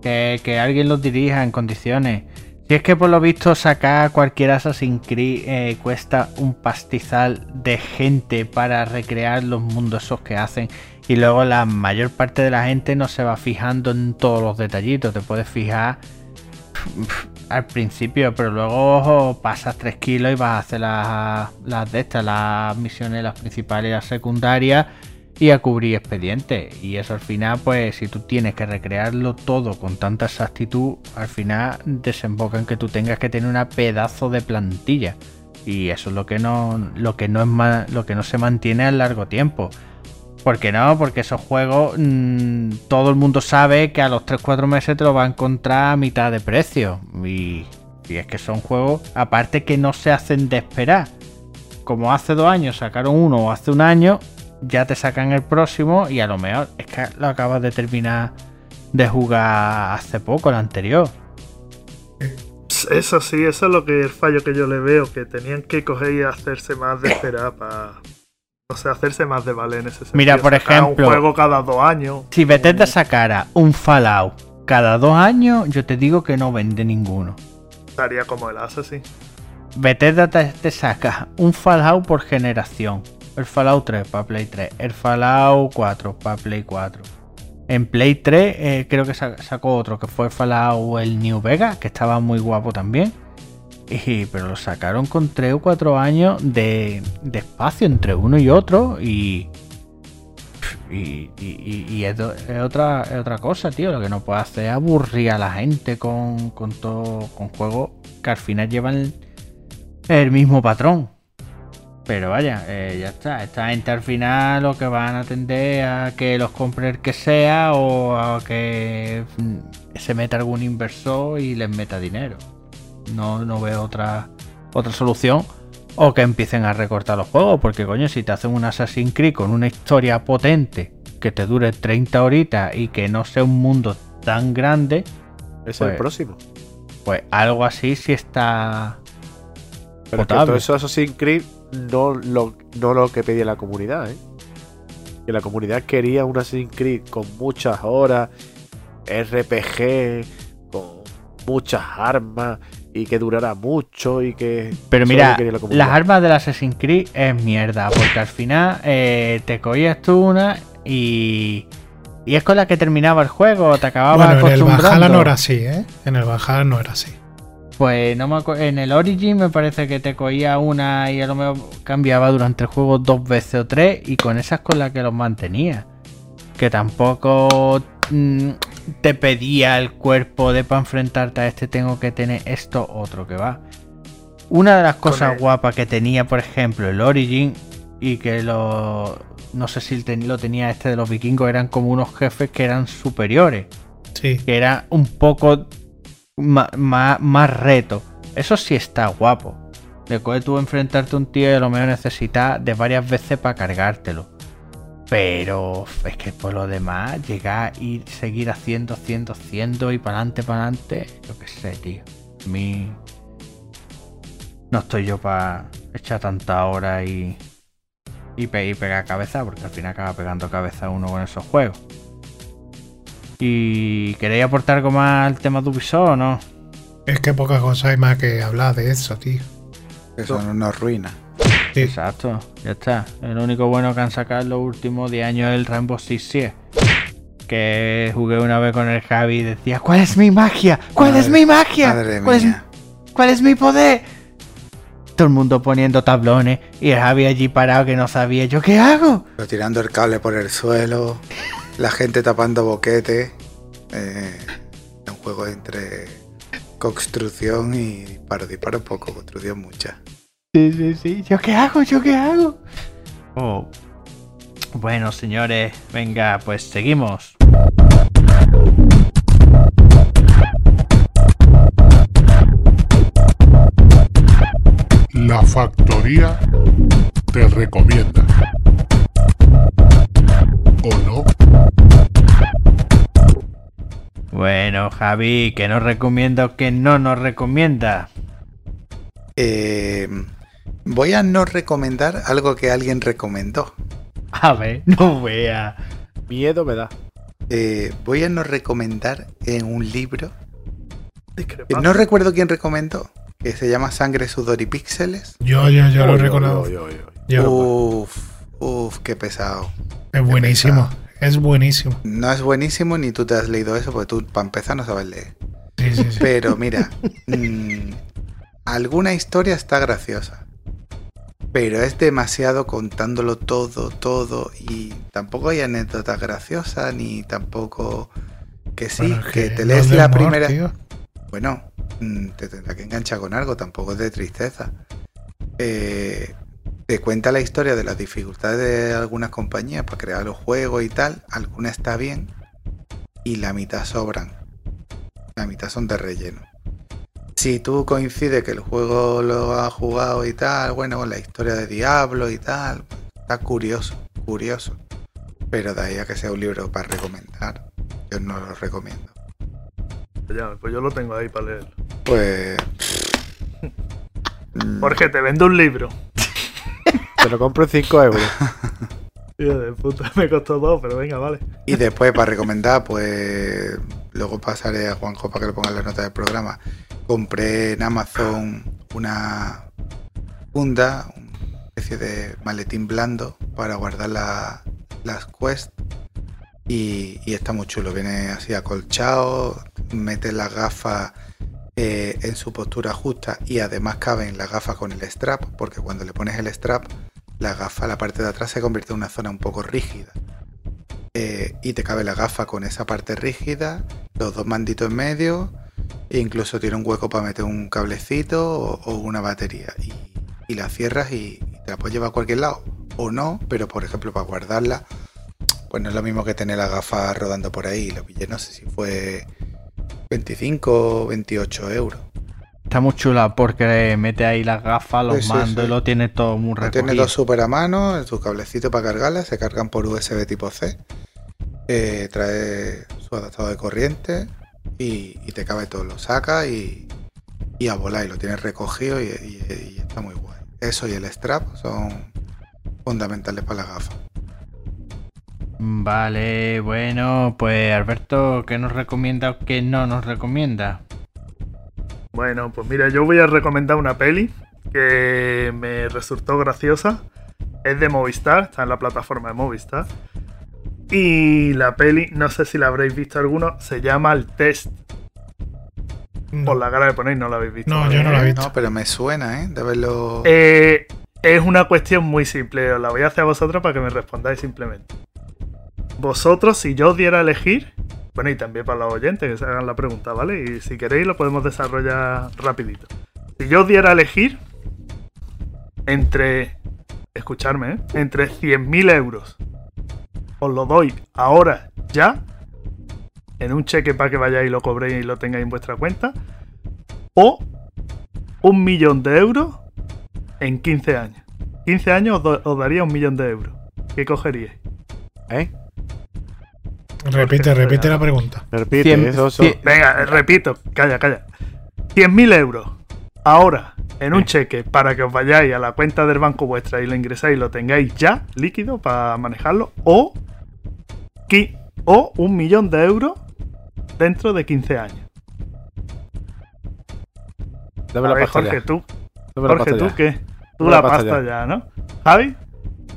Que, que alguien los dirija en condiciones. Si es que por lo visto sacar cualquier Assassin's Creed eh, cuesta un pastizal de gente para recrear los mundos esos que hacen. Y luego la mayor parte de la gente no se va fijando en todos los detallitos. Te puedes fijar al principio, pero luego ojo, pasas 3 kilos y vas a hacer las, las de estas, las misiones, las principales y las secundarias y a cubrir expedientes. Y eso al final, pues si tú tienes que recrearlo todo con tanta exactitud, al final desemboca en que tú tengas que tener una pedazo de plantilla. Y eso es lo que no, lo que no es lo que no se mantiene a largo tiempo. ¿Por qué no? Porque esos juegos mm, todo el mundo sabe que a los 3-4 meses te lo va a encontrar a mitad de precio. Y, y es que son juegos, aparte que no se hacen de esperar. Como hace dos años sacaron uno o hace un año, ya te sacan el próximo y a lo mejor es que lo acabas de terminar de jugar hace poco, el anterior. Eso sí, eso es lo que el fallo que yo le veo, que tenían que coger y hacerse más de esperar para. O sea, hacerse más de valer en ese sentido. Mira, por Sacar ejemplo- Un juego cada dos años. Si Bethesda sacara un Fallout cada dos años, yo te digo que no vende ninguno. Estaría como el Assassin. Bethesda te, te saca un Fallout por generación. El Fallout 3 para Play 3, el Fallout 4 para Play 4. En Play 3 eh, creo que sa- sacó otro que fue Fallout el New Vegas, que estaba muy guapo también. Pero lo sacaron con 3 o 4 años de, de espacio entre uno y otro y... Y, es, otra, otra cosa, tío. Lo que no puede hacer es aburrir a la gente con, con todo, con juegos que al final llevan el mismo patrón. Pero vaya, eh, ya está. Esta gente al final lo que van a tender a que los compre el que sea o a que mm, se meta algún inversor y les meta dinero. No, no veo otra, otra solución. O que empiecen a recortar los juegos. Porque coño, si te hacen un Assassin's Creed con una historia potente que te dure 30 horitas y que no sea un mundo tan grande, Es Pues- el próximo. pues algo así sí está Pero es que potable. todo eso Assassin's Creed no lo, no lo que pedía la comunidad, ¿eh? Que la comunidad quería un Assassin's Creed con muchas horas, RPG, con muchas armas y que durara mucho y que. Pero mira, que las armas del Assassin's Creed es mierda, porque al final eh, te cogías tú una y, y es con la que terminaba el juego, te acababa Bueno, en el acostumbrando. Valhalla no era así, ¿eh? En el Valhalla no era así. Pues no me acu- en el Origin me parece que te cogía una y a lo mejor cambiaba durante el juego dos veces o tres y con esas con las que los mantenía. Que tampoco mm, te pedía el cuerpo de para enfrentarte a este tengo que tener esto otro que va. Una de las cosas guapas que tenía, por ejemplo, el Origin y que lo no sé si lo tenía este de los vikingos eran como unos jefes que eran superiores Sí. que era un poco más reto. Eso sí está guapo. Después tú enfrentarte a un tío y a lo mejor necesitas de varias veces para cargártelo. Pero es que por lo demás, llegar y seguir haciendo, haciendo, haciendo y para adelante, para adelante, yo qué sé, tío. A mí. No estoy yo para echar tanta hora y. Y, pe- y pegar cabeza, porque al final acaba pegando cabeza uno con esos juegos. ¿Y queréis aportar algo más al tema de Ubisoft o no? Es que poca cosa hay más que hablar de eso, tío. Que son unos ruinas. Sí. Exacto, ya está. El único bueno que han sacado en los últimos 10 años es el Rainbow Six Siege. Que jugué una vez con el Javi y decía, ¿cuál es mi magia? ¿Cuál es mi magia? Madre ¿Cuál es, cuál es mi poder? Todo el mundo poniendo tablones y el Javi allí parado que no sabía yo qué hago. Pero tirando el cable por el suelo, la gente tapando boquete. Eh, es un juego entre construcción y disparo. Disparo poco, construcción mucha. Sí, sí, sí. ¿Yo qué hago? ¿Yo qué hago? Oh. Bueno, señores, venga, pues seguimos. La factoría te recomienda. ¿O no? Bueno, Javi, ¿qué nos recomienda o qué no nos recomienda? Eh, voy a no recomendar algo que alguien recomendó. A ver, no vea. Miedo me da. Eh, voy a no recomendar en un libro. Eh, No recuerdo quién recomendó. Que se llama Sangre, Sudor y Píxeles. Yo, yo, yo lo oy, oy. Yo- Uf, uf, qué pesado. es buenísimo. Es buenísimo. No es buenísimo ni tú te has leído eso porque tú, para empezar, no sabes leer. Sí, sí, sí. Pero mira, mm, alguna historia está graciosa. Pero es demasiado contándolo todo, todo. Y tampoco hay anécdotas graciosas, ni tampoco que sí, Bueno, que, te lees la humor, primera. tío. Bueno, mm, te tendrá que enganchar con algo, tampoco es de tristeza. Eh, te cuenta la historia de las dificultades de algunas compañías para crear los juegos y tal. Alguna está bien y la mitad sobran. La mitad son de relleno. Si tú coincides que el juego lo has jugado y tal, bueno, con la historia de Diablo y tal, está curioso, curioso. Pero de ahí a que sea un libro para recomendar, yo no lo recomiendo. Ya, pues yo lo tengo ahí para leer. Pues. Jorge, te vendo un libro. Te lo compro en 5 euros. Me costó pero venga, vale. Y después, para recomendar, pues. Luego pasaré a Juanjo para que le ponga la nota del programa. Compré en Amazon una funda, una especie de maletín blando para guardar la- las quests. Y, y está muy chulo. Viene así acolchado, mete las gafas eh, en su postura justa y además caben las gafas con el strap, porque cuando le pones el strap, la gafa, la parte de atrás se convierte en una zona un poco rígida. Eh, y te cabe la gafa con esa parte rígida, los dos manditos en medio, e incluso tiene un hueco para meter un cablecito o, una batería. Y, la cierras y, y te la puedes llevar a cualquier lado. O no, pero por ejemplo para guardarla, pues no es lo mismo que tener la gafa rodando por ahí. Lo pillé, no sé si fue 25 o 28 euros. Está muy chula porque mete ahí las gafas, los Sí, mandos sí. y lo tiene todo muy Lo tiene dos super a mano, sus cablecitos para cargarlas, se cargan por USB tipo C. Eh, trae su adaptador de corriente y, y te cabe todo. Lo saca y, y a volar y lo tienes recogido y, y- y está muy guay. Eso y el strap son fundamentales para la gafa. Vale, bueno, pues Alberto, ¿qué nos recomienda o qué no nos recomienda? Bueno, pues mira, yo voy a recomendar una peli que me resultó graciosa. Es de Movistar, está en la plataforma de Movistar. Y la peli, no sé si la habréis visto alguno, se llama El Test. Por la cara de ponéis no la habéis visto. No, yo no la he visto. No, pero me suena, ¿eh? De verlo. Eh, es una cuestión muy simple. Os la voy a hacer a vosotros para que me respondáis simplemente. Vosotros, si yo os diera a elegir, bueno, y también para los oyentes que se hagan la pregunta, ¿vale? Y si queréis lo podemos desarrollar rapidito. Si yo diera a elegir entre, escucharme, ¿eh? Entre 100.000 euros, os lo doy ahora, ya, en un cheque para que vayáis y lo cobréis y lo tengáis en vuestra cuenta, o un millón de euros en 15 años. 15 años os daría un millón de euros. ¿Qué cogeríais? ¿Eh? Repite, repite la pregunta. Repite, eso, eso. Venga, repito, calla, calla. 100.000 euros ahora en un cheque para que os vayáis a la cuenta del banco vuestra y lo ingresáis y lo tengáis ya líquido para manejarlo, o, qui- o un millón de euros dentro de 15 años. Dame A la ver, pasta Jorge, ya. tú, Dame la Jorge, pasta ¿tú ya. qué? Tú Dame la, la pasta pasta ya. ya, ¿no? ¿Javi?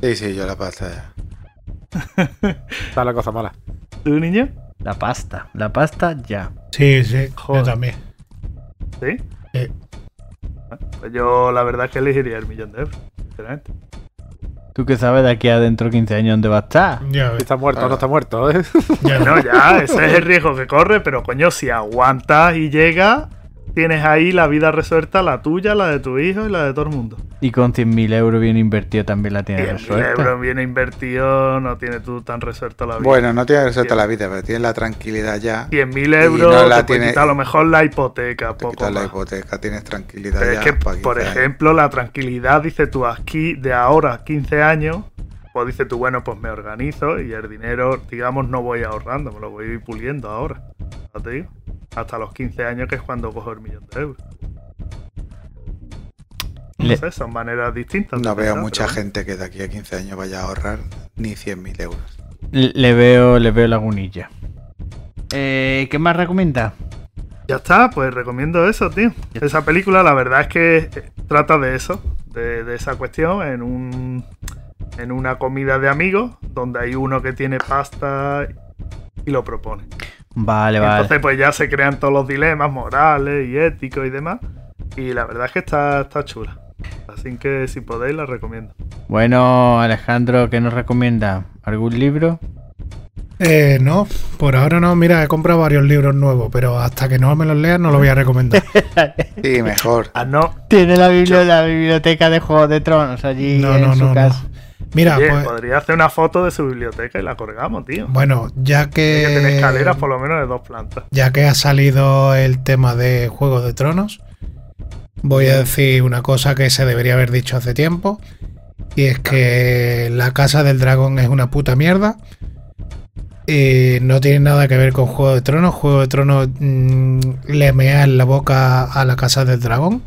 Sí, sí, yo la pasta ya. Está la cosa mala. ¿Tú, niño? La pasta, la pasta ya. Sí, sí, Joder. yo también. ¿Sí? Sí. Pues yo la verdad es que elegiría el millón de euros, sinceramente. ¿Tú qué sabes de aquí a dentro de 15 años dónde va a estar? Ya está muerto o no está muerto, ¿eh? ya No, ya, ese es el riesgo que corre, pero coño, si aguantas y llegas, tienes ahí la vida resuelta, la tuya, la de tu hijo y la de todo el mundo. Y con 100.000 euros bien invertido también la tienes 100.000 resuelta. euros bien invertido, no tienes tú tan resuelto la vida. Bueno, no tiene resuelta la vida, pero tienes la tranquilidad ya. 100.000 y euros, no la te puede tiene- quitar a lo mejor la hipoteca, Te poco la hipoteca, tienes tranquilidad Pero ya. es que, por 15 años. ejemplo, la tranquilidad, dice tú, aquí de ahora 15 años, pues dices tú, bueno, pues me organizo y el dinero, digamos, no voy ahorrando, me lo voy puliendo ahora. ¿No te digo? Hasta los 15 años, que es cuando cojo el millón de euros. No Le- sé, son maneras distintas. No veo pensar, mucha pero gente que de aquí a 15 años vaya a ahorrar ni 100.000 euros. Le veo, le veo lagunilla. Eh, ¿Qué más recomienda? Ya está, pues recomiendo eso, tío. Esa película, la verdad es que trata de eso, de, de esa cuestión, en un en una comida de amigos, donde hay uno que tiene pasta y lo propone. Vale, vale. Entonces, pues ya se crean todos los dilemas morales y éticos y demás. Y la verdad es que está, está chula. Así que si podéis, la recomiendo. Bueno, Alejandro, ¿qué nos recomienda? ¿Algún libro? Eh, no, por ahora no. Mira, he comprado varios libros nuevos, pero hasta que no me los leas no los voy a recomendar. Sí, mejor. Ah, no. Tiene la, bibli- la biblioteca de Juegos de Tronos allí No, en no, su no, casa. no. Mira, Oye, pues, podría hacer una foto de su biblioteca y la colgamos, tío. bueno, ya Tiene que tener que escaleras por lo menos de dos plantas. ya que ha salido el tema de Juego de Tronos, voy a decir una cosa que se debería haber dicho hace tiempo. Y es que la Casa del Dragón es una puta mierda. Y no tiene nada que ver con Juego de Tronos. Juego de Tronos mm, le mea en la boca a la Casa del Dragón.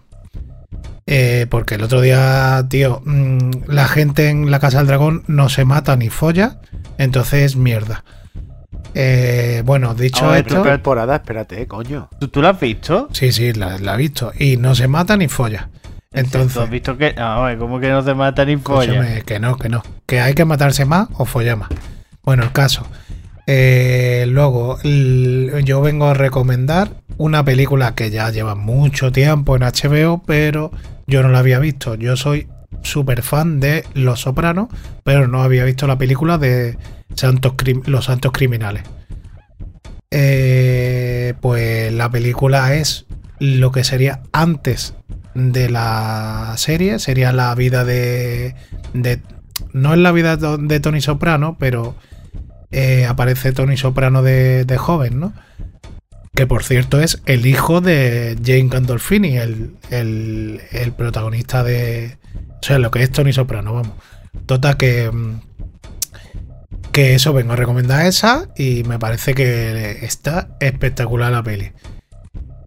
Eh, porque el otro día, tío, mm, la gente en la Casa del Dragón no se mata ni folla. Entonces es mierda. Eh, bueno, dicho Ah, Otra esto. temporada, espérate, coño. ¿Tú, tú lo has visto? Sí, sí, la, la he visto. Y no se mata ni folla. ¿Tú has Entonces, visto que.? Ah, ¿cómo que no se mata ni escúchame, que no, que no. Que hay que matarse más o follar más. Bueno, el caso. Eh, luego, yo vengo a recomendar una película que ya lleva mucho tiempo en HBO, pero yo no la había visto. Yo soy súper fan de Los Sopranos, pero no había visto la película de Santos Los Santos Criminales. Eh, pues la película es lo que sería antes de la serie, sería la vida de, no es la vida de Tony Soprano, pero eh, aparece Tony Soprano de, de joven, ¿no? Que por cierto es el hijo de Jane Gandolfini, el, el, el protagonista de. O sea, lo que es Tony Soprano, vamos. Total que. mm, Que eso vengo a recomendar esa y me parece que está espectacular la peli.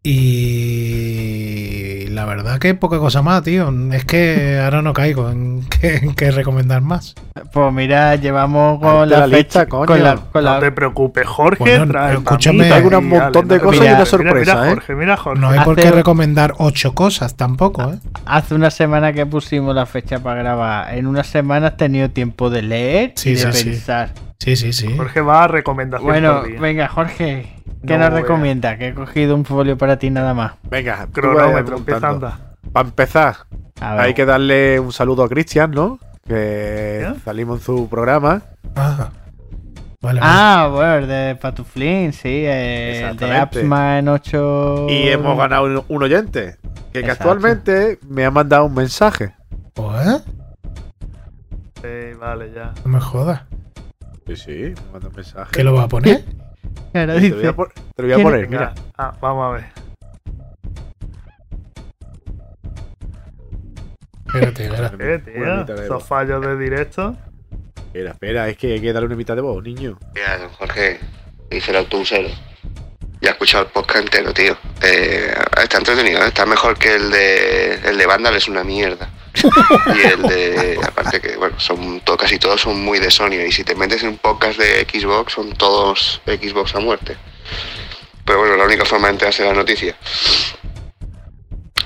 Y la verdad que poca cosa más, tío. Es que ahora no caigo en qué, en qué recomendar más. Pues mira, llevamos con la, la lista, fecha. coño. con la, con la- No te preocupes, Jorge. Bueno, trae escúchame, traigo un montón de cosas te y una sorpresa, Mira, mira, ¿eh? Jorge, mira, Jorge. No hay por Hace- qué recomendar ocho cosas tampoco, ¿eh? Hace una semana que pusimos la fecha para grabar. En una semana has tenido tiempo de leer Sí, y de sí, pensar. Sí, sí, sí. Jorge va a recomendación Bueno, por día. venga, Jorge. ¿Qué No nos recomienda? Que he cogido un folio para ti nada más. Venga, Cronómetro, andar. Para empezar, A ver. hay que darle un saludo a Cristian, ¿no? Que salimos en su programa. Ah, vale, vale. Ah, bueno, el de Patuflin, sí. eh, El de Exactamente. Appsman 8. Y hemos ganado un, un oyente. Que Exacto. casualmente me ha mandado un mensaje. Pues, Sí, vale, ya. no me jodas. Sí, sí, me manda un mensaje. ¿Qué lo va a poner? Te lo voy a, por- te lo voy a ¿Quién- poner, mira. ah, vamos a ver. Espérate, espérate. Eh, esos voz. fallos de directo. Espera, espera, es que hay que darle una mitad de voz, niño. Mira, don Jorge, dice el autobusero. Ya he escuchado el podcast entero, tío. Eh, está entretenido, ¿eh? está mejor que el de el de Vandal, es una mierda. Y el de. Aparte que, bueno, son to- casi todos son muy de Sony. Y si te metes en un podcast de Xbox, son todos Xbox a muerte. Pero bueno, la única forma de enterarse de la noticia.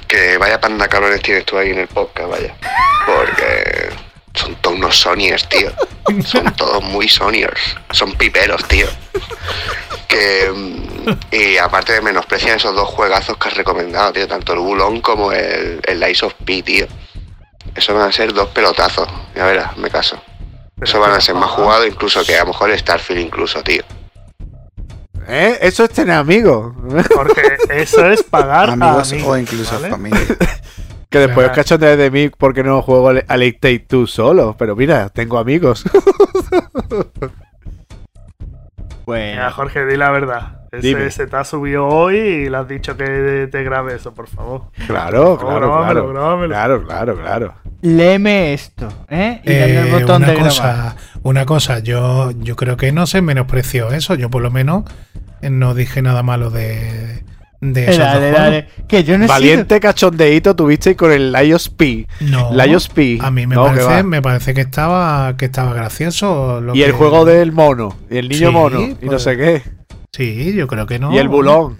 Que vaya panda cabrones tienes tú ahí en el podcast, vaya. Porque son todos unos Sonyers, tío. Son todos muy Sonyers. Son piperos, tío. Que, y aparte menosprecian esos dos juegazos que has recomendado, tío. Tanto el Bulón como el, el of P, tío. Eso van a ser dos pelotazos. Ya verás, me caso. Eso van a ser más jugados incluso que a lo mejor el Starfield incluso, tío. ¿Eh? Eso es tener amigos. Porque eso es pagar Amigos a amigos, o incluso ¿vale? familia. que después os Ajá. cachondeáis de mí porque no juego al Take Two solo. Pero mira, tengo amigos. Bueno, Mira, Jorge, di la verdad. Dime. Ese se te ha subido hoy y le has dicho que te grabe eso, por favor. claro, Oh, claro, grábamelo, claro. grábamelo. Claro, claro, claro. léeme esto, ¿eh? Y dale al Eh, botón una de grabar. cosa, una cosa, yo, yo creo que no se menospreció eso. Yo por lo menos no dije nada malo de, de Eh, esos dale, dos dale. Que yo no Valiente cachondeíto tuviste con el Lios P. No, Lios P. a mí me No, que parece, me parece que estaba que estaba gracioso. lo Y el que- juego del mono. Y el niño Sí, mono. Y no pues- sé qué. Sí, yo creo que no. y el bulón.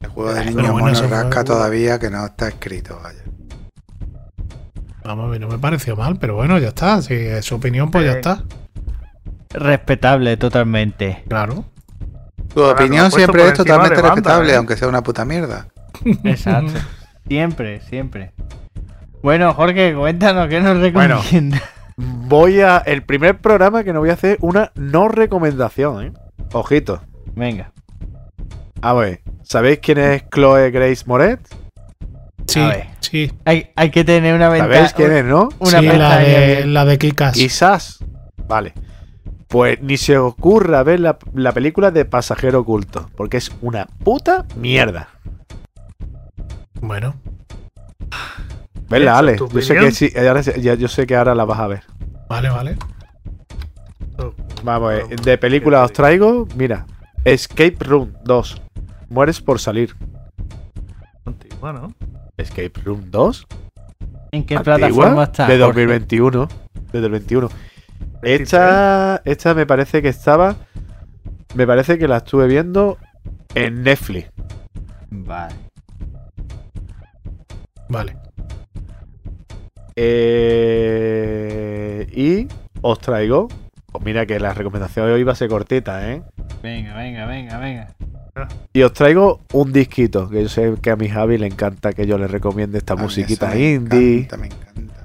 El juego de Pero niño bueno, mono eso fue- rasca todavía que no está escrito, vaya. Vamos a ver, no me pareció mal, pero bueno, ya está. Si es su opinión, pues ya Bien. está. Respetable totalmente. Claro. Tu Ahora, opinión siempre es totalmente banda, respetable, ¿eh? aunque sea una puta mierda. Exacto. siempre, siempre. Bueno, Jorge, cuéntanos qué nos Bueno. recomienda. Voy a. El primer programa que no voy a hacer una no recomendación, ¿eh? Ojito. Venga. A ver, ¿sabéis quién es Chloe Grace Moret? Sí, sí. Hay, hay que tener una ventana. ¿Sabéis quién es, no? Una sí, la de, la de Kikas. Quizás. Vale. Pues ni se ocurra ver la, la película de Pasajero Oculto, porque es una puta mierda. Bueno, Verla, ¿Esa es Ale. Yo sé que sí, ahora ya- yo sé que ahora la vas a ver. vale, vale. Vamos, eh, de película os traigo, mira, Escape Room 2. Mueres por salir. Antigua, ¿no? Escape Room 2. ¿En qué antigua, plataforma está? De Jorge? 2021. Desde el 21. Esta, esta me parece que estaba. Me parece que la estuve viendo en Netflix. Vale. Vale. Eh, y os traigo. Pues mira que la recomendación de hoy va a ser cortita, ¿eh? Venga, venga, venga, venga. Y os traigo un disquito, que yo sé que a mi Javi le encanta que yo le recomiende esta A musiquita eso me indie. encanta, me encanta.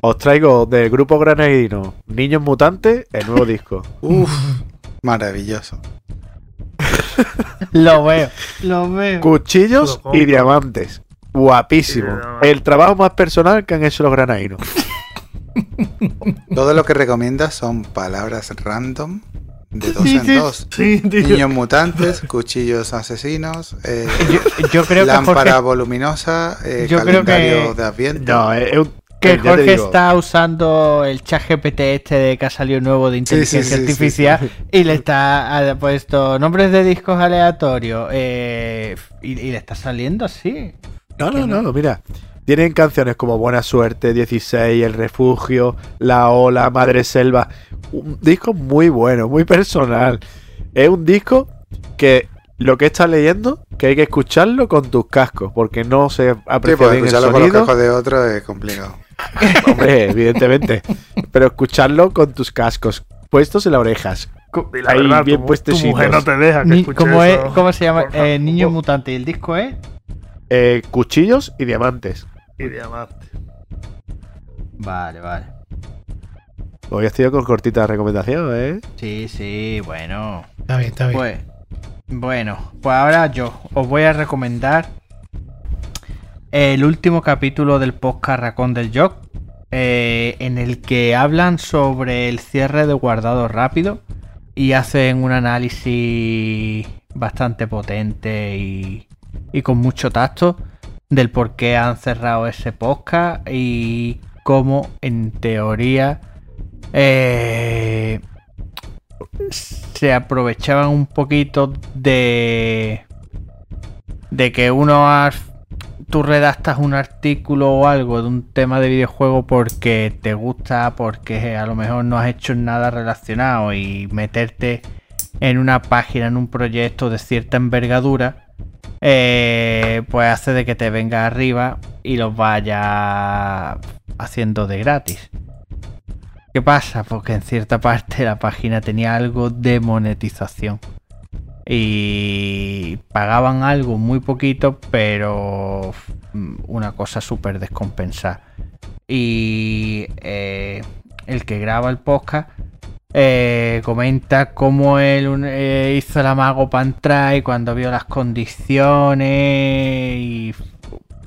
Os traigo del grupo granadino Niños Mutantes el nuevo disco. Uf, maravilloso. Lo veo, lo veo. Cuchillos y diamantes. Guapísimo. El trabajo más personal que han hecho los granadinos. Todo lo que recomiendas son palabras random de dos Sí, en sí. dos. Sí. Niños mutantes, cuchillos asesinos, eh, Yo, yo creo que lámpara Jorge, voluminosa, eh, Yo creo calendario que- de Adviento. No, es un. Que te Jorge está usando el chat GPT este de que ha salido nuevo de inteligencia sí, sí, artificial y le está ha puesto nombres de discos aleatorios eh, y, y le está saliendo así. No, no, no, mira. Tienen canciones como Buena Suerte, 16, El Refugio, La Ola, Madre Selva. Un disco muy bueno, muy personal. Es un disco que lo que estás leyendo, que hay que escucharlo con tus cascos, porque no se Sí, aprecia pues bien el escucharlo con los sonido. cascos de otro es complicado. Hombre, evidentemente. Pero escucharlo con tus cascos puestos en las orejas, la Ahí verdad, bien tu, puestesitos. tu mujer no te deja que Ni- escuches ¿cómo, es-. ¿Cómo se llama? Eh, Niño Mutante. ¿Y el disco es? Eh, cuchillos y diamantes. Y diamante. Vale, vale. Hoy estoy con cortita recomendación, ¿eh? Sí, sí, bueno. Está bien, está bien. Pues, bueno, pues ahora yo os voy a recomendar el último capítulo del podcast Racón del Jock, eh, en el que hablan sobre el cierre de guardado rápido y hacen un análisis bastante potente y, con mucho tacto del por qué han cerrado ese podcast y cómo en teoría eh, se aprovechaban un poquito de de que uno has- tú redactas un artículo o algo de un tema de videojuego porque te gusta, porque a lo mejor no has hecho nada relacionado y meterte en una página, en un proyecto de cierta envergadura, eh, pues hace de que te venga arriba y los vaya haciendo de gratis. ¿Qué pasa? Porque en cierta parte la página tenía algo de monetización. Y pagaban algo muy poquito, pero mm, una cosa súper descompensada. Y eh, el que graba el podcast eh, comenta cómo él eh, hizo el amago para cuando vio las condiciones y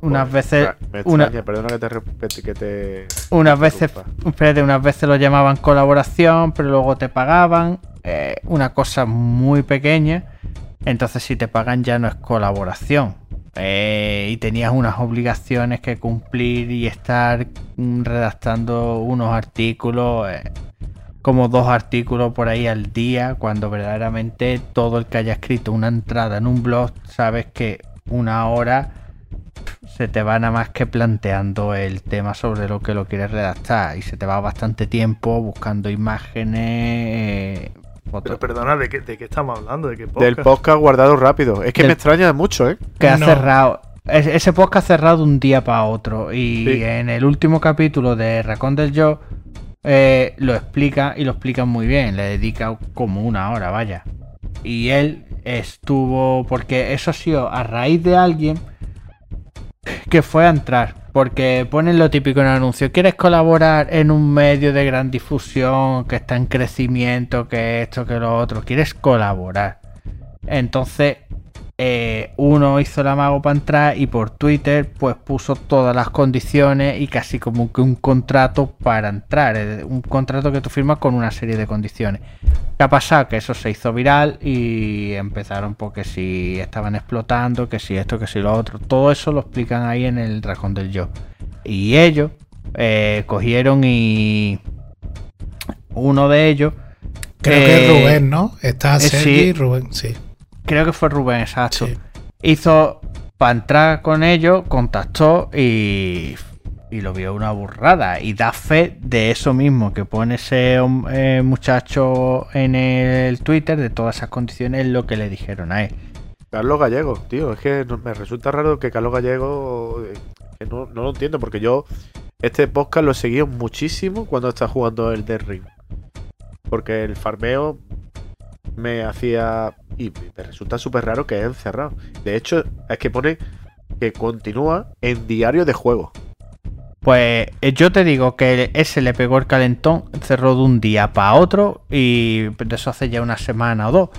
unas Pues, veces Me una- extraña, perdona que te, que te unas veces, interrumpa. espérate, unas veces lo llamaban colaboración, pero luego te pagaban. eh, una cosa muy pequeña. Entonces, si te pagan, ya no es colaboración. Eh, y tenías unas obligaciones que cumplir y estar mm, redactando unos artículos, eh, como dos artículos por ahí al día, cuando verdaderamente todo el que haya escrito una entrada en un blog, sabes que una hora se te va nada más que planteando el tema sobre lo que lo quieres redactar y se te va bastante tiempo buscando imágenes, eh, fotos. Pero perdona, ¿de qué, ¿de qué estamos hablando? ¿De qué Del podcast? guardado rápido. Es que Del- me extraña mucho, ¿eh? que ha No. cerrado. es- Ese podcast ha cerrado de un día para otro. Y Sí. en el último capítulo de Racón del Yo eh, lo explica y lo explica muy bien. Le dedica como una hora, vaya. Y él estuvo. Porque eso ha sido a raíz de alguien que fue a entrar. Porque ponen lo típico en el anuncio. ¿Quieres colaborar en un medio de gran difusión que está en crecimiento, que esto, que lo otro? ¿Quieres colaborar? Entonces, eh, uno hizo el amago para entrar y por Twitter pues puso todas las condiciones y casi como que un contrato para entrar. eh, Un contrato que tú firmas con una serie de condiciones. ¿Qué ha pasado? Que eso se hizo viral y empezaron porque si estaban explotando, que si esto, que si lo otro. Todo eso lo explican ahí en el Dragón del Yo. Y ellos eh, cogieron y uno de ellos... Creo eh, que es Rubén, ¿no? Está Sergi y Rubén, sí. Creo que fue Rubén, exacto. Sí. Hizo para entrar con ellos, contactó y, y lo vio una burrada. Y da fe de eso mismo que pone ese eh, muchacho en el Twitter, de todas esas condiciones, lo que le dijeron a él. Carlos Gallego, tío. Es que no- me resulta raro que Carlos Gallego. eh, que no, no lo entiendo, porque yo este podcast lo he seguido muchísimo cuando está jugando el Dead Ring. Porque el farmeo me hacía. Y me resulta súper raro que es encerrado. De hecho, es que pone que continúa en diario de juego. Pues eh, yo te digo que ese le pegó el calentón, cerró de un día para otro y de eso hace ya una semana o dos.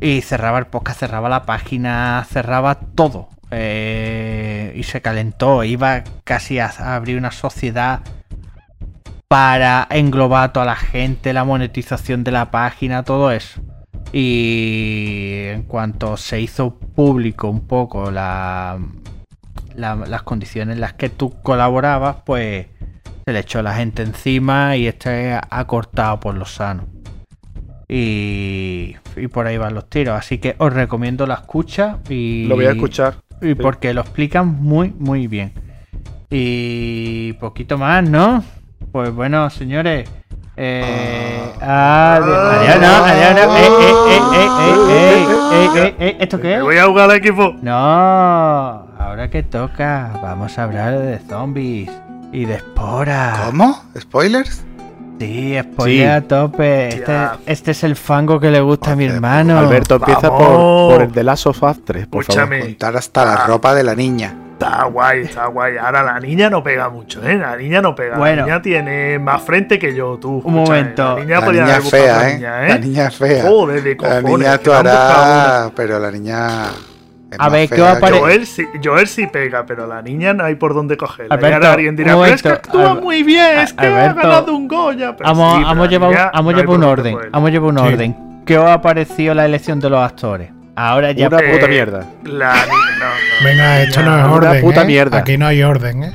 Y cerraba el podcast, cerraba la página, cerraba todo. Eh, y se calentó, iba casi a, a abrir una sociedad para englobar a toda la gente, la monetización de la página, todo eso. Y en cuanto se hizo público un poco la, la- las condiciones en las que tú colaborabas, pues se le echó la gente encima y este ha cortado por lo sano. Y, y por ahí van los tiros. Así que os recomiendo la escucha y Lo voy a escuchar. y Sí. porque lo explican muy, muy bien. Y poquito más, ¿no? Pues bueno, señores. Eh, adiós, adiós, no, adiós, no. Eh, eh, eh, eh, eh, eh, eh, eh, ¿Esto qué es? voy a jugar al equipo. No, ahora que toca, vamos a hablar de zombies y de esporas. ¿Cómo? ¿Spoilers? Sí, spoiler a tope. Este, este es el fango que le gusta a mi hermano. Alberto, empieza por, por el de Last of Us 3, por favor. Escúchame. Contar hasta la Ah. ropa de la niña. Está guay, está guay. Ahora la niña no pega mucho, ¿eh? La niña no pega. Bueno. La niña tiene más frente que yo, tú. Un Escúchame, momento. La niña La niña fea, ¿eh? niña, La niña es fea. Joder, de la cojones. niña han buscado actuará, pero la niña. A ver, ¿qué va a pare- Joel sí, Joel sí pega, pero la niña no hay por dónde cogerla. Alberto, alguien dirá, pero es que momento, actúa muy bien, es que Alberto, ha ganado un Goya. Pero Hemos, sí, la niña no un orden. Hemos llevado un Sí. orden. ¿Qué os ha parecido la elección de los actores? Ahora ya Una Eh, puta mierda. La niña, no, no, Venga, esto no es una orden. puta ¿eh? mierda. Aquí no hay orden, ¿eh?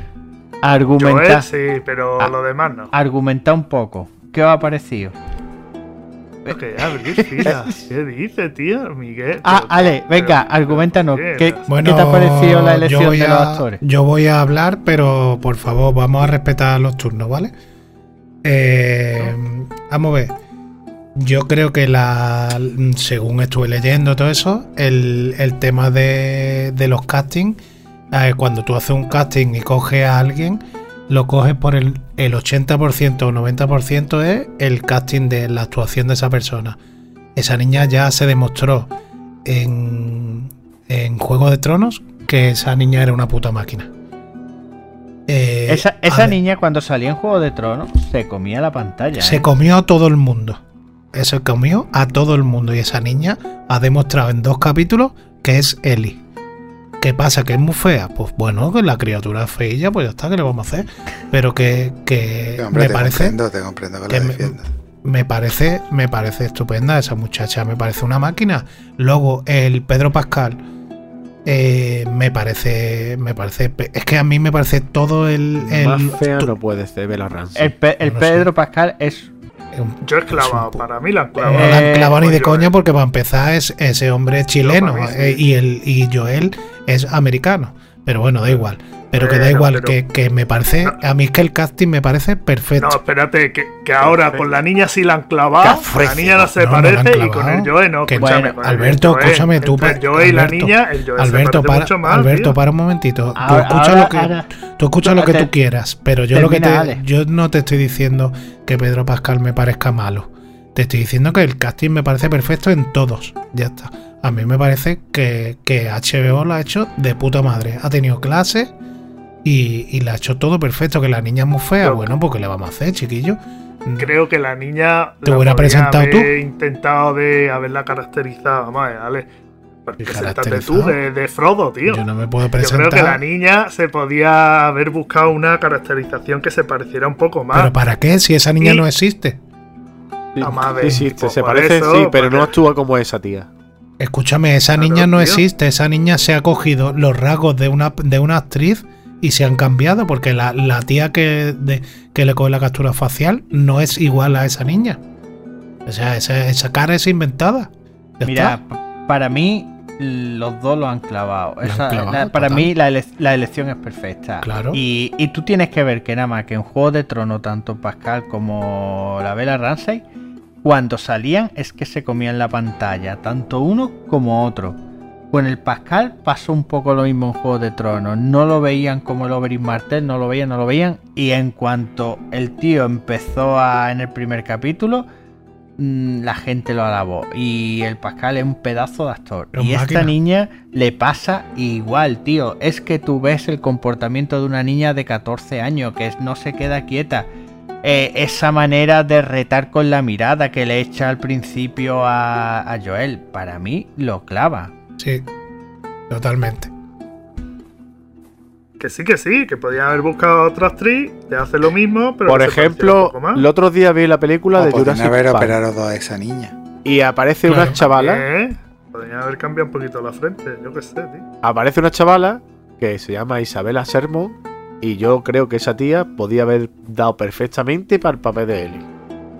argumenta, Joel sí, pero Ah. lo demás no. argumenta un poco. ¿Qué os ha parecido? Abrir filas. ¿Qué dice, tío? Miguel. Ah, Pero- Ale, venga, pero- argumentanos. ¿qué? ¿Qué, Bueno, ¿qué te ha parecido la elección de los a- actores? Yo voy a hablar, pero por favor, vamos a respetar los turnos, ¿vale? Eh, vamos a ver. Yo creo que la. Según estuve leyendo todo eso, el, el tema de, de los castings. eh, cuando tú haces un casting y coges a alguien, lo coges por el, el 80% o 90% es el casting de la actuación de esa persona. Esa niña ya se demostró en, en Juego de Tronos que esa niña era una puta máquina. Eh, Esa, esa niña cuando salía en Juego de Tronos se comía la pantalla. se ¿eh? comió a todo el mundo. Se comió a todo el mundo. Y esa niña ha demostrado en dos capítulos que es Ellie. ¿Qué pasa? ¿Que es muy fea? Pues bueno, que la criatura es feilla, pues ya está, ¿qué le vamos a hacer? Pero que, que Sí, hombre, me te parece. comprendo, te comprendo que que la me- parece, me parece estupenda esa muchacha, me parece una máquina. Luego, el Pedro Pascal, eh, me parece, me parece, es que a mí me parece todo el, el- Más fea to- no puede ser Bella Ramsey. El, Pe- el No lo sé. Pedro Pascal es. Yo he es pu- para mí la han no clavado. la han Eh, clavado ni de Joel. coña porque para empezar es ese hombre chileno eh, y el y Joel es americano. Pero bueno, da igual. Pero que da igual, pero- que, que me parece, No. a mí es que el casting me parece perfecto. No, espérate, que, que ahora con la niña sí la han clavado. La niña no se No, parece y con el Joe no. Que- escúchame, Bueno, Alberto, Joe, escúchame, tú el Joe y la Alberto, niña, el Joe Alberto, se para, mucho más. Alberto, tío. para un momentito. Tú Ahora- escucha ahora- lo que, ahora- tú escucha lo que te- tú quieras, pero yo lo que te, yo no te estoy diciendo que Pedro Pascal me parezca malo. Te estoy diciendo que el casting me parece perfecto en todos. Ya está. A mí me parece que, que HBO lo ha hecho de puta madre. Ha tenido clases y, y le ha hecho todo perfecto. Que la niña es muy fea. Yo- Bueno, pues ¿qué le vamos a hacer, chiquillo? Creo que la niña. ¿Te la hubiera presentado tú? haber intentado de haberla caracterizado. Vamos a ver, Ale. ¿Y Preséntate tú de, de Frodo, tío. Yo no me puedo Yo creo presentar. que la niña se podía haber buscado una caracterización que se pareciera un poco más. ¿Pero para qué? Si esa niña Y- no existe. Sí, sí, sí, pues se parece, eso, sí, pero porque- no actúa como esa tía. Escúchame, esa Claro, niña no tío. existe. Esa niña se ha cogido los rasgos de una, de una actriz y se han cambiado porque la, la tía que, de- que le coge la captura facial no es igual a esa niña. O sea, esa, esa cara es inventada. Mira, para mí los dos lo han clavado. Lo han Esa- clavado, la- para mí la, ele- la elección es perfecta. Claro. Y, y tú tienes que ver que nada más que en Juego de Trono, tanto Pascal como la Bella Ramsey, cuando salían es que se comían la pantalla, tanto uno como otro. Con el Pascal pasó un poco lo mismo en Juego de Tronos. No lo veían como el Oberyn Martell, no lo veían, no lo veían. Y en cuanto el tío empezó a, en el primer capítulo, mm, la gente lo alabó. Y el Pascal es un pedazo de actor. Y esta niña le pasa igual, tío. Es que tú ves el comportamiento de una niña de 14 años que no se queda quieta. Eh, esa manera de retar con la mirada que le echa al principio a, a Joel, para mí lo clava. Sí, totalmente. Que sí, que sí, que podía haber buscado a otra actriz, te hace lo mismo, pero. Por ejemplo, poco más. el otro día vi la película O de podrían Jurassic haber Park operado a esa niña. y aparece Claro. una chavala, ¿Eh? Podría haber cambiado un poquito la frente, yo qué sé, tío. aparece una chavala que se llama Isabela Sermon y yo creo que esa tía podía haber dado perfectamente para el papel de Ellie.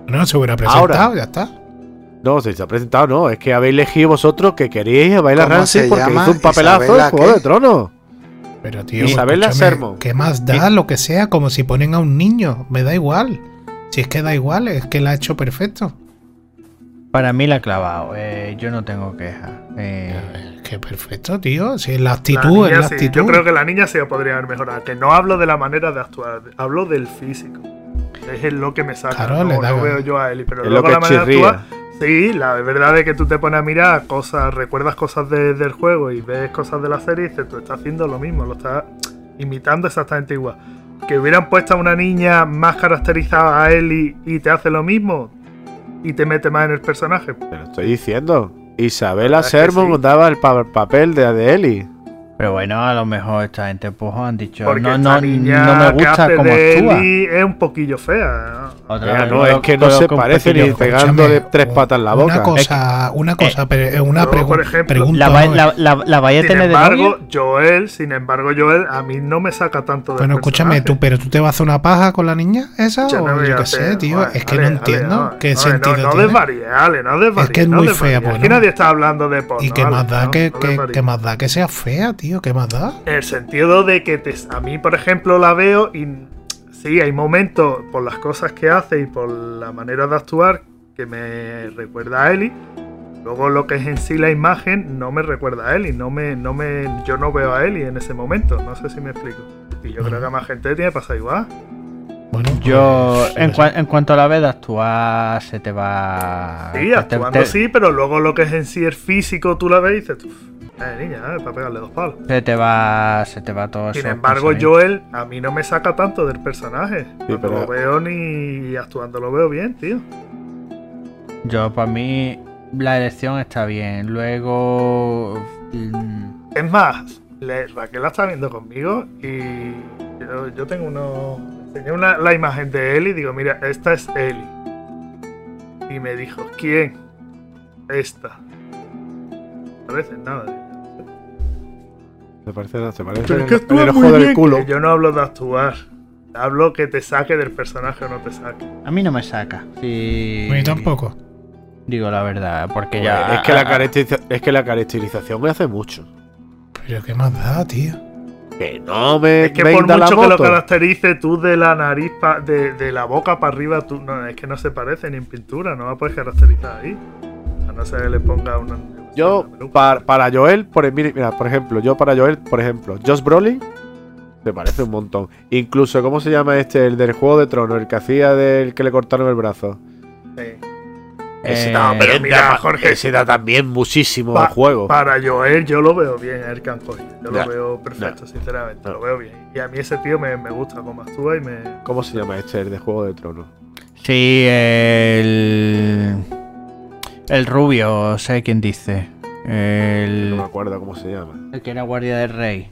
No, se hubiera presentado, Ahora. ya está. No, se ha presentado, no, es que habéis elegido vosotros que queréis a Bella ¿Cómo Ramsey se porque hizo un papelazo ¿Isabela en Juego de Tronos. Pero tío, Isabela. ¿Qué más da lo que sea? Como si ponen a un niño. Me da igual. Si es que da igual, es que la ha hecho perfecto. Para mí la ha clavado. eh, yo no tengo quejas. Eh, que perfecto, tío. Si es la La actitud, es la sí, actitud. Yo creo que la niña sí podría haber mejorado. Que no hablo de la manera de actuar, hablo del físico. es lo que me saca. Claro, no, le da- no veo yo a Eli, pero Es luego lo que la manera de actuar. Sí, la verdad es que tú te pones a mirar cosas, recuerdas cosas de- del juego y ves cosas de la serie y dices, tú estás haciendo lo mismo, lo estás imitando exactamente igual. Que hubieran puesto a una niña más caracterizada a Ellie y te hace lo mismo y te mete más en el personaje. Te lo estoy diciendo. Isabela Sermon sí. daba el pa- papel de, de Eli. Pero bueno, a lo mejor esta gente pues han dicho, Porque no, no, niña no me que gusta cómo actúa. Es un poquillo fea. ¿no? Otra Ya, vez, no, es que no se parece ni pegándole tres patas en la Una boca. cosa, una cosa, pero es una pregu- por ejemplo, pregunta. La, va- ¿no? la, la, la vaya a Sin tener de embargo, novio. Joel, sin embargo, Joel a mí no me saca tanto de Bueno, escúchame, tú, pero tú te vas a hacer una paja con la niña esa Yo o no yo qué sé, tío. es que no entiendo no, qué no, sentido no, no tiene. desvaríes, Ale, no desvaríes, que es no muy fea, Aquí bueno. nadie está hablando de porno. y qué Ale, más da no, que, no que, que más da que sea fea, tío, qué más da. En el sentido de que te- a mí, por ejemplo, la veo y sí, hay momentos por las cosas que hace y por la manera de actuar que me recuerda a Ellie. Luego lo que es en sí la imagen no me recuerda a Ellie, no me, no me, yo no veo a Ellie en ese momento, no sé si me explico. Y yo creo que a más gente tiene pasado igual. Bueno, Yo, pues, en, no sé. cua- en cuanto a la vez de actuar, se te va. Sí, te- te- actuando te- sí, pero luego lo que es en sí el físico, tú la ves y dices, "Uf, eh, niña, eh, para pegarle dos palos. Se te va, se te va todo Sin eso embargo. Joel a mí no me saca tanto del personaje. no pero- lo veo ni actuando lo veo bien, tío. Yo, para mí, la elección está bien. Luego. mm, Es más, le- Raquel la está viendo conmigo y yo, yo tengo uno. Enseñé una- la imagen de Eli y digo, mira, esta es Eli. Y me dijo, ¿quién? Esta. No parece nada. Se parece, se parece Pero en, es que en el muy ojo del bien, culo. que Yo no hablo de actuar. Hablo que te saque del personaje o no te saque. A mí no me saca. Sí. A mí tampoco. Digo la verdad, porque ya. es, que la caracteriza- es que la caracterización me hace mucho. Pero qué más da, tío. Que no me. Es que me por mucho que lo caracterice tú de la nariz, pa- de, de la boca para arriba, tú, no, es que no se parece ni en pintura, no la puedes caracterizar ahí. A no ser que le ponga una. Yo, para, para Joel, por, mira, mira, por ejemplo, yo para Joel, por ejemplo, Josh Brolin, me parece un montón. Incluso, ¿cómo se llama este? El del Juego de Tronos, el que hacía del que le cortaron el brazo. Sí. Eh, no, pero Ese mira, da- Jorge. Ese da también muchísimo Pa- juego. Para Joel, yo lo veo bien, el cogido. Yo Ya, lo veo perfecto, sinceramente. No. Lo veo bien. Y a mí ese tío me, me gusta cómo actúa y me. ¿Cómo se llama este? El de Juego de Tronos. Sí, el. El rubio, sé quién dice. No me El. acuerdo cómo se llama. El que era guardia del rey.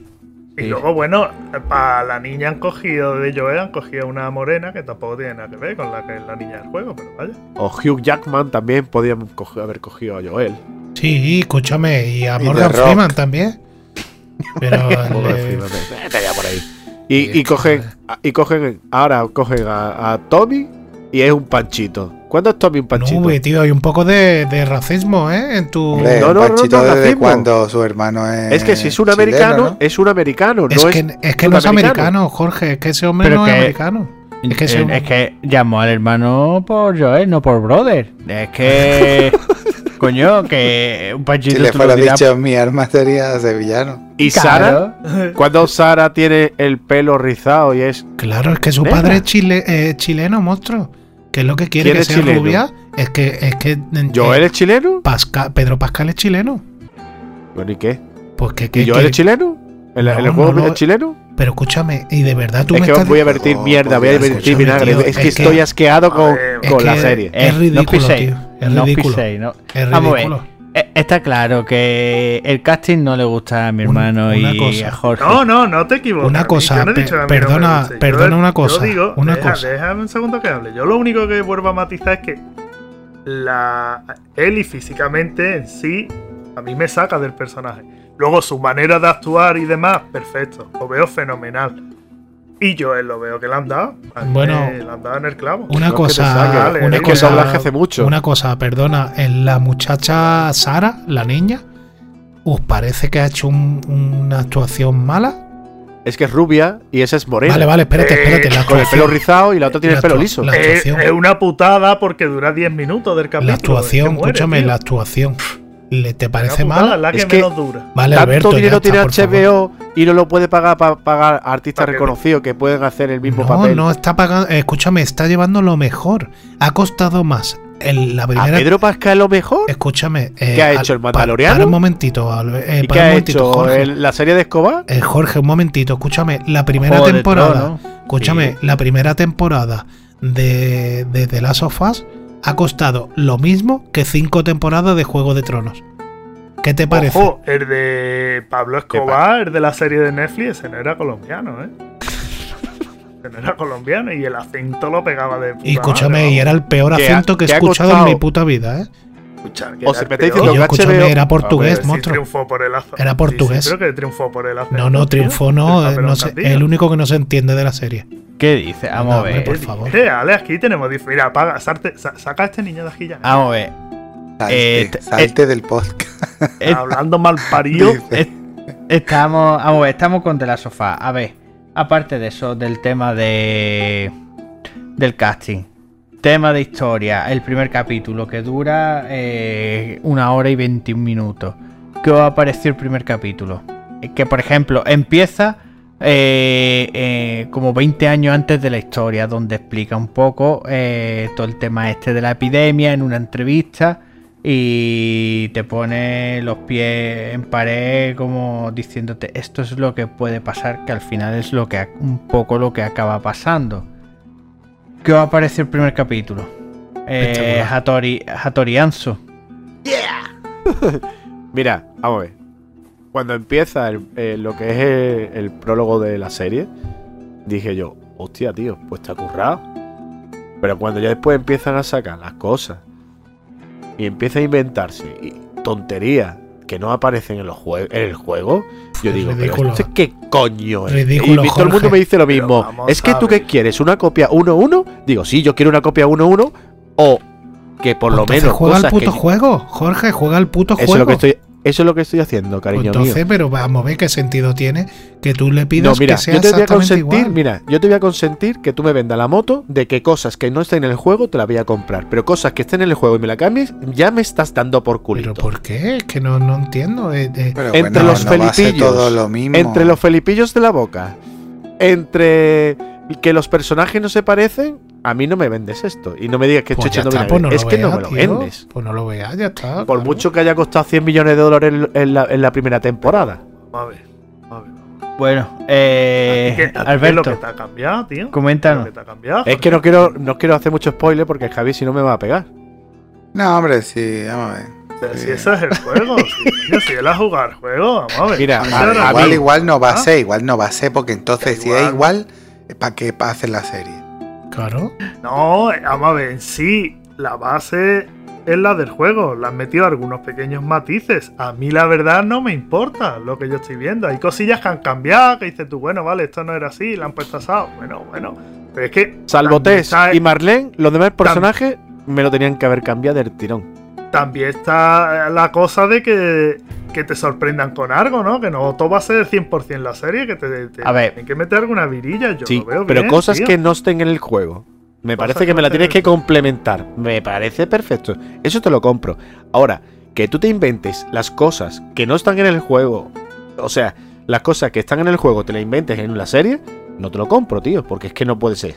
Y Sí. luego, bueno, para la niña han cogido de Joel, han cogido una morena que tampoco tiene nada que ver con la que es la niña del juego, pero vaya. O Hugh Jackman también podían haber cogido a Joel. Sí, escúchame, y a Y Morgan. Freeman también. Pero ya por ahí. Y, y cogen, joder. y cogen, ahora cogen a, a Tommy y es un panchito. ¿Cuándo es Tommy un panchito? no, tío, hay un poco de, de racismo, ¿eh? En tu. Hombre, No, no, no, Panchito no, desde racismo. cuando su hermano es. es que si es un chileno, americano, ¿no? es un americano, es, no que, es, es que no es americano, Jorge, es que ese hombre Pero no es americano. Es que ese Eh, es que llamó al hermano por Joel, no por brother. Es que. coño, que un panchito Si le fuera dicho mi arma sería sevillano. Y Claro. Sara, cuando Sara tiene el pelo rizado y es. Claro, es que su padre es chile, eh, chileno, monstruo. Que es lo que quiere ¿Quién que sea chileno? rubia. Es que, es que. eh, ¿Joel es chileno? Pasca- Pedro Pascal es chileno. Bueno, ¿y qué? Pues que, que- ¿Y Joel que- es chileno? ¿En, en No, el juego no lo- es chileno? Pero escúchame, y de verdad tú es me que estás voy a vertir Oh, mierda, voy a vertir vinagre. tío, es que es que- estoy asqueado con, con la serie. Es no ridículo, tío. Es no ridículo. Vamos a ver, Está claro que el casting no le gusta a mi hermano una y cosa. a Jorge. No, no, no te equivocas. Una cosa, no perdona-. Yo- perdona una cosa, Yo digo, una deja- cosa. déjame un segundo que hable. Yo lo único que vuelvo a matizar es que la Ellie físicamente en sí a mí me saca del personaje. Luego su manera de actuar y demás, perfecto. Lo veo fenomenal. Y yo él lo veo que le han dado. Bueno, le han dado en el clavo. Una No, cosa, una cosa, hace mucho. Una cosa, perdona, en la muchacha Sara, la niña, ¿os parece que ha hecho un- una actuación mala? Es que es rubia y esa es morena. Vale, vale, espérate, Eh, espérate. La Con el pelo rizado y la otra tiene La el pelo liso. la- Es, una putada porque dura 10 minutos del capítulo. la es que actuación, muere, escúchame, tío. la actuación. ¿Le te parece La putada es mal? la que Es que- menos dura. Vale, Tanto Alberto, dinero tiene por favor. HBO y no lo puede pagar para pagar a artistas reconocidos que pueden hacer el mismo No, papel. no está pagando. eh, Escúchame, está llevando lo mejor. Ha costado más. En la ¿A primera. Pedro Pascal lo mejor? Escúchame. eh, ¿Qué ha hecho, el Mandaloriano? Para un momentito, eh, ¿Y para qué un ha momentito, hecho? Jorge. ¿El- ¿La serie de Escobar? Eh, Jorge, un momentito, escúchame. La primera temporada. Escúchame, Sí. la primera temporada de, de The Last of Us ha costado lo mismo que cinco temporadas de Juego de Tronos. ¿Qué te parece? Ojo, el de Pablo Escobar, el de la serie de Netflix, ese no era colombiano, ¿eh? Ese no era colombiano y el acento lo pegaba de puta y escúchame, madre, y era el peor ha- acento que he escuchado en mi puta vida, ¿eh? vamos, escucha, que O el me está peor. diciendo que escúchame, HBO era portugués, monstruo. triunfó por el acento. Era Sí, sí, portugués. creo que triunfó por el acento. No, no, triunfó, no, eh, no sé, el único que no se entiende de la serie. ¿Qué dice? Vamos No, a ver. por favor. Eh, Ale, aquí tenemos. Mira, apaga, salte- sa- saca a este niño de aquí ya. Vamos a ver. Salte, Eh, del podcast. Hablando mal parido. est- estamos, vamos a ver, estamos con The Last of Us. A ver, aparte de eso, del tema de del casting, tema de historia, el primer capítulo que dura eh, una hora y 21 minutos. ¿Qué os ha parecido el primer capítulo? Eh, Que por ejemplo empieza eh, eh, como 20 años antes de la historia, donde explica un poco eh, todo el tema este de la epidemia en una entrevista y te pone los pies en pared como diciéndote esto es lo que puede pasar, que al final es lo que un poco lo que acaba pasando. ¿Qué os ha parecido el primer capítulo? Eh. Hattori, Hattori Anso. Mira, vamos a ver. Cuando empieza el- eh, lo que es el, el prólogo de la serie, dije yo, hostia, tío, pues te ha currado. Pero cuando ya después empiezan a sacar las cosas y empieza a inventarse y tonterías que no aparecen en, los jue- en el juego, yo Es digo, ridículo. pero ¿esto qué coño es? Ridículo, y todo el mundo me dice lo mismo. Es que tú qué quieres, una copia 1-1? Digo, sí, yo quiero una copia 1-1 o que por lo menos juega al puto que- juego, Jorge, juega al puto eso es juego. lo que estoy eso es lo que estoy haciendo, Pues cariño entonces, mío. pero vamos a ver qué sentido tiene que tú le pidas No, mira, que sea yo te voy a exactamente consentir, igual. mira, yo te voy a consentir que tú me vendas la moto de que cosas que no estén en el juego te la voy a comprar, pero cosas que estén en el juego y me la cambies, ya me estás dando por culito. ¿Pero por qué? Es que no, no entiendo. eh, eh, Pero Entre bueno, los no felipillos, todo lo mismo. Entre los felipillos de la boca, entre que los personajes no se parecen, a mí no me vendes esto y no me digas que pues estoy echando está, pues no. Es que no me lo tío. vendes. Pues no lo veas, ya está. Por claro. mucho que haya costado 100 millones de dólares en- la, en la primera temporada. A ver. A ver. Bueno, ¿A eh, ti qué- a ti qué es lo que Alberto, te ha cambiado, tío? coméntanos. Lo que te ha cambiado. Es que no quiero, no quiero hacer mucho spoiler porque Javi si no me va a pegar. No, hombre, sí, vamos a ver. Pero Sí. si ese es el juego, si, si él a jugar el juego, vamos a ver. Mira, a- ver, igual, mí- igual no va a ¿Ah? ser, igual no va a ser, porque entonces si es Igual. igual, ¿para qué hacen la serie? Claro. No, vamos a ver, en sí, la base es la del juego. Le han metido algunos pequeños matices. A mí la verdad no me importa lo que yo estoy viendo. Hay cosillas que han cambiado, que dices tú, bueno, vale, esto no era así, la han puesto asado. Bueno, bueno. Pero es que... Salvo Tess está- y Marlene, los demás personajes me lo tenían que haber cambiado del tirón. También está la cosa de que, que te sorprendan con algo, ¿no? Que no todo va a ser 100% la serie, que te, te A ver. tienen que meter alguna virilla. Yo Sí, lo veo pero bien, cosas tío. que no estén en el juego. Me Cosas parece que que me no la tienes en que complementar. Me parece perfecto. Eso te lo compro. Ahora, que tú te inventes las cosas que no están en el juego. O sea, las cosas que están en el juego te las inventes en la serie. No te lo compro, tío, porque es que no puede ser.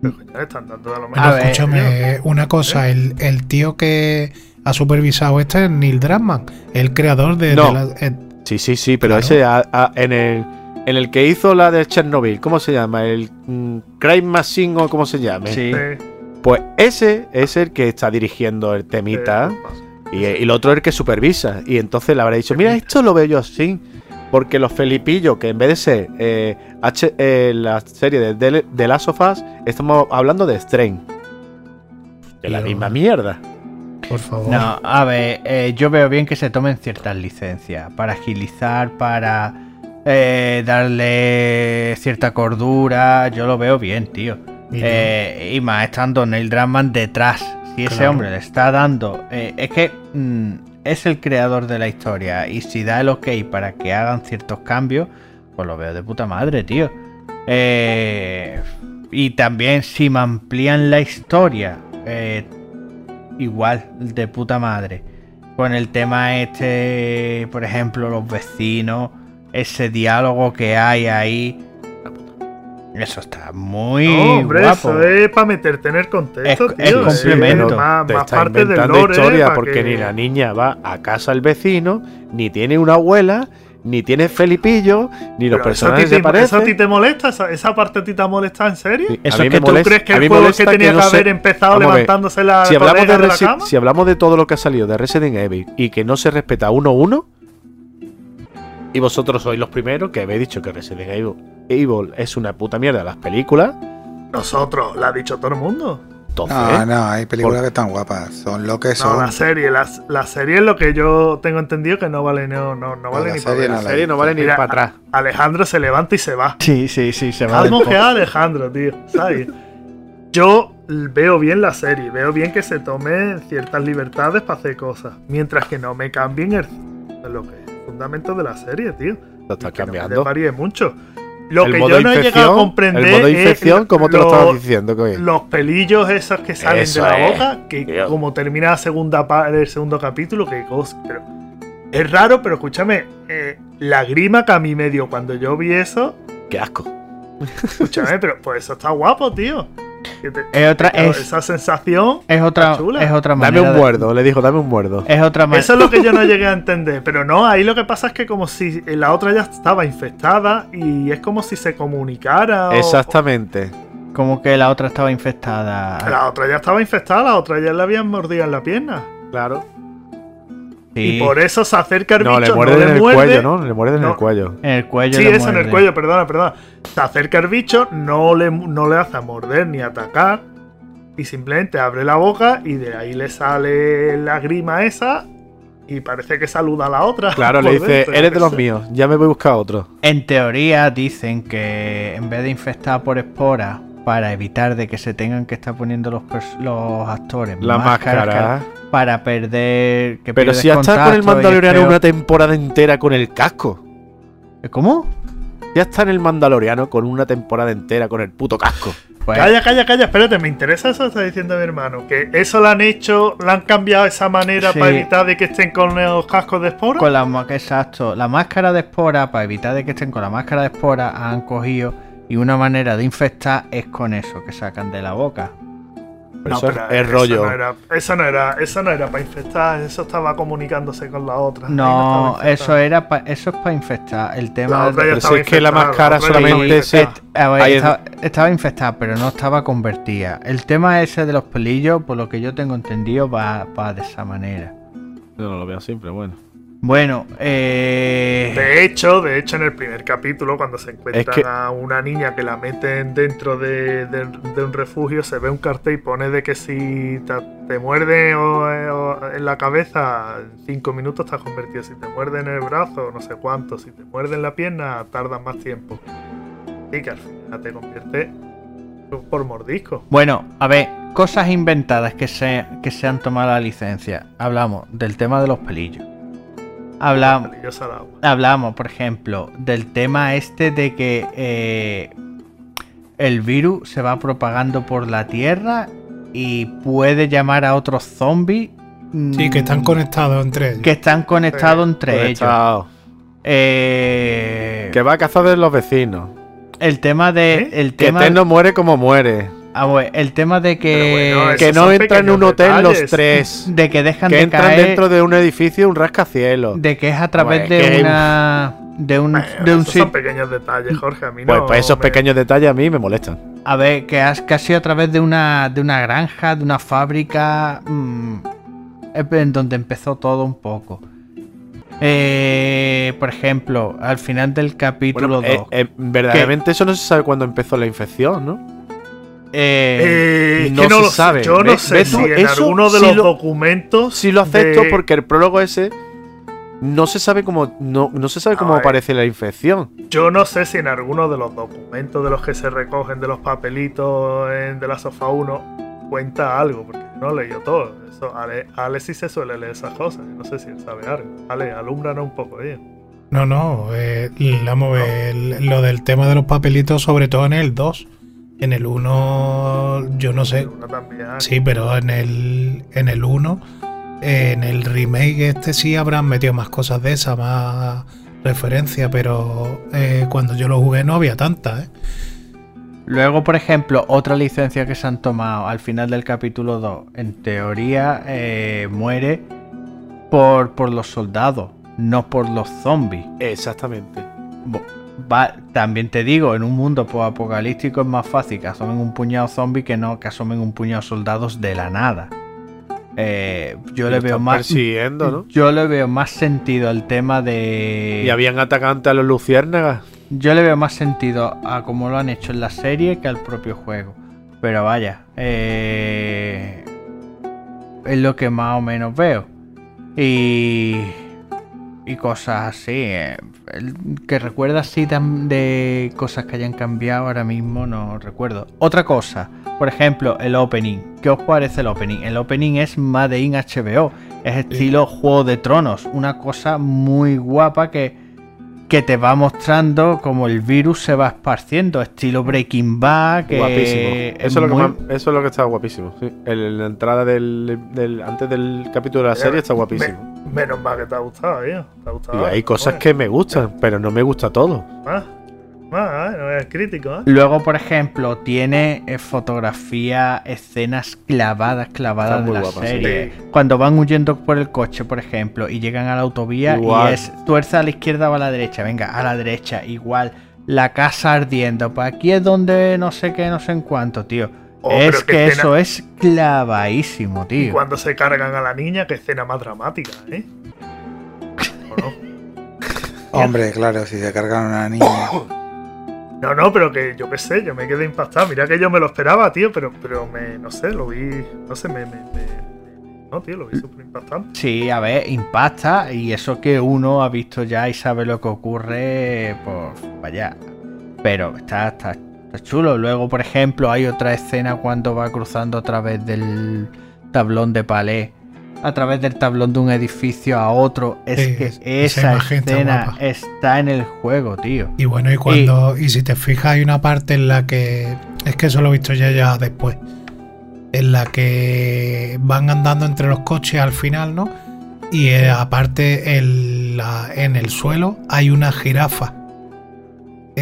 Pero, están dando de lo A mejor, ver, Escúchame, una cosa, el, el tío que ha supervisado este es Neil Druckmann, el creador de, No. de la- eh, Sí, sí, sí, pero Claro. ese a- a- en el en el que hizo la de Chernobyl, ¿cómo se llama? El mm, Crime Machine o cómo se llame. Sí. Sí, Pues ese es el que está dirigiendo el temita. sí, Y, y el otro es el que supervisa. Y entonces le habrá dicho, mira, esto lo veo yo así. Porque los Felipillos, que en vez de ser eh, H- eh, la serie de, de, de Last of Us, estamos hablando de Strain. De la misma mierda. Por favor. No, a ver, eh, yo veo bien que se tomen ciertas licencias para agilizar, para eh, darle cierta cordura. Yo lo veo bien, tío. Y Eh, y más estando Neil Druckmann detrás. Si ese hombre le está dando. es que mm, es el creador de la historia. Y si da el ok para que hagan ciertos cambios, pues lo veo de puta madre, tío. Eh, y también si me amplían la historia, eh, igual, de puta madre. con el tema este, por ejemplo, los vecinos, ese diálogo que hay ahí. Eso está muy No, hombre, guapo. eso es para meterte en el contexto, Es- tío. es complemento. más, Te más está parte del inventando lore. historia porque que- ni la niña va a casa del vecino, ni tiene una abuela, ni tiene Felipillo, ni los Pero personajes te- se parecen. ¿Eso a ti te molesta? ¿Esa, esa parte a ti te molesta en serio? Sí, Eso a mí es me que tú ¿Tú molesta- crees que el juego que molesta tenía que, no sé- haber empezado levantándose la si hablamos, de de la cama? si hablamos de todo lo que ha salido de Resident Evil y que no se respeta uno a uno, y vosotros sois los primeros que habéis dicho que Resident Evil, Evil es una puta mierda las películas, Nosotros, lo ha dicho todo el mundo. Entonces. No, no, hay películas Por- que están guapas. Son lo que No, son. la serie, la, la serie es lo que yo tengo entendido que no vale, no, no, no vale ni para no la serie no vale ni Mira, para atrás. Alejandro se levanta y se va. Sí, sí, sí, se va. Algo que Alejandro, tío. ¿Sabes? Yo veo bien la serie, veo bien que se tomen ciertas libertades para hacer cosas. Mientras que no me cambien el, lo que es el fundamento de la serie, tío. Lo estás Que no me cambiando. mucho. Lo el que yo no he llegado a infección, comprender el modo es infección, ¿cómo te lo lo- estabas diciendo? Los pelillos esos que salen Eso de la es, boca, que tío. como termina la segunda pa- el segundo capítulo, que cosa. Pero es raro, pero escúchame, eh, la grima que a mí me dio cuando yo vi eso, Qué asco. escúchame, pero pues eso está guapo, tío. Te- Es otra, claro, es, esa sensación, es otra, chula. es otra Dame manera. un de- muerdo, le dijo, dame un muerdo. Es otra manera. eso es lo que yo no llegué a entender. Pero no, ahí lo que pasa es que como si la otra ya estaba infectada y es como si se comunicara. o- Exactamente. Como que la otra estaba infectada. La otra ya estaba infectada, la otra ya le habían mordido en la pierna. Claro. Sí, Y por eso se acerca el No, bicho, le muerden no en le el muerde. cuello, ¿no? Le muerden en el cuello. en el cuello. Sí, le eso en el muerde. cuello, perdona, perdona. Se acerca el bicho, no le, no le hace morder ni atacar. Y simplemente abre la boca y de ahí le sale la grima esa. Y parece que saluda a la otra. Claro, le dice, dentro, eres de los sé. míos, ya me voy a buscar otro. En teoría dicen que en vez de infectar por esporas, para evitar de que se tengan que estar poniendo los, los actores La máscaras máscara. Para perder que Pero si ya está con el Mandaloriano una temporada entera con el casco. ¿Cómo? Ya está en el Mandaloriano con una temporada entera con el puto casco. Pues, Calla, calla, calla, espérate, me interesa eso que está diciendo mi hermano. Que eso lo han hecho, lo han cambiado esa manera Sí. para evitar de que estén con los cascos de espora. con la exacto, la máscara de espora para evitar de que estén con la máscara de espora han cogido y una manera de infectar es con eso que sacan de la boca. Pero No, eso es- pero es rollo. No era, eso, no era, eso no era para infectar, eso estaba comunicándose con la otra. No, eso era pa- eso es para infectar. El La tema otra ya Pero estaba si es que la infectada, máscara solamente se- ver, estaba, estaba infectada, pero no estaba convertida. El tema ese de los pelillos, por lo que yo tengo entendido, va, va de esa manera. Yo no lo veo siempre, bueno. Bueno, eh, De hecho, de hecho, en el primer capítulo, cuando se encuentran Es que- a una niña que la meten dentro de, de- de un refugio, se ve un cartel y pone de que si te, te muerde o- o en la cabeza, en cinco minutos estás convertido. Si te muerde en el brazo, no sé cuánto. Si te muerde en la pierna, tardas más tiempo. Y que al final te convierte por mordisco. bueno, a ver, cosas inventadas que se, que se han tomado la licencia. Hablamos del tema de los pelillos. Agua. hablamos, por ejemplo, del tema este de que eh, el virus se va propagando por la Tierra y puede llamar a otros zombies. Sí, que están conectados entre ellos. que están conectados Sí, entre ellos. Eh, Que va a cazar de los vecinos. el tema de ¿Eh? el Que tema Eterno muere como muere. Ah, bueno, el tema de que bueno, Que no son entra en un hotel los tres. de que dejan Que de entran caer dentro de un edificio un rascacielos. de que es a través Hombre, de que- una de un Bueno, de un esos son pequeños detalles, Jorge. A mí Pues, no. pues esos me- pequeños detalles a mí me molestan. a ver que has sido a través de una de una granja de una fábrica mm, es en donde empezó todo un poco Eh, por ejemplo al final del capítulo Bueno, 2 eh, eh, verdaderamente eso no se sabe cuándo empezó la infección, ¿no? Eh, es no que no se lo sabe. Yo no sé si tú, en eso alguno de los lo- documentos. Sí lo acepto de- porque el prólogo ese no se sabe cómo no, no se sabe cómo ver. aparece la infección. Yo no sé si en alguno de los documentos de los que se recogen de los papelitos en, de la Sofa 1 cuenta algo, porque no he leído todo. Eso, Ale, Ale sí se suele leer esas cosas. yo No sé si él sabe algo. Ale, alúmbranos un poco, tío. No, no, eh, vamos a ver, lo del tema de los papelitos, sobre todo en el 2. En el 1, yo no sé. Sí, pero en el, en el 1 En el remake este sí habrán metido más cosas de esa, más referencia, pero eh, cuando yo lo jugué no había tantas, ¿eh? Luego, por ejemplo, otra licencia que se han tomado al final del capítulo 2, en teoría eh, muere por, por los soldados, no por los zombies. Exactamente. Bo- va- también te digo, en un mundo apocalíptico es más fácil que asomen un puñado zombies que no que asomen un puñado soldados de la nada. Eh, yo le veo más. persiguiendo, ¿no? Yo le veo más sentido al tema de. Y habían atacantes a los luciérnagas. Yo le veo más sentido a cómo lo han hecho en la serie que al propio juego. Pero vaya, eh, es lo que más o menos veo. Y, y cosas así. eh, el- que recuerda así de cosas que hayan cambiado ahora mismo, no recuerdo. Otra cosa, por ejemplo, el opening. ¿Qué os parece el opening? El opening es Made in HBO. Es estilo Juego de Tronos. Una cosa muy guapa que que te va mostrando como el virus se va esparciendo, estilo Breaking Bad, que Guapísimo. es Eso es, lo que muy- más- eso es lo que está guapísimo. sí. El- la entrada del, del- antes del capítulo de la serie está guapísimo. Me- menos mal que te ha gustado, tío. Te ha gustado. Y hay cosas que me gustan, pero no me gusta todo. Más, ¿eh? No es crítico, ¿eh? Luego, por ejemplo, tiene eh, fotografía, escenas clavadas, clavadas de la serie. Cuando van huyendo por el coche, por ejemplo, y llegan a la autovía Igual. y es tuerza a la izquierda o a la derecha, venga, a la derecha, igual. La casa ardiendo, pues aquí es donde no sé qué, no sé en cuánto, tío. Oh, es que escena- eso es clavadísimo, Y tío. cuando se cargan a la niña, qué escena más dramática, ¿eh? ¿O no? Hombre, claro, si se cargan a una niña. No, no, pero que yo qué sé, yo me quedé impactado. Mira que yo me lo esperaba, tío, pero, pero me, no sé, lo vi, no sé, me, me, me- no, tío, lo vi súper impactante. Sí, a ver, impacta y eso que uno ha visto ya y sabe lo que ocurre, pues vaya. Pero está, está, está chulo. Luego, por ejemplo, hay otra escena cuando va cruzando a través del tablón de palé, a través del tablón de un edificio a otro. Es Sí, que es- esa esa imagen está escena está en el juego, tío. Y bueno, y cuando. Y, si te fijas, hay una parte en la que. Es que eso lo he visto ya, ya después. En la que van andando entre los coches al final, ¿no? Y eh, aparte, la- en el suelo hay una jirafa.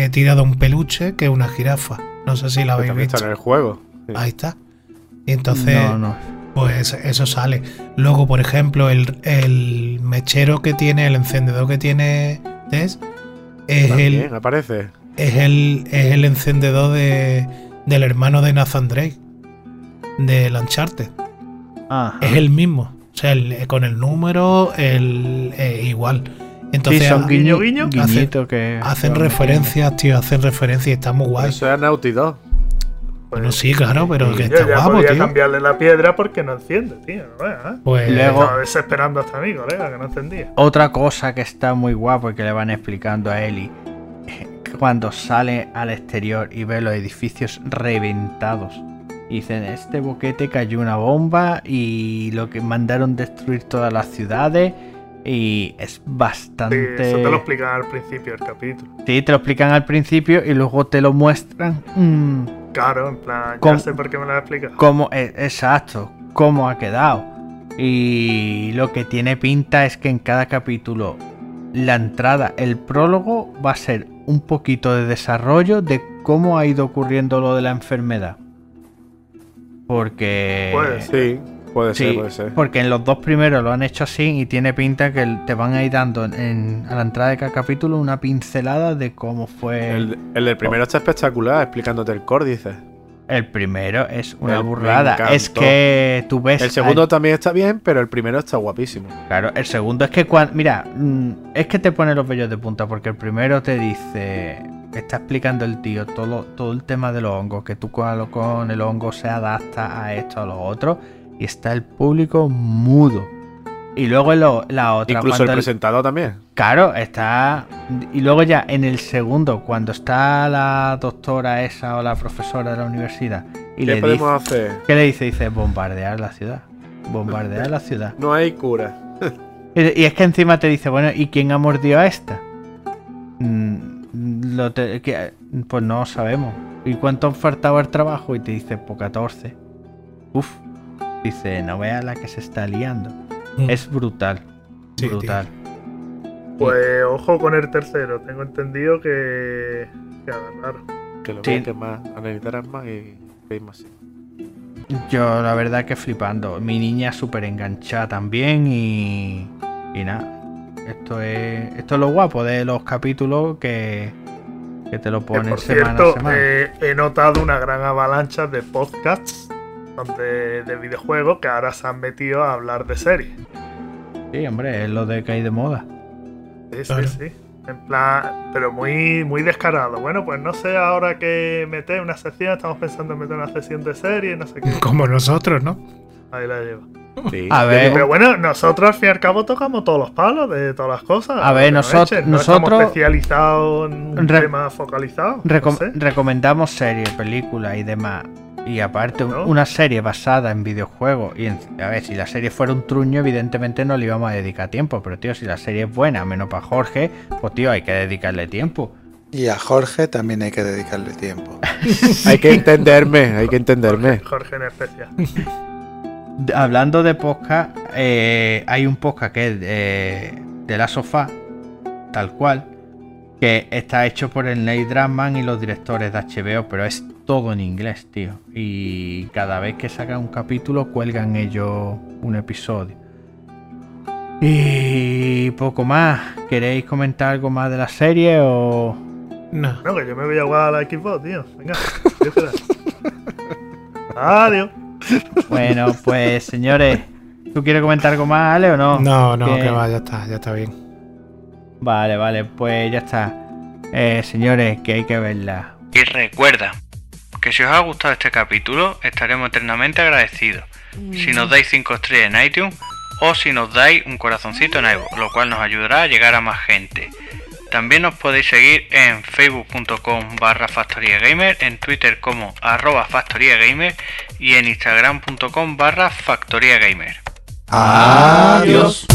He tirado un peluche que es una jirafa. No sé si la habéis también está visto. en el juego. Sí. Ahí está. Y entonces. No, no. Pues eso sale. Luego, por ejemplo, el, el mechero que tiene, el encendedor que tiene Tess, es También el, aparece. es el, es el encendedor de, del hermano de Nathan Drake, de Uncharted. Ah, Es el mismo. O sea, el- con el número, el, eh, igual. Entonces sí, son guiño, guiño, guiño. que hacen que referencias, tío, hacen referencias y está muy guay. Eso es Naughty Dog. Bueno, sí, claro, pero que Yo está ya guapo, podía tío. cambiarle la piedra porque no enciende, tío. ¿eh? Pues Luego- Estaba desesperando hasta mí, colega, que no encendía. Otra cosa que está muy guapo y que le van explicando a Eli, eh, que cuando sale al exterior y ve los edificios reventados, y dicen, este boquete cayó una bomba y lo que mandaron destruir todas las ciudades y es Sí, bastante... eso te lo explican al principio del capítulo. Sí, te lo explican al principio y luego te lo muestran. mm, Claro, en plan, ¿Cómo? ya sé por qué me lo has explicado. cómo, eh, exacto, cómo ha quedado. Y lo que tiene pinta es que en cada capítulo la entrada, el prólogo va a ser un poquito de desarrollo de cómo ha ido ocurriendo lo de la enfermedad. Porque... Puede Sí, puede Sí, ser, puede ser. porque en los dos primeros lo han hecho así y tiene pinta que te van a ir dando en- en- a la entrada de cada capítulo una pincelada de cómo fue El, el del primero está espectacular, explicándote el core, dices. El primero es una El- burrada. Es que tú ves. El segundo al- también está bien, pero el primero está guapísimo. Claro, el segundo es que cuando. Mira, mm, es que te pone los vellos de punta porque el primero te dice. Está explicando el tío todo, todo el tema de los hongos. Que tú con, con el hongo se adapta a esto, a lo otro. Y está el público mudo. Y luego lo- la otra. Incluso el cuando el- presentado también. Claro, está. Y luego ya en el segundo, cuando está la doctora esa o la profesora de la universidad. Y ¿Qué le podemos dice. hacer? ¿Qué le dice? Dice bombardear la ciudad. Bombardear la ciudad. No hay cura. Y, y es que encima te dice, bueno, ¿y quién ha mordido a esta? Mm, lo te- que- pues no sabemos. ¿Y cuánto han faltado al trabajo? Y te dice, pues 14. Uf. Dice, no veas la que se está liando. Mm. Es brutal. Sí, brutal. Pues ojo con el tercero. Tengo entendido que. que agarraron. Que lo Sí. vean que más, analizarán más y veis más. Yo la verdad que flipando. Mi niña súper enganchada también y. Y nada. Esto es. Esto es lo guapo de los capítulos que. Que te lo Que, ponen por semana cierto, a semana. eh, he notado una gran avalancha de podcasts de, de videojuegos que ahora se han metido a hablar de series. Sí, hombre, es lo de que hay de moda. Sí, sí, Claro. sí. En plan, pero muy, muy descarado. Bueno, pues no sé ahora qué meter una sección. Estamos pensando en meter una sección de serie, no sé qué. Como nosotros, ¿no? Ahí la lleva. Sí. A ver. Pero bueno, nosotros al fin y al cabo tocamos todos los palos de todas las cosas. A ver, que nos nosot- echen. No nosotros- estamos especializados en un Re- tema focalizado. no Recom- sé. Recomendamos series, películas y demás. Y aparte, una serie basada en videojuegos. Y en- a ver, si la serie fuera un truño, evidentemente no le íbamos a dedicar tiempo. Pero, tío, si la serie es buena, menos para Jorge, pues, tío, hay que dedicarle tiempo. Y a Jorge también hay que dedicarle tiempo. Hay que entenderme, hay que entenderme. Jorge en especial. Hablando de podcast, eh, hay un podcast que es de, de la sofá, tal cual, que está hecho por el Neil Druckmann y los directores de HBO, pero es todo en inglés, tío. Y cada vez que sacan un capítulo, cuelgan ellos un episodio. Y poco más. ¿Queréis comentar algo más de la serie o.? No. No, que yo me voy a jugar a la Xbox, tío. Venga. Adiós. Bueno, pues señores, ¿tú quieres comentar algo más, Ale, o no? No, no, Que- que va, ya está, ya está bien. Vale, vale, pues ya está. Eh, señores, que hay que verla. Y recuerda que si os ha gustado este capítulo, estaremos eternamente agradecidos. Si nos dais 5 estrellas en iTunes o si nos dais un corazoncito en iVoox, lo cual nos ayudará a llegar a más gente. También nos podéis seguir en facebook.com barra factoriagamer, en twitter como arroba factoriagamer y en instagram.com barra factoriagamer. Adiós.